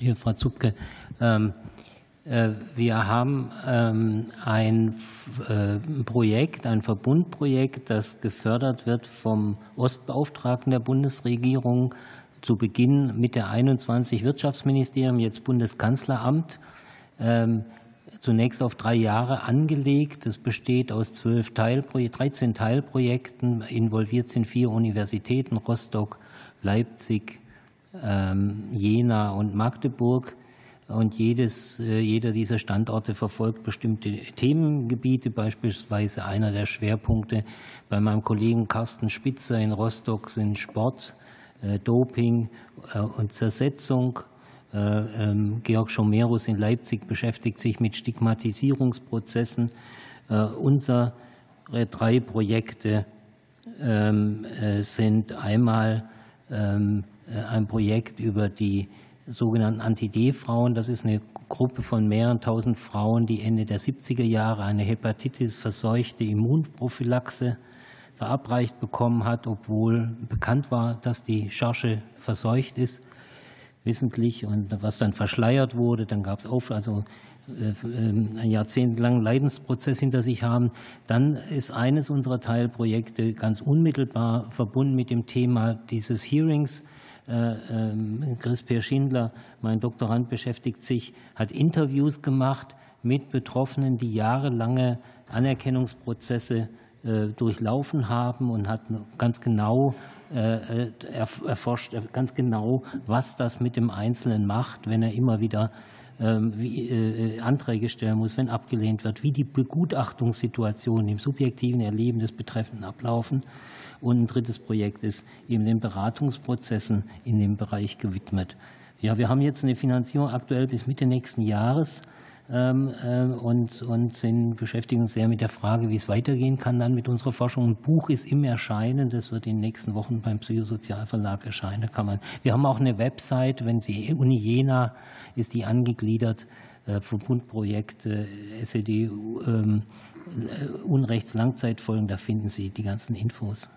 liebe Frau Zupke, ähm, äh, wir haben ähm, ein äh, Projekt, ein Verbundprojekt, das gefördert wird vom Ostbeauftragten der Bundesregierung zu Beginn mit der 21 Wirtschaftsministerium, jetzt Bundeskanzleramt. Ähm, zunächst auf drei Jahre angelegt. Es besteht aus 12 Teilprojekten, 13 Teilprojekten. Involviert sind vier Universitäten, Rostock, Leipzig, Jena und Magdeburg. Und jedes, äh, jeder dieser Standorte verfolgt bestimmte Themengebiete, beispielsweise einer der Schwerpunkte bei meinem Kollegen Carsten Spitzer in Rostock sind Sport, äh, Doping äh, und Zersetzung. Ähm, Georg Schomerus in Leipzig beschäftigt sich mit Stigmatisierungsprozessen. Unsere drei Projekte ähm, sind einmal ähm, ein Projekt über die sogenannten Anti-D-Frauen. Das ist eine Gruppe von mehreren tausend Frauen, die Ende der 70er Jahre eine Hepatitis-verseuchte Immunprophylaxe verabreicht bekommen hat, obwohl bekannt war, dass die Charge verseucht ist, wissentlich, und was dann verschleiert wurde. Dann gab es auf, also äh, ein jahrzehntelangen Leidensprozess hinter sich haben. Dann ist eines unserer Teilprojekte ganz unmittelbar verbunden mit dem Thema dieses Hearings äh, ähm, Chris Peer Schindler, mein Doktorand, beschäftigt sich, hat Interviews gemacht mit Betroffenen, die jahrelange Anerkennungsprozesse äh, durchlaufen haben und hat ganz genau äh, erforscht, ganz genau, was das mit dem Einzelnen macht, wenn er immer wieder ähm, Anträge stellen muss, wenn abgelehnt wird, wie die Begutachtungssituationen im subjektiven Erleben des Betreffenden ablaufen. Und ein drittes Projekt ist eben den Beratungsprozessen in dem Bereich gewidmet. Ja, wir haben jetzt eine Finanzierung aktuell bis Mitte nächsten Jahres ähm, äh, und, und sind, beschäftigen uns sehr mit der Frage, wie es weitergehen kann dann mit unserer Forschung. Ein Buch ist im Erscheinen, das wird in den nächsten Wochen beim Psychosozialverlag erscheinen. Kann man. Wir haben auch eine Website, wenn Sie Uni Jena ist die angegliedert, äh, Verbundprojekt äh, SED ähm, Unrechtslangzeitfolgen, da finden Sie die ganzen Infos.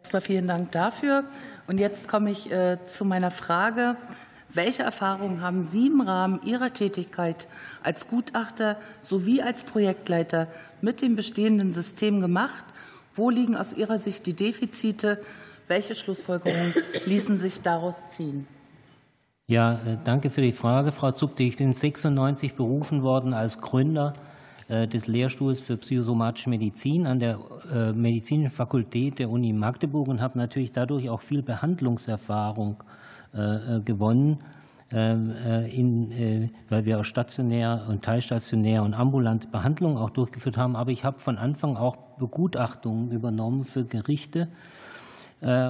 Erstmal vielen Dank dafür. Und jetzt komme ich äh, zu meiner Frage. Welche Erfahrungen haben Sie im Rahmen Ihrer Tätigkeit als Gutachter sowie als Projektleiter mit dem bestehenden System gemacht? Wo liegen aus Ihrer Sicht die Defizite? Welche Schlussfolgerungen ließen sich daraus ziehen? Ja, äh, danke für die Frage, Frau Zupke. Ich bin 96 berufen worden als Gründer des Lehrstuhls für psychosomatische Medizin an der äh, Medizinischen Fakultät der Uni Magdeburg und habe natürlich dadurch auch viel Behandlungserfahrung äh, gewonnen, ähm, weil wir auch stationär und teilstationär und ambulante Behandlungen auch durchgeführt haben. Aber ich habe von Anfang auch Begutachtungen übernommen für Gerichte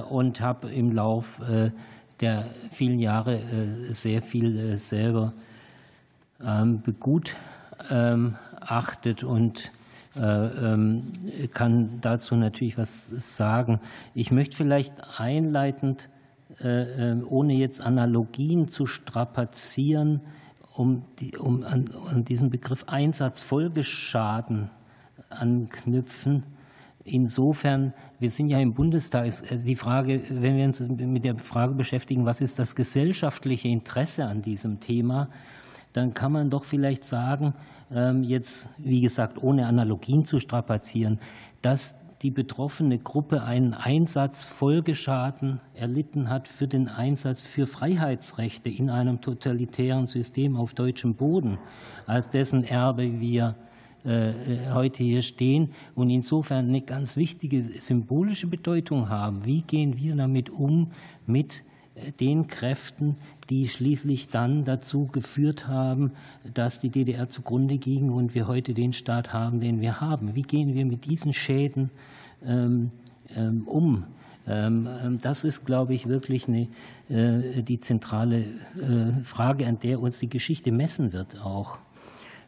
und habe im Lauf der vielen Jahre sehr viel selber ähm, begutachtet ähm, achtet und äh, ähm, kann dazu natürlich was sagen. Ich möchte vielleicht einleitend, äh, äh, ohne jetzt Analogien zu strapazieren, um, die, um an, an diesen Begriff Einsatzfolgeschaden anknüpfen. Insofern, wir sind ja im Bundestag, ist die Frage, wenn wir uns mit der Frage beschäftigen, was ist das gesellschaftliche Interesse an diesem Thema, dann kann man doch vielleicht sagen, ähm, jetzt, wie gesagt, ohne Analogien zu strapazieren, dass die betroffene Gruppe einen Einsatzfolgeschaden erlitten hat für den Einsatz für Freiheitsrechte in einem totalitären System auf deutschem Boden, als dessen Erbe wir äh, heute hier stehen und insofern eine ganz wichtige symbolische Bedeutung haben. Wie gehen wir damit um mit den Kräften, die schließlich dann dazu geführt haben, dass die DDR zugrunde ging und wir heute den Staat haben, den wir haben. Wie gehen wir mit diesen Schäden ähm, ähm, um? Ähm, das ist, glaube ich, wirklich eine, äh, die zentrale äh, Frage, an der uns die Geschichte messen wird auch.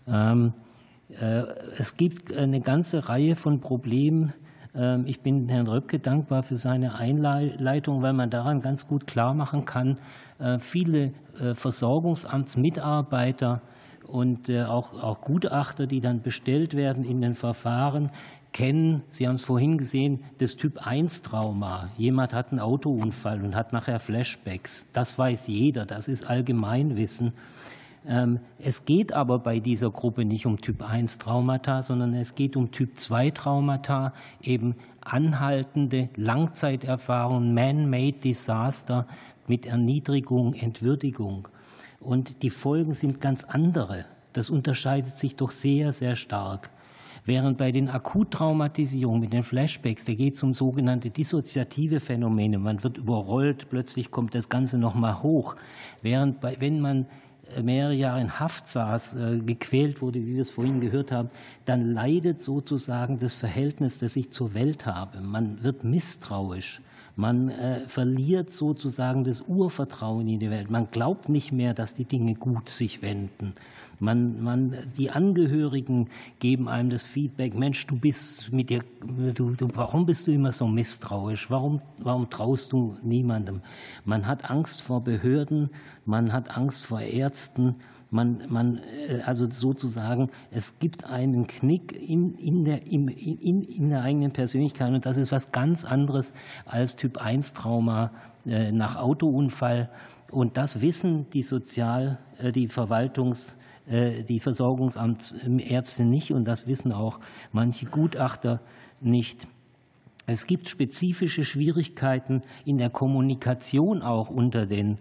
Äh, es gibt eine ganze Reihe von Problemen. Ich bin Herrn Röpke dankbar für seine Einleitung, weil man daran ganz gut klar machen kann, viele Versorgungsamtsmitarbeiter und auch, auch Gutachter, die dann bestellt werden in den Verfahren, kennen, Sie haben es vorhin gesehen, das Typ-1-Trauma. Jemand hat einen Autounfall und hat nachher Flashbacks. Das weiß jeder, das ist Allgemeinwissen. Ähm, es geht aber bei dieser Gruppe nicht um Typ-1-Traumata, sondern es geht um Typ-2-Traumata, eben anhaltende Langzeiterfahrungen, man-made Disaster mit Erniedrigung, Entwürdigung. Und die Folgen sind ganz andere. Das unterscheidet sich doch sehr, sehr stark. Während bei den Akuttraumatisierungen mit den Flashbacks, da geht es um sogenannte dissoziative Phänomene. Man wird überrollt, plötzlich kommt das Ganze nochmal hoch. Während bei, wenn man mehrere Jahre in Haft saß, äh, gequält wurde, wie wir es vorhin gehört haben, dann leidet sozusagen das Verhältnis, das ich zur Welt habe. Man wird misstrauisch. Man äh, verliert sozusagen das Urvertrauen in die Welt. Man glaubt nicht mehr, dass die Dinge gut sich wenden. Man, man, die Angehörigen geben einem das Feedback, Mensch, du bist mit dir, du, du, warum bist du immer so misstrauisch? Warum, warum traust du niemandem? Man hat Angst vor Behörden, man hat Angst vor Ärzten, man, man, äh, also sozusagen, es gibt einen Knick in, in, der, in, in, in der eigenen Persönlichkeit und das ist was ganz anderes als Typ-1-Trauma äh, nach Autounfall. Und das wissen die Sozial-, äh, die Verwaltungs- die Versorgungsärzte nicht und das wissen auch manche Gutachter nicht. Es gibt spezifische Schwierigkeiten in der Kommunikation auch unter den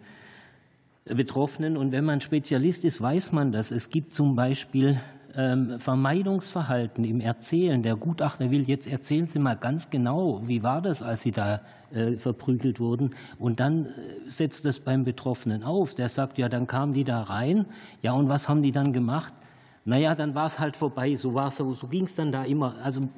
Betroffenen. Und wenn man Spezialist ist, weiß man das. Es gibt zum Beispiel ähm, Vermeidungsverhalten im Erzählen. Der Gutachter will, jetzt erzählen Sie mal ganz genau, wie war das, als Sie da äh, verprügelt wurden. Und dann äh, setzt das beim Betroffenen auf. Der sagt, ja, dann kamen die da rein. Ja, und was haben die dann gemacht? Naja, dann war es halt vorbei. So, so, ging es dann da immer. Also,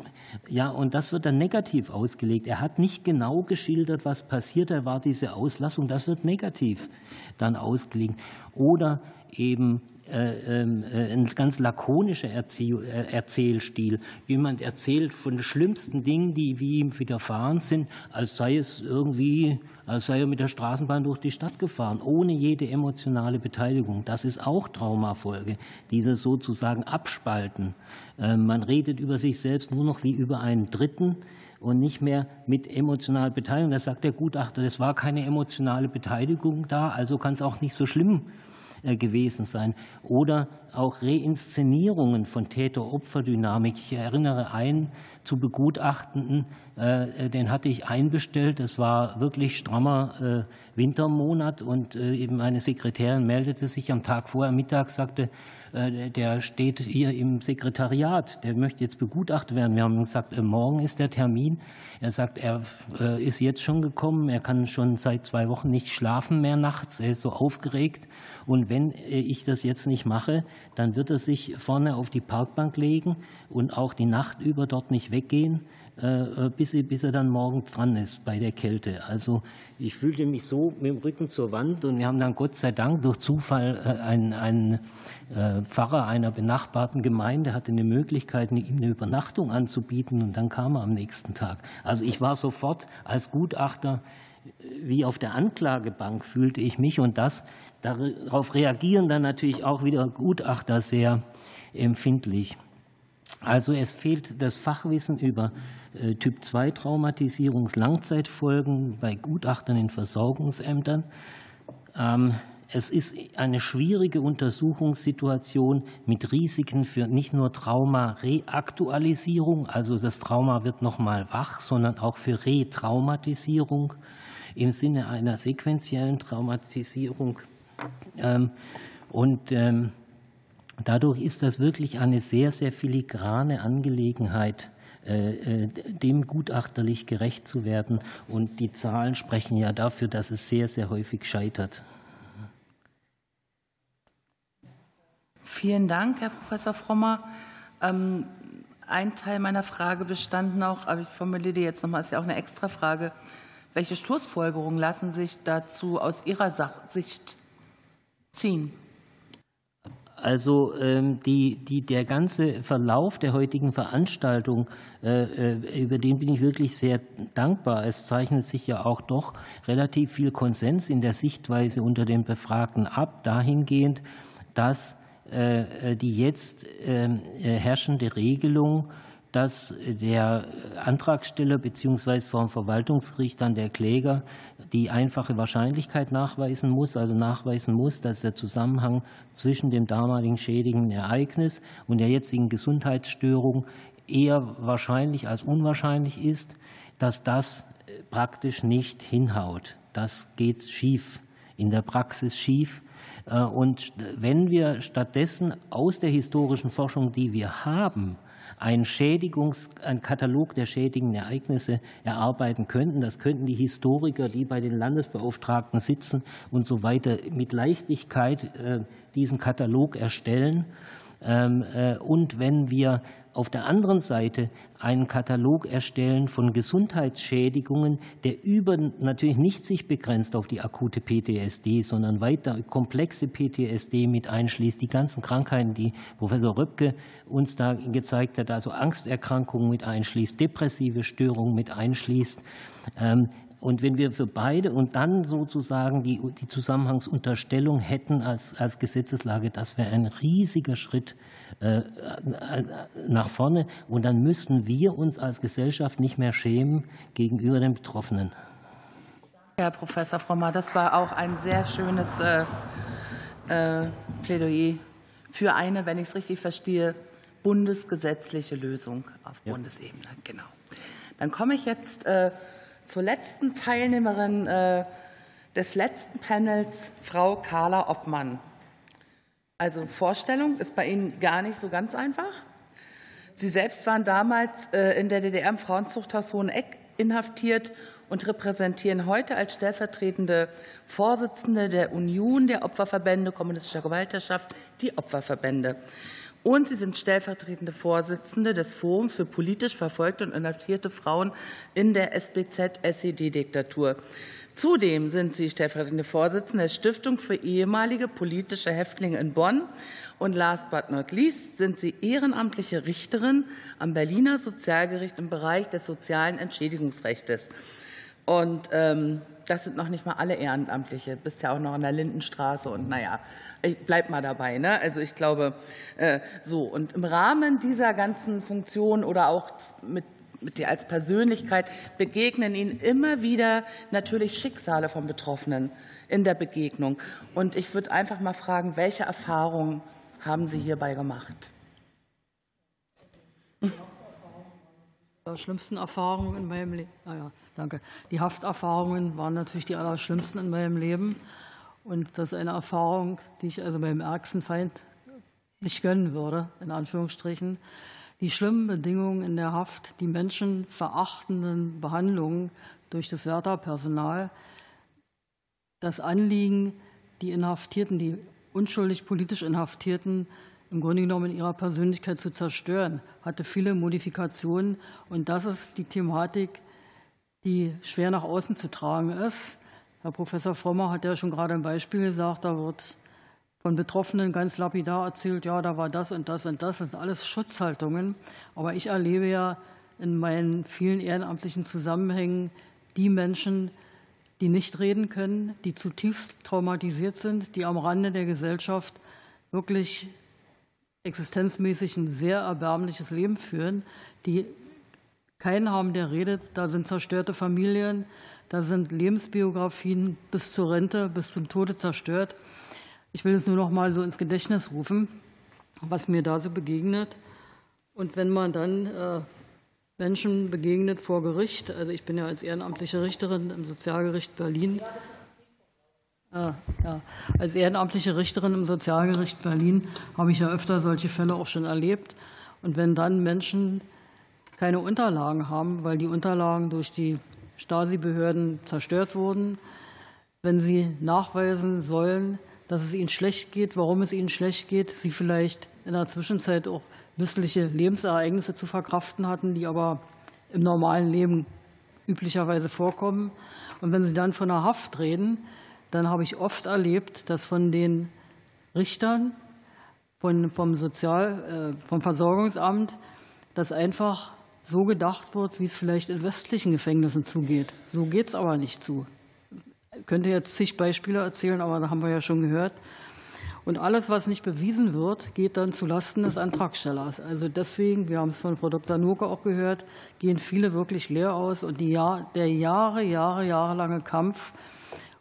ja, und das wird dann negativ ausgelegt. Er hat nicht genau geschildert, was passiert. Er war diese Auslassung. Das wird negativ dann ausgelegt. Oder eben äh, äh, ein ganz lakonischer äh, Erzählstil. Jemand erzählt von den schlimmsten Dingen, die wie ihm widerfahren sind, als sei es irgendwie, als sei er mit der Straßenbahn durch die Stadt gefahren, ohne jede emotionale Beteiligung. Das ist auch Traumafolge, dieses sozusagen Abspalten. Man redet über sich selbst nur noch wie über einen Dritten und nicht mehr mit emotionaler Beteiligung. Da sagt der Gutachter, es war keine emotionale Beteiligung da, also kann es auch nicht so schlimm äh, gewesen sein. Oder auch Reinszenierungen von Täter-Opfer-Dynamik. Ich erinnere einen zu begutachtenden, äh, den hatte ich einbestellt. Es war wirklich strammer äh, Wintermonat und eben meine Sekretärin meldete sich am Tag vorher Mittag, sagte, der steht hier im Sekretariat, der möchte jetzt begutachtet werden. Wir haben gesagt, morgen ist der Termin. Er sagt, er ist jetzt schon gekommen, er kann schon seit zwei Wochen nicht schlafen mehr nachts, er ist so aufgeregt. Und wenn äh, ich das jetzt nicht mache, dann wird er sich vorne auf die Parkbank legen und auch die Nacht über dort nicht weggehen, äh, bis, bis er dann morgen dran ist bei der Kälte. Also ich fühlte mich so mit dem Rücken zur Wand und wir haben dann Gott sei Dank durch Zufall äh, einen, einen Pfarrer einer benachbarten Gemeinde hatte eine Möglichkeit, ihm eine Übernachtung anzubieten und dann kam er am nächsten Tag. Also ich war sofort als Gutachter wie auf der Anklagebank fühlte ich mich und das Darauf reagieren dann natürlich auch wieder Gutachter sehr empfindlich. Also es fehlt das Fachwissen über äh, Typ-2-Traumatisierungs-Langzeitfolgen bei Gutachtern in Versorgungsämtern. Ähm, es ist eine schwierige Untersuchungssituation mit Risiken für nicht nur Trauma-Reaktualisierung, also das Trauma wird nochmal wach, sondern auch für Retraumatisierung im Sinne einer sequentiellen Traumatisierung ähm, und ähm, dadurch ist das wirklich eine sehr, sehr filigrane Angelegenheit, äh, äh, dem gutachterlich gerecht zu werden. Und die Zahlen sprechen ja dafür, dass es sehr, sehr häufig scheitert. Vielen Dank, Herr Professor Frommer. Ähm, ein Teil meiner Frage bestand noch, aber ich formuliere jetzt nochmal, ist ja auch eine Extrafrage Welche Schlussfolgerungen lassen sich dazu aus Ihrer Sicht ziehen? Also ähm, die, die, der ganze Verlauf der heutigen Veranstaltung, äh, äh, über den bin ich wirklich sehr dankbar. Es zeichnet sich ja auch doch relativ viel Konsens in der Sichtweise unter den Befragten ab, dahingehend, dass äh, die jetzt ähm, herrschende Regelung dass der Antragsteller bzw. vom Verwaltungsgericht dann der Kläger die einfache Wahrscheinlichkeit nachweisen muss, also nachweisen muss, dass der Zusammenhang zwischen dem damaligen schädigenden Ereignis und der jetzigen Gesundheitsstörung eher wahrscheinlich als unwahrscheinlich ist, dass das praktisch nicht hinhaut. Das geht schief, in der Praxis schief. Und wenn wir stattdessen aus der historischen Forschung, die wir haben, einen, Schädigungs-, einen Katalog der schädigenden Ereignisse erarbeiten könnten. Das könnten die Historiker, die bei den Landesbeauftragten sitzen und so weiter, mit Leichtigkeit äh, diesen Katalog erstellen. Ähm, äh, und wenn wir auf der anderen Seite einen Katalog erstellen von Gesundheitsschädigungen, der über natürlich nicht sich begrenzt auf die akute PTSD, sondern weiter komplexe PTSD mit einschließt, die ganzen Krankheiten, die Professor Röpke uns da gezeigt hat, also Angsterkrankungen mit einschließt, depressive Störungen mit einschließt. Und wenn wir für beide und dann sozusagen die, die Zusammenhangsunterstellung hätten als, als Gesetzeslage, das wäre ein riesiger Schritt äh, nach vorne. Und dann müssten wir uns als Gesellschaft nicht mehr schämen gegenüber den Betroffenen. Herr Professor Frommer, das war auch ein sehr schönes äh, äh, Plädoyer für eine, wenn ich es richtig verstehe, bundesgesetzliche Lösung auf ja. Bundesebene. Genau. Dann komme ich jetzt äh, zur letzten Teilnehmerin äh, des letzten Panels, Frau Carla Obmann. Also Vorstellung ist bei Ihnen gar nicht so ganz einfach. Sie selbst waren damals äh, in der DDR im Frauenzuchthaus Hoheneck inhaftiert und repräsentieren heute als stellvertretende Vorsitzende der Union der Opferverbände kommunistischer Gewaltherrschaft die Opferverbände. Und sie sind stellvertretende Vorsitzende des Forums für politisch verfolgte und inhaftierte Frauen in der SBZ-SED-Diktatur. Zudem sind sie stellvertretende Vorsitzende der Stiftung für ehemalige politische Häftlinge in Bonn. Und last but not least sind sie ehrenamtliche Richterin am Berliner Sozialgericht im Bereich des sozialen Entschädigungsrechts. Und ähm, das sind noch nicht mal alle Ehrenamtliche. Bist ja auch noch in der Lindenstraße und naja, ich bleib mal dabei. Ne? Also ich glaube, äh, so. Und im Rahmen dieser ganzen Funktion oder auch mit mit dir als Persönlichkeit begegnen Ihnen immer wieder natürlich Schicksale von Betroffenen in der Begegnung. Und ich würde einfach mal fragen, welche Erfahrungen haben Sie hierbei gemacht? Die schlimmsten Erfahrungen in meinem Leben. Ah ja, danke. Die Hafterfahrungen waren natürlich die allerschlimmsten in meinem Leben. Und das ist eine Erfahrung, die ich also meinem ärgsten Feind nicht gönnen würde, in Anführungsstrichen. Die schlimmen Bedingungen in der Haft, die menschenverachtenden Behandlungen durch das Wärterpersonal, das Anliegen, die Inhaftierten, die unschuldig politisch Inhaftierten im Grunde genommen in ihrer Persönlichkeit zu zerstören, hatte viele Modifikationen. Und das ist die Thematik, die schwer nach außen zu tragen ist. Herr Professor Frommer hat ja schon gerade ein Beispiel gesagt, da wird von Betroffenen ganz lapidar erzählt, ja, da war das und das und das, das sind alles Schutzhaltungen. Aber ich erlebe ja in meinen vielen ehrenamtlichen Zusammenhängen die Menschen, die nicht reden können, die zutiefst traumatisiert sind, die am Rande der Gesellschaft wirklich existenzmäßig ein sehr erbärmliches Leben führen, die keinen haben, der redet. Da sind zerstörte Familien, da sind Lebensbiografien bis zur Rente, bis zum Tode zerstört. Ich will es nur noch mal so ins Gedächtnis rufen, was mir da so begegnet. Und wenn man dann äh, Menschen begegnet vor Gericht, also ich bin ja als ehrenamtliche Richterin im Sozialgericht Berlin, äh, ja, als ehrenamtliche Richterin im Sozialgericht Berlin habe ich ja öfter solche Fälle auch schon erlebt. Und wenn dann Menschen keine Unterlagen haben, weil die Unterlagen durch die Stasi-Behörden zerstört wurden, wenn sie nachweisen sollen, dass es ihnen schlecht geht, warum es ihnen schlecht geht, sie vielleicht in der Zwischenzeit auch missliche Lebensereignisse zu verkraften hatten, die aber im normalen Leben üblicherweise vorkommen. Und wenn Sie dann von der Haft reden, dann habe ich oft erlebt, dass von den Richtern, von, vom, Sozial-, vom Versorgungsamt, dass einfach so gedacht wird, wie es vielleicht in westlichen Gefängnissen zugeht. So geht es aber nicht zu. Ich könnte jetzt zig Beispiele erzählen, aber da haben wir ja schon gehört. Und alles, was nicht bewiesen wird, geht dann zulasten des Antragstellers. Also deswegen, wir haben es von Frau Dr. Nurke auch gehört, gehen viele wirklich leer aus. Und Jahr, der Jahre, Jahre, jahrelange Kampf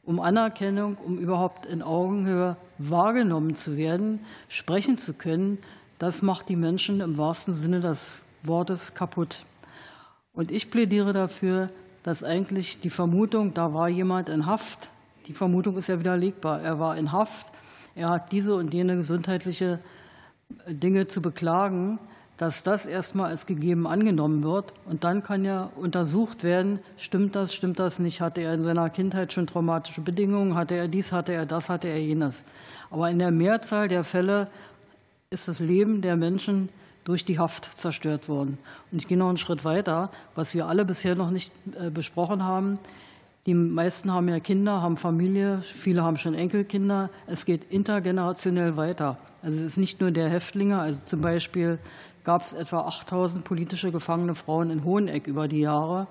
um Anerkennung, um überhaupt in Augenhöhe wahrgenommen zu werden, sprechen zu können, das macht die Menschen im wahrsten Sinne des Wortes kaputt. Und ich plädiere dafür, dass eigentlich die Vermutung, da war jemand in Haft, die Vermutung ist ja widerlegbar. Er war in Haft, er hat diese und jene gesundheitliche Dinge zu beklagen, dass das erstmal als gegeben angenommen wird. Und dann kann ja untersucht werden, stimmt das, stimmt das nicht, hatte er in seiner Kindheit schon traumatische Bedingungen, hatte er dies, hatte er das, hatte er jenes. Aber in der Mehrzahl der Fälle ist das Leben der Menschen durch die Haft zerstört worden. Und ich gehe noch einen Schritt weiter, was wir alle bisher noch nicht äh, besprochen haben. Die meisten haben ja Kinder, haben Familie, viele haben schon Enkelkinder. Es geht intergenerationell weiter. Also es ist nicht nur der Häftlinge, also zum Beispiel gab es etwa 8000 politische gefangene Frauen in Hoheneck über die Jahre.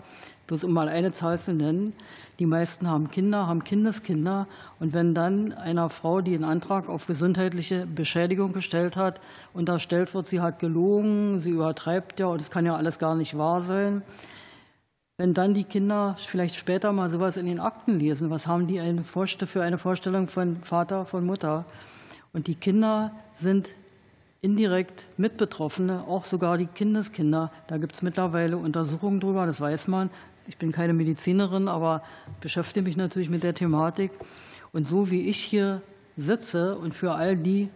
Bloß um mal eine Zahl zu nennen. Die meisten haben Kinder, haben Kindeskinder. Und wenn dann einer Frau, die einen Antrag auf gesundheitliche Beschädigung gestellt hat, unterstellt wird, sie hat gelogen, sie übertreibt ja und es kann ja alles gar nicht wahr sein, wenn dann die Kinder vielleicht später mal sowas in den Akten lesen, was haben die für eine Vorstellung von Vater, von Mutter? Und die Kinder sind indirekt Mitbetroffene, auch sogar die Kindeskinder. Da gibt es mittlerweile Untersuchungen drüber, das weiß man. Ich bin keine Medizinerin, aber beschäftige mich natürlich mit der Thematik. Und so wie ich hier sitze und für all die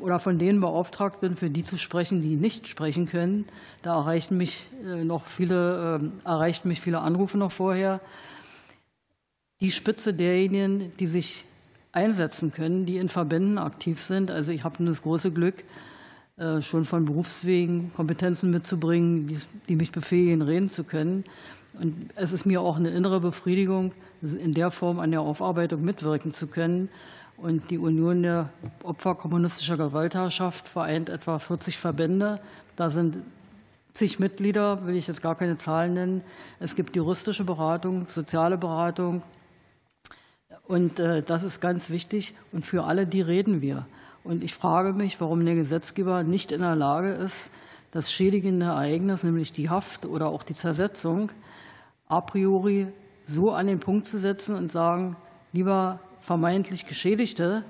oder von denen beauftragt bin, für die zu sprechen, die nicht sprechen können. Da erreichten mich äh, noch viele, ähm, erreichten mich viele Anrufe noch vorher. Die Spitze derjenigen, die sich einsetzen können, die in Verbänden aktiv sind. Also ich habe das große Glück, schon von Berufswegen Kompetenzen mitzubringen, die mich befähigen, reden zu können. Und es ist mir auch eine innere Befriedigung, in der Form an der Aufarbeitung mitwirken zu können. Und die Union der Opfer kommunistischer Gewaltherrschaft vereint etwa 40 Verbände. Da sind zig Mitglieder, will ich jetzt gar keine Zahlen nennen. Es gibt juristische Beratung, soziale Beratung. Und äh, das ist ganz wichtig. Und für alle die reden wir. Und ich frage mich, warum der Gesetzgeber nicht in der Lage ist, das schädigende Ereignis, nämlich die Haft oder auch die Zersetzung, a priori so an den Punkt zu setzen und sagen, lieber vermeintlich Geschädigte,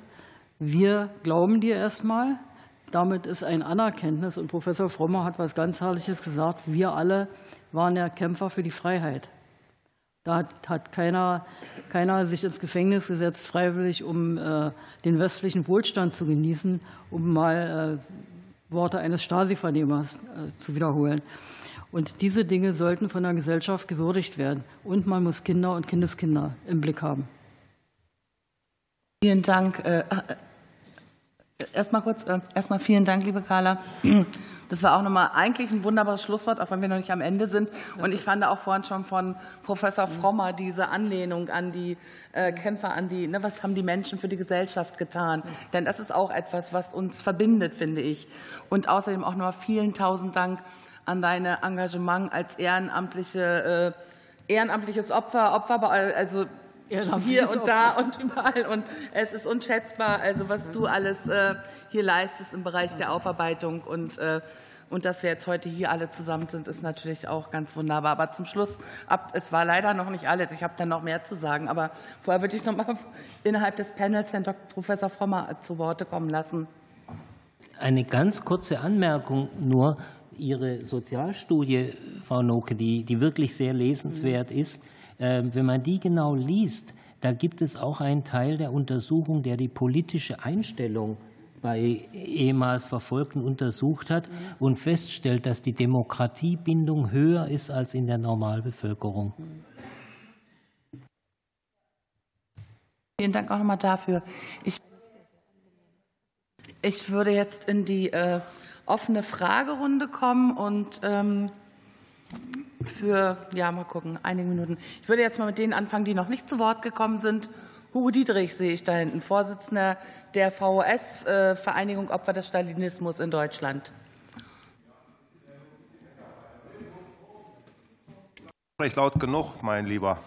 wir glauben dir erstmal. Damit ist ein Anerkenntnis. Und Professor Frommer hat was ganz Herrliches gesagt. Wir alle waren ja Kämpfer für die Freiheit. Da hat, keiner, keiner sich ins Gefängnis gesetzt, freiwillig, um äh, den westlichen Wohlstand zu genießen, um mal äh, Worte eines Stasi-Vernehmers äh, zu wiederholen. Und diese Dinge sollten von der Gesellschaft gewürdigt werden. Und man muss Kinder und Kindeskinder im Blick haben. Vielen Dank. Erstmal kurz, erstmal vielen Dank, liebe Carla. Das war auch nochmal eigentlich ein wunderbares Schlusswort, auch wenn wir noch nicht am Ende sind. Und ich fand auch vorhin schon von Professor Frommer diese Anlehnung an die Kämpfer, an die, ne, was haben die Menschen für die Gesellschaft getan? Denn das ist auch etwas, was uns verbindet, finde ich. Und außerdem auch nochmal vielen tausend Dank an dein Engagement als ehrenamtliche, ehrenamtliches Opfer, Opfer, also hier und da und überall. Und es ist unschätzbar, also was du alles äh, hier leistest im Bereich der Aufarbeitung. Und, äh, und dass wir jetzt heute hier alle zusammen sind, ist natürlich auch ganz wunderbar. Aber zum Schluss, es war leider noch nicht alles. Ich habe dann noch mehr zu sagen. Aber vorher würde ich noch mal innerhalb des Panels Herrn Dr. Professor Frommer zu Worte kommen lassen. Eine ganz kurze Anmerkung nur. Ihre Sozialstudie, Frau Noke, die, die wirklich sehr lesenswert ist, ähm, wenn man die genau liest, da gibt es auch einen Teil der Untersuchung, der die politische Einstellung bei ehemals Verfolgten untersucht hat und feststellt, dass die Demokratiebindung höher ist als in der Normalbevölkerung. Vielen Dank auch nochmal dafür. Ich, ich würde jetzt in die äh, offene Fragerunde kommen und ähm, für, ja, mal gucken, einige Minuten. Ich würde jetzt mal mit denen anfangen, die noch nicht zu Wort gekommen sind. Hugo Dietrich sehe ich da hinten, Vorsitzender der VOS, Vereinigung Opfer des Stalinismus in Deutschland. Sprech laut genug, mein Lieber.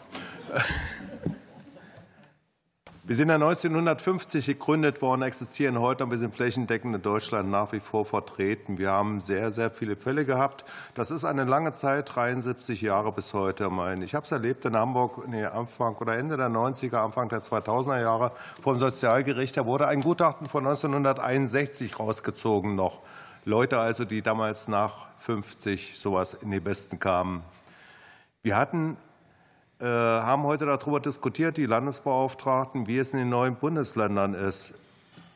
Wir sind ja 1950 gegründet worden, existieren heute und wir sind flächendeckend in Deutschland nach wie vor vertreten. Wir haben sehr, sehr viele Fälle gehabt. Das ist eine lange Zeit, 73 Jahre bis heute. Meine. Ich habe es erlebt in Hamburg nee, Anfang oder Ende der 90er, Anfang der 2000er Jahre vom Sozialgericht. Da wurde ein Gutachten von 1961 rausgezogen noch. Leute also, die damals nach 50 sowas in die Besten kamen. Wir hatten haben heute darüber diskutiert, die Landesbeauftragten, wie es in den neuen Bundesländern ist.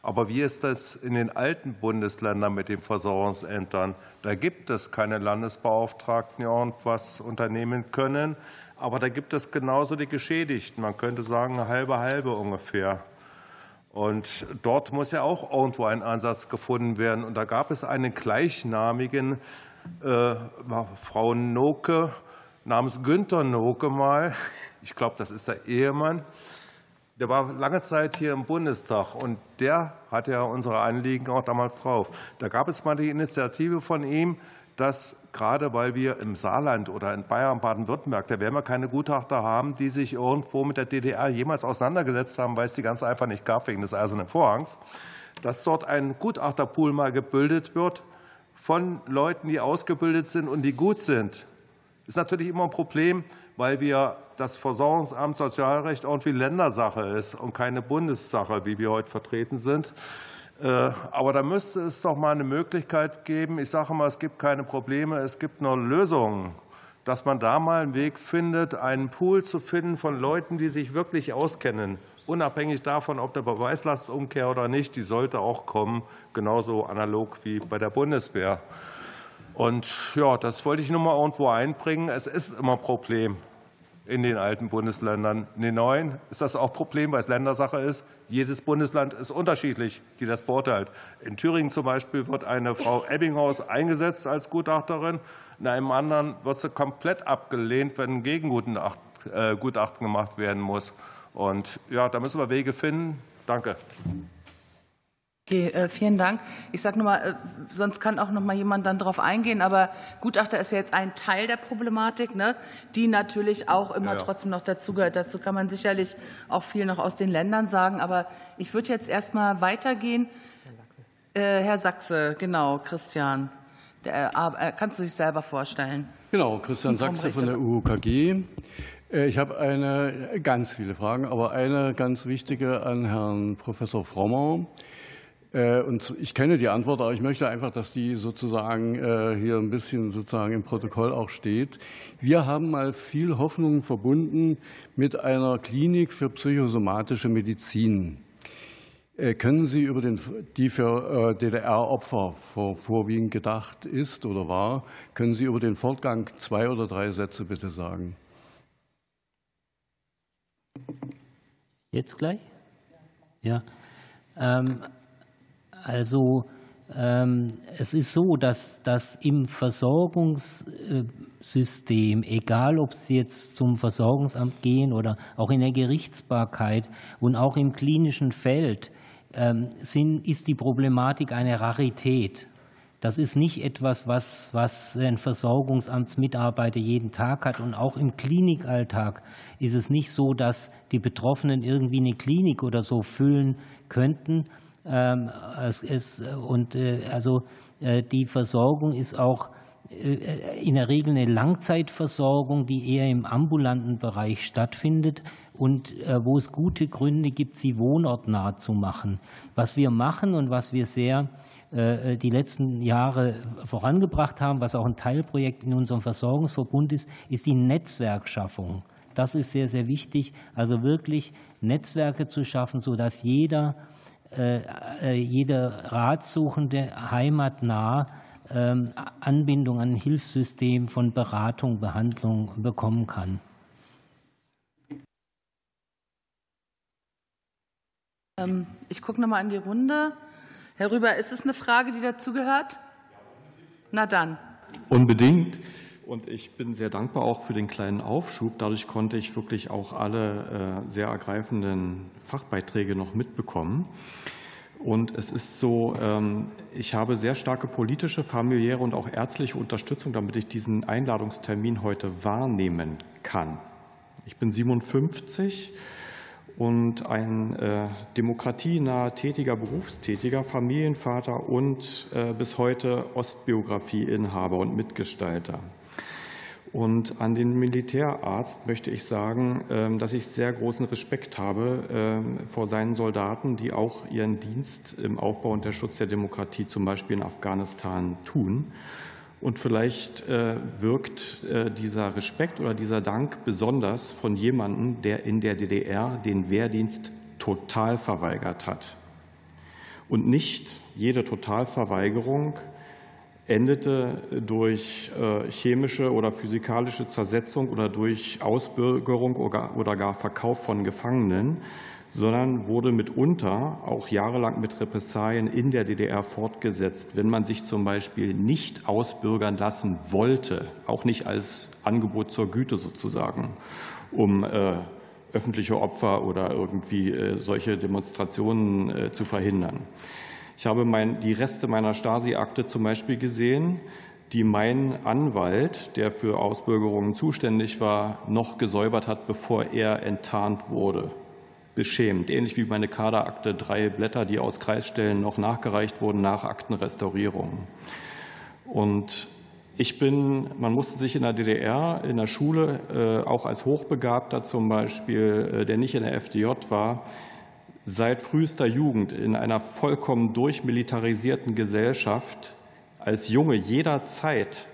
Aber wie ist das in den alten Bundesländern mit den Versorgungsämtern? Da gibt es keine Landesbeauftragten, die irgendwas unternehmen können. Aber da gibt es genauso die Geschädigten. Man könnte sagen, eine halbe halbe ungefähr. Und dort muss ja auch irgendwo ein Ansatz gefunden werden. Und da gab es einen gleichnamigen äh, Frau Noke, namens Günther Noke mal. Ich glaube, das ist der Ehemann. Der war lange Zeit hier im Bundestag und der hatte ja unsere Anliegen auch damals drauf. Da gab es mal die Initiative von ihm, dass gerade weil wir im Saarland oder in Bayern, Baden-Württemberg, da werden wir keine Gutachter haben, die sich irgendwo mit der DDR jemals auseinandergesetzt haben, weil es die ganz einfach nicht gab wegen des Eisernen Vorhangs, dass dort ein Gutachterpool mal gebildet wird von Leuten, die ausgebildet sind und die gut sind ist natürlich immer ein Problem, weil wir das Versorgungsamt Sozialrecht irgendwie Ländersache ist und keine Bundessache, wie wir heute vertreten sind. Äh, aber da müsste es doch mal eine Möglichkeit geben. Ich sage mal, es gibt keine Probleme, es gibt nur Lösungen, dass man da mal einen Weg findet, einen Pool zu finden von Leuten, die sich wirklich auskennen, unabhängig davon, ob der Beweislastumkehr oder nicht, die sollte auch kommen, genauso analog wie bei der Bundeswehr. Und ja, das wollte ich nur mal irgendwo einbringen. Es ist immer ein Problem in den alten Bundesländern. In den neuen ist das auch ein Problem, weil es Ländersache ist. Jedes Bundesland ist unterschiedlich, die das beurteilt. In Thüringen zum Beispiel wird eine Frau Ebbinghaus eingesetzt als Gutachterin. In einem anderen wird sie komplett abgelehnt, wenn ein Gegengutachten äh, gemacht werden muss. Und ja, da müssen wir Wege finden. Danke. Okay, äh, vielen Dank. Ich sage nochmal, äh, sonst kann auch noch mal jemand dann darauf eingehen. Aber Gutachter ist ja jetzt ein Teil der Problematik, ne, die natürlich auch immer ja, ja. trotzdem noch dazugehört. Dazu kann man sicherlich auch viel noch aus den Ländern sagen. Aber ich würde jetzt erst mal weitergehen. Herr Sachse, genau, Christian. Der, kannst du dich selber vorstellen? Genau, Christian Sachse von der UKG. Ich habe eine, ganz viele Fragen, aber eine ganz wichtige an Herrn Professor Frommer. Äh, und ich kenne die Antwort, aber ich möchte einfach, dass die sozusagen äh, hier ein bisschen sozusagen im Protokoll auch steht. Wir haben mal viel Hoffnung verbunden mit einer Klinik für psychosomatische Medizin. Äh, können Sie über den, die für DDR-Opfer vorwiegend gedacht ist oder war, können Sie über den Fortgang zwei oder drei Sätze bitte sagen? Jetzt gleich? Ja. Ähm, also ähm, es ist so, dass, dass im Versorgungssystem, egal ob Sie jetzt zum Versorgungsamt gehen oder auch in der Gerichtsbarkeit und auch im klinischen Feld, ähm, sind, ist die Problematik eine Rarität. Das ist nicht etwas, was, was ein Versorgungsamtsmitarbeiter jeden Tag hat. Und auch im Klinikalltag ist es nicht so, dass die Betroffenen irgendwie eine Klinik oder so füllen könnten, es ist, und äh, also äh, die Versorgung ist auch äh, in der Regel eine Langzeitversorgung, die eher im ambulanten Bereich stattfindet und wo es gute Gründe gibt, sie wohnortnah zu machen. Was wir machen und was wir sehr die letzten Jahre vorangebracht haben, was auch ein Teilprojekt in unserem Versorgungsverbund ist, ist die Netzwerkschaffung. Das ist sehr, sehr wichtig, also wirklich Netzwerke zu schaffen, sodass jeder äh, äh, jeder Ratsuchende heimatnah ähm, Anbindung an ein Hilfssystem von Beratung, Behandlung bekommen kann. Ähm, ich gucke noch mal in die Runde. Herr Rüber, ist es eine Frage, die dazugehört? Na dann. Unbedingt. Und ich bin sehr dankbar auch für den kleinen Aufschub. Dadurch konnte ich wirklich auch alle äh, sehr ergreifenden Fachbeiträge noch mitbekommen. Und es ist so, ähm, ich habe sehr starke politische, familiäre und auch ärztliche Unterstützung, damit ich diesen Einladungstermin heute wahrnehmen kann. Ich bin 57 und ein äh, tätiger Berufstätiger, Familienvater und äh, bis heute Ostbiografieinhaber und Mitgestalter. Und an den Militärarzt möchte ich sagen, ähm, dass ich sehr großen Respekt habe ähm, vor seinen Soldaten, die auch ihren Dienst im Aufbau und der Schutz der Demokratie zum Beispiel in Afghanistan tun. Und vielleicht äh, wirkt äh, dieser Respekt oder dieser Dank besonders von jemandem, der in der DDR den Wehrdienst total verweigert hat. Und nicht jede Totalverweigerung endete durch äh, chemische oder physikalische Zersetzung oder durch Ausbürgerung oder gar Verkauf von Gefangenen, sondern wurde mitunter auch jahrelang mit Repressalien in der DDR fortgesetzt, wenn man sich zum Beispiel nicht ausbürgern lassen wollte, auch nicht als Angebot zur Güte sozusagen, um äh, öffentliche Opfer oder irgendwie äh, solche Demonstrationen zu verhindern. Ich habe mein, die Reste meiner Stasi-Akte zum Beispiel gesehen, die mein Anwalt, der für Ausbürgerungen zuständig war, noch gesäubert hat, bevor er enttarnt wurde. Beschämt. Ähnlich wie meine Kaderakte, drei Blätter, die aus Kreisstellen noch nachgereicht wurden nach Aktenrestaurierung. Und ich bin, man musste sich in der DDR, in der Schule, äh, auch als Hochbegabter zum Beispiel, äh, der nicht in der FDJ war, seit frühester Jugend in einer vollkommen durchmilitarisierten Gesellschaft als Junge jederzeit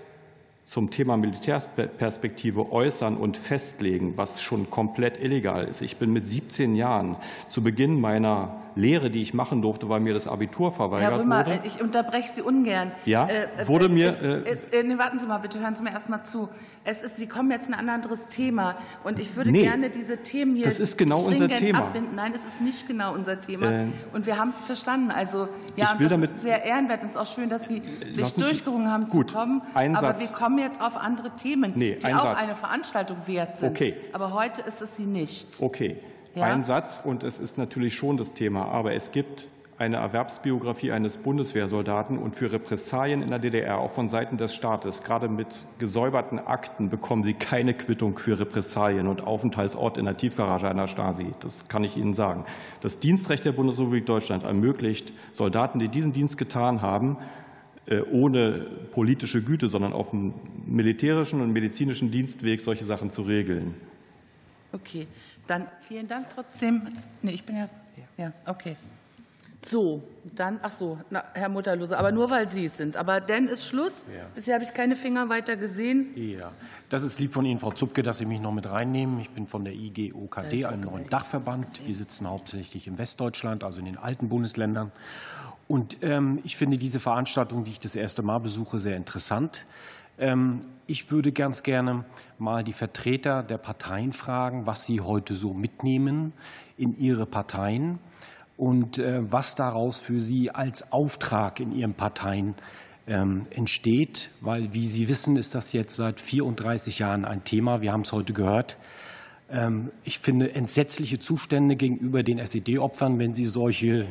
zum Thema Militärperspektive äußern und festlegen, was schon komplett illegal ist. Ich bin mit 17 Jahren zu Beginn meiner Lehre, die ich machen durfte, weil mir das Abitur verweigert Herr Römer, wurde. ich unterbreche Sie ungern. Ja, äh, wurde mir. Es, äh, es, äh, nee, warten Sie mal, bitte hören Sie mir erst mal zu. Es ist, Sie kommen jetzt in ein anderes Thema und ich würde nee, gerne diese Themen hier. Das ist genau unser Thema. Abbinden. Nein, es ist nicht genau unser Thema. Äh, und wir haben es verstanden. Also, ja, ich will das damit, ist sehr ehrenwert und es ist auch schön, dass Sie sich durchgerungen haben gut, zu kommen. Ein Aber Satz. wir kommen jetzt auf andere Themen, nee, die auch Satz. eine Veranstaltung wert sind. Okay. Aber heute ist es sie nicht. Okay. Ja? Ein Satz, und es ist natürlich schon das Thema, aber es gibt eine Erwerbsbiografie eines Bundeswehrsoldaten und für Repressalien in der DDR, auch von Seiten des Staates, gerade mit gesäuberten Akten, bekommen Sie keine Quittung für Repressalien und Aufenthaltsort in der Tiefgarage einer Stasi. Das kann ich Ihnen sagen. Das Dienstrecht der Bundesrepublik Deutschland ermöglicht Soldaten, die diesen Dienst getan haben, äh, ohne politische Güte, sondern auf dem militärischen und medizinischen Dienstweg solche Sachen zu regeln. Okay, dann vielen Dank trotzdem. Nee, ich bin ja. Ja, okay. So, dann, ach so, na, Herr Mutterlose, aber nur weil Sie es sind. Aber dann ist Schluss. Ja. Bisher habe ich keine Finger weiter gesehen. Ja, das ist lieb von Ihnen, Frau Zupke, dass Sie mich noch mit reinnehmen. Ich bin von der IGOKD, einem neuen Dachverband. Wir sitzen hauptsächlich in Westdeutschland, also in den alten Bundesländern. Und ähm, ich finde diese Veranstaltung, die ich das erste Mal besuche, sehr interessant. Ähm, ich würde ganz gerne mal die Vertreter der Parteien fragen, was sie heute so mitnehmen in ihre Parteien und äh, was daraus für Sie als Auftrag in Ihren Parteien ähm, entsteht. Weil, wie Sie wissen, ist das jetzt seit 34 Jahren ein Thema. Wir haben es heute gehört. Ähm, ich finde entsetzliche Zustände gegenüber den SED-Opfern, wenn sie solche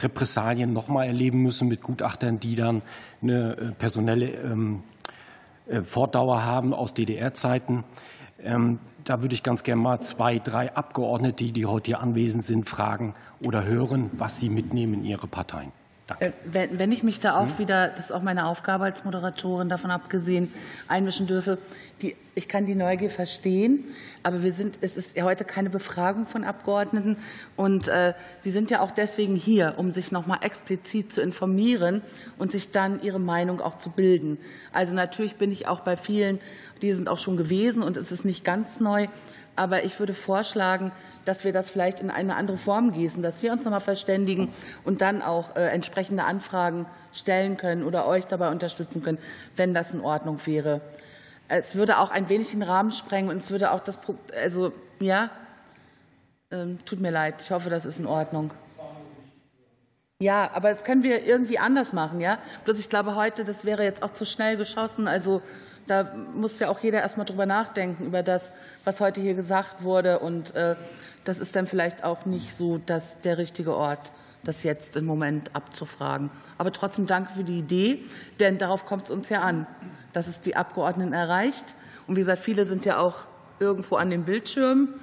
Repressalien noch mal erleben müssen mit Gutachtern, die dann eine äh, personelle Fortdauer haben aus DDR-Zeiten. Ähm, da würde ich ganz gerne mal zwei, drei Abgeordnete, die heute hier anwesend sind, fragen oder hören, was sie mitnehmen in ihre Parteien. Danke. Äh, wenn, wenn ich mich da auch hm? wieder, das ist auch meine Aufgabe als Moderatorin, davon abgesehen, einmischen dürfe, die, ich kann die Neugier verstehen, aber wir sind, es ist ja heute keine Befragung von Abgeordneten und äh, die sind ja auch deswegen hier, um sich noch mal explizit zu informieren und sich dann ihre Meinung auch zu bilden. Also natürlich bin ich auch bei vielen, die sind auch schon gewesen und es ist nicht ganz neu, aber ich würde vorschlagen, dass wir das vielleicht in eine andere Form gießen, dass wir uns noch mal verständigen und dann auch äh, entsprechende Anfragen stellen können oder euch dabei unterstützen können, wenn das in Ordnung wäre. Es würde auch ein wenig den Rahmen sprengen und es würde auch das, also ja, ähm, tut mir leid. Ich hoffe, das ist in Ordnung. Ja, aber das können wir irgendwie anders machen, ja. Bloß ich glaube heute, das wäre jetzt auch zu schnell geschossen. Also da muss ja auch jeder erst mal drüber nachdenken, über das, was heute hier gesagt wurde. Und äh, das ist dann vielleicht auch nicht so dass der richtige Ort, das jetzt im Moment abzufragen. Aber trotzdem danke für die Idee, denn darauf kommt es uns ja an, dass es die Abgeordneten erreicht. Und wie gesagt, viele sind ja auch irgendwo an den Bildschirmen.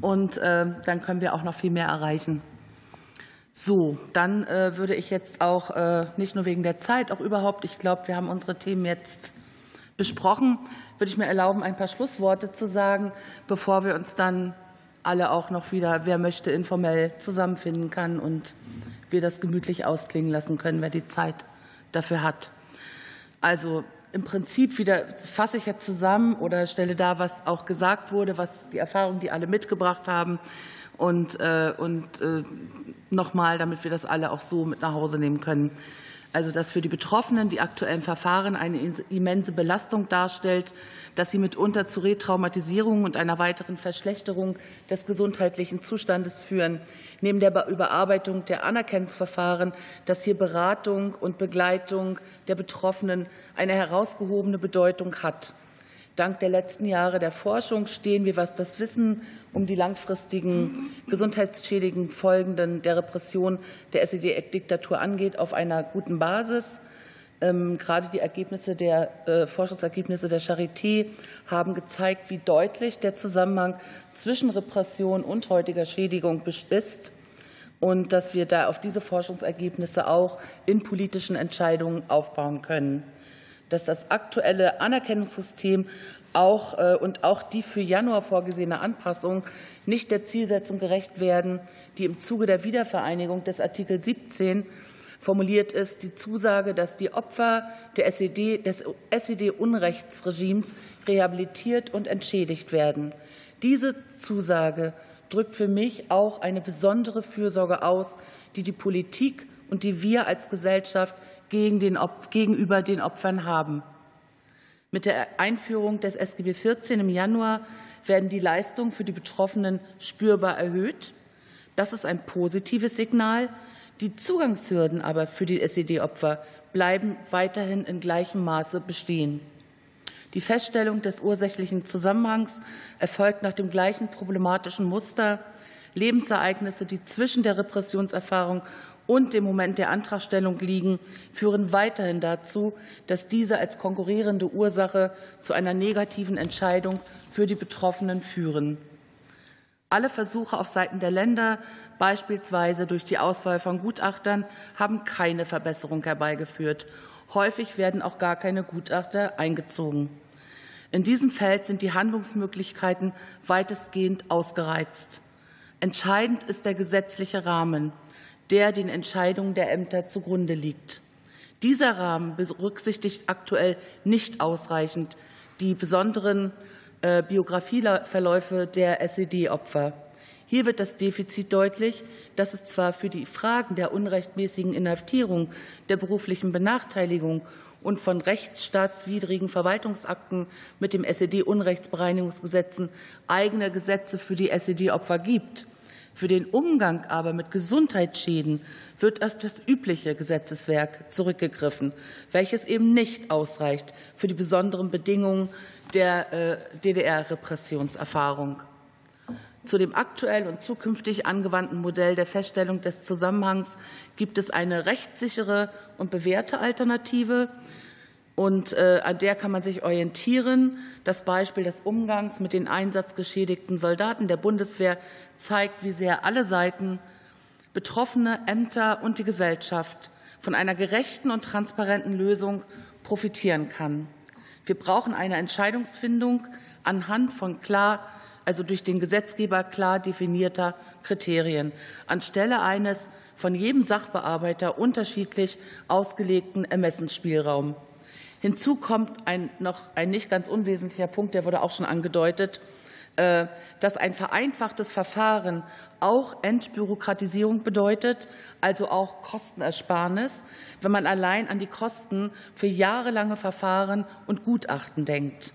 Und äh, dann können wir auch noch viel mehr erreichen. So, dann äh, würde ich jetzt auch nicht nur wegen der Zeit, auch überhaupt, ich glaube, wir haben unsere Themen jetzt besprochen, würde ich mir erlauben, ein paar Schlussworte zu sagen, bevor wir uns dann alle auch noch wieder, wer möchte, informell zusammenfinden kann und wir das gemütlich ausklingen lassen können, wer die Zeit dafür hat. Also im Prinzip wieder fasse ich jetzt zusammen oder stelle da, was auch gesagt wurde, was die Erfahrungen, die alle mitgebracht haben und, äh, und äh, nochmal, damit wir das alle auch so mit nach Hause nehmen können. Also, dass für die Betroffenen die aktuellen Verfahren eine immense Belastung darstellt, dass sie mitunter zu Retraumatisierungen und einer weiteren Verschlechterung des gesundheitlichen Zustandes führen. Neben der Überarbeitung der Anerkennungsverfahren, dass hier Beratung und Begleitung der Betroffenen eine herausgehobene Bedeutung hat. Dank der letzten Jahre der Forschung stehen wir, was das Wissen um die langfristigen gesundheitsschädigenden Folgen der Repression der SED-Diktatur angeht, auf einer guten Basis. Ähm, gerade die Ergebnisse der äh, Forschungsergebnisse der Charité haben gezeigt, wie deutlich der Zusammenhang zwischen Repression und heutiger Schädigung ist und dass wir da auf diese Forschungsergebnisse auch in politischen Entscheidungen aufbauen können dass das aktuelle Anerkennungssystem auch, äh, und auch die für Januar vorgesehene Anpassung nicht der Zielsetzung gerecht werden, die im Zuge der Wiedervereinigung des Artikel 17 formuliert ist, die Zusage, dass die Opfer der SED, des SED-Unrechtsregimes rehabilitiert und entschädigt werden. Diese Zusage drückt für mich auch eine besondere Fürsorge aus, die die Politik und die wir als Gesellschaft gegen den, gegenüber den Opfern haben. Mit der Einführung des SGB XIV im Januar werden die Leistungen für die Betroffenen spürbar erhöht. Das ist ein positives Signal. Die Zugangshürden aber für die SED-Opfer bleiben weiterhin in gleichem Maße bestehen. Die Feststellung des ursächlichen Zusammenhangs erfolgt nach dem gleichen problematischen Muster. Lebensereignisse, die zwischen der Repressionserfahrung und dem Moment der Antragstellung liegen, führen weiterhin dazu, dass diese als konkurrierende Ursache zu einer negativen Entscheidung für die Betroffenen führen. Alle Versuche auf Seiten der Länder, beispielsweise durch die Auswahl von Gutachtern, haben keine Verbesserung herbeigeführt. Häufig werden auch gar keine Gutachter eingezogen. In diesem Feld sind die Handlungsmöglichkeiten weitestgehend ausgereizt. Entscheidend ist der gesetzliche Rahmen der den Entscheidungen der Ämter zugrunde liegt. Dieser Rahmen berücksichtigt aktuell nicht ausreichend die besonderen äh, Biografieverläufe der SED-Opfer. Hier wird das Defizit deutlich, dass es zwar für die Fragen der unrechtmäßigen Inhaftierung, der beruflichen Benachteiligung und von rechtsstaatswidrigen Verwaltungsakten mit dem SED-Unrechtsbereinigungsgesetzen eigene Gesetze für die SED-Opfer gibt. Für den Umgang aber mit Gesundheitsschäden wird auf das übliche Gesetzeswerk zurückgegriffen, welches eben nicht ausreicht für die besonderen Bedingungen der äh, DDR-Repressionserfahrung. Zu dem aktuell und zukünftig angewandten Modell der Feststellung des Zusammenhangs gibt es eine rechtssichere und bewährte Alternative, und äh, an der kann man sich orientieren. Das Beispiel des Umgangs mit den einsatzgeschädigten Soldaten der Bundeswehr zeigt, wie sehr alle Seiten, Betroffene, Ämter und die Gesellschaft von einer gerechten und transparenten Lösung profitieren kann. Wir brauchen eine Entscheidungsfindung anhand von klar, also durch den Gesetzgeber klar definierter Kriterien, anstelle eines von jedem Sachbearbeiter unterschiedlich ausgelegten Ermessensspielraums. Hinzu kommt ein, noch ein nicht ganz unwesentlicher Punkt, der wurde auch schon angedeutet, äh, dass ein vereinfachtes Verfahren auch Entbürokratisierung bedeutet, also auch Kostenersparnis, wenn man allein an die Kosten für jahrelange Verfahren und Gutachten denkt.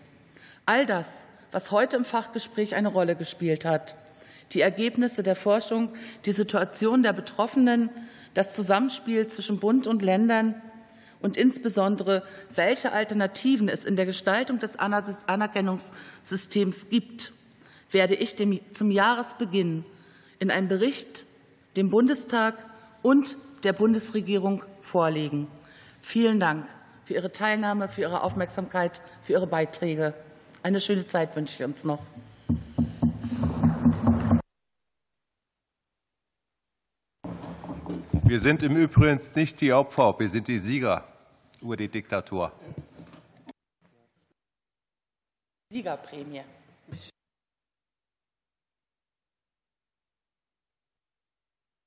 All das, was heute im Fachgespräch eine Rolle gespielt hat, die Ergebnisse der Forschung, die Situation der Betroffenen, das Zusammenspiel zwischen Bund und Ländern und insbesondere, welche Alternativen es in der Gestaltung des Anerkennungssystems gibt, werde ich dem, zum Jahresbeginn in einem Bericht dem Bundestag und der Bundesregierung vorlegen. Vielen Dank für Ihre Teilnahme, für Ihre Aufmerksamkeit, für Ihre Beiträge. Eine schöne Zeit wünsche ich uns noch. Wir sind im Übrigen nicht die Opfer, wir sind die Sieger über die Diktatur. Siegerprämie.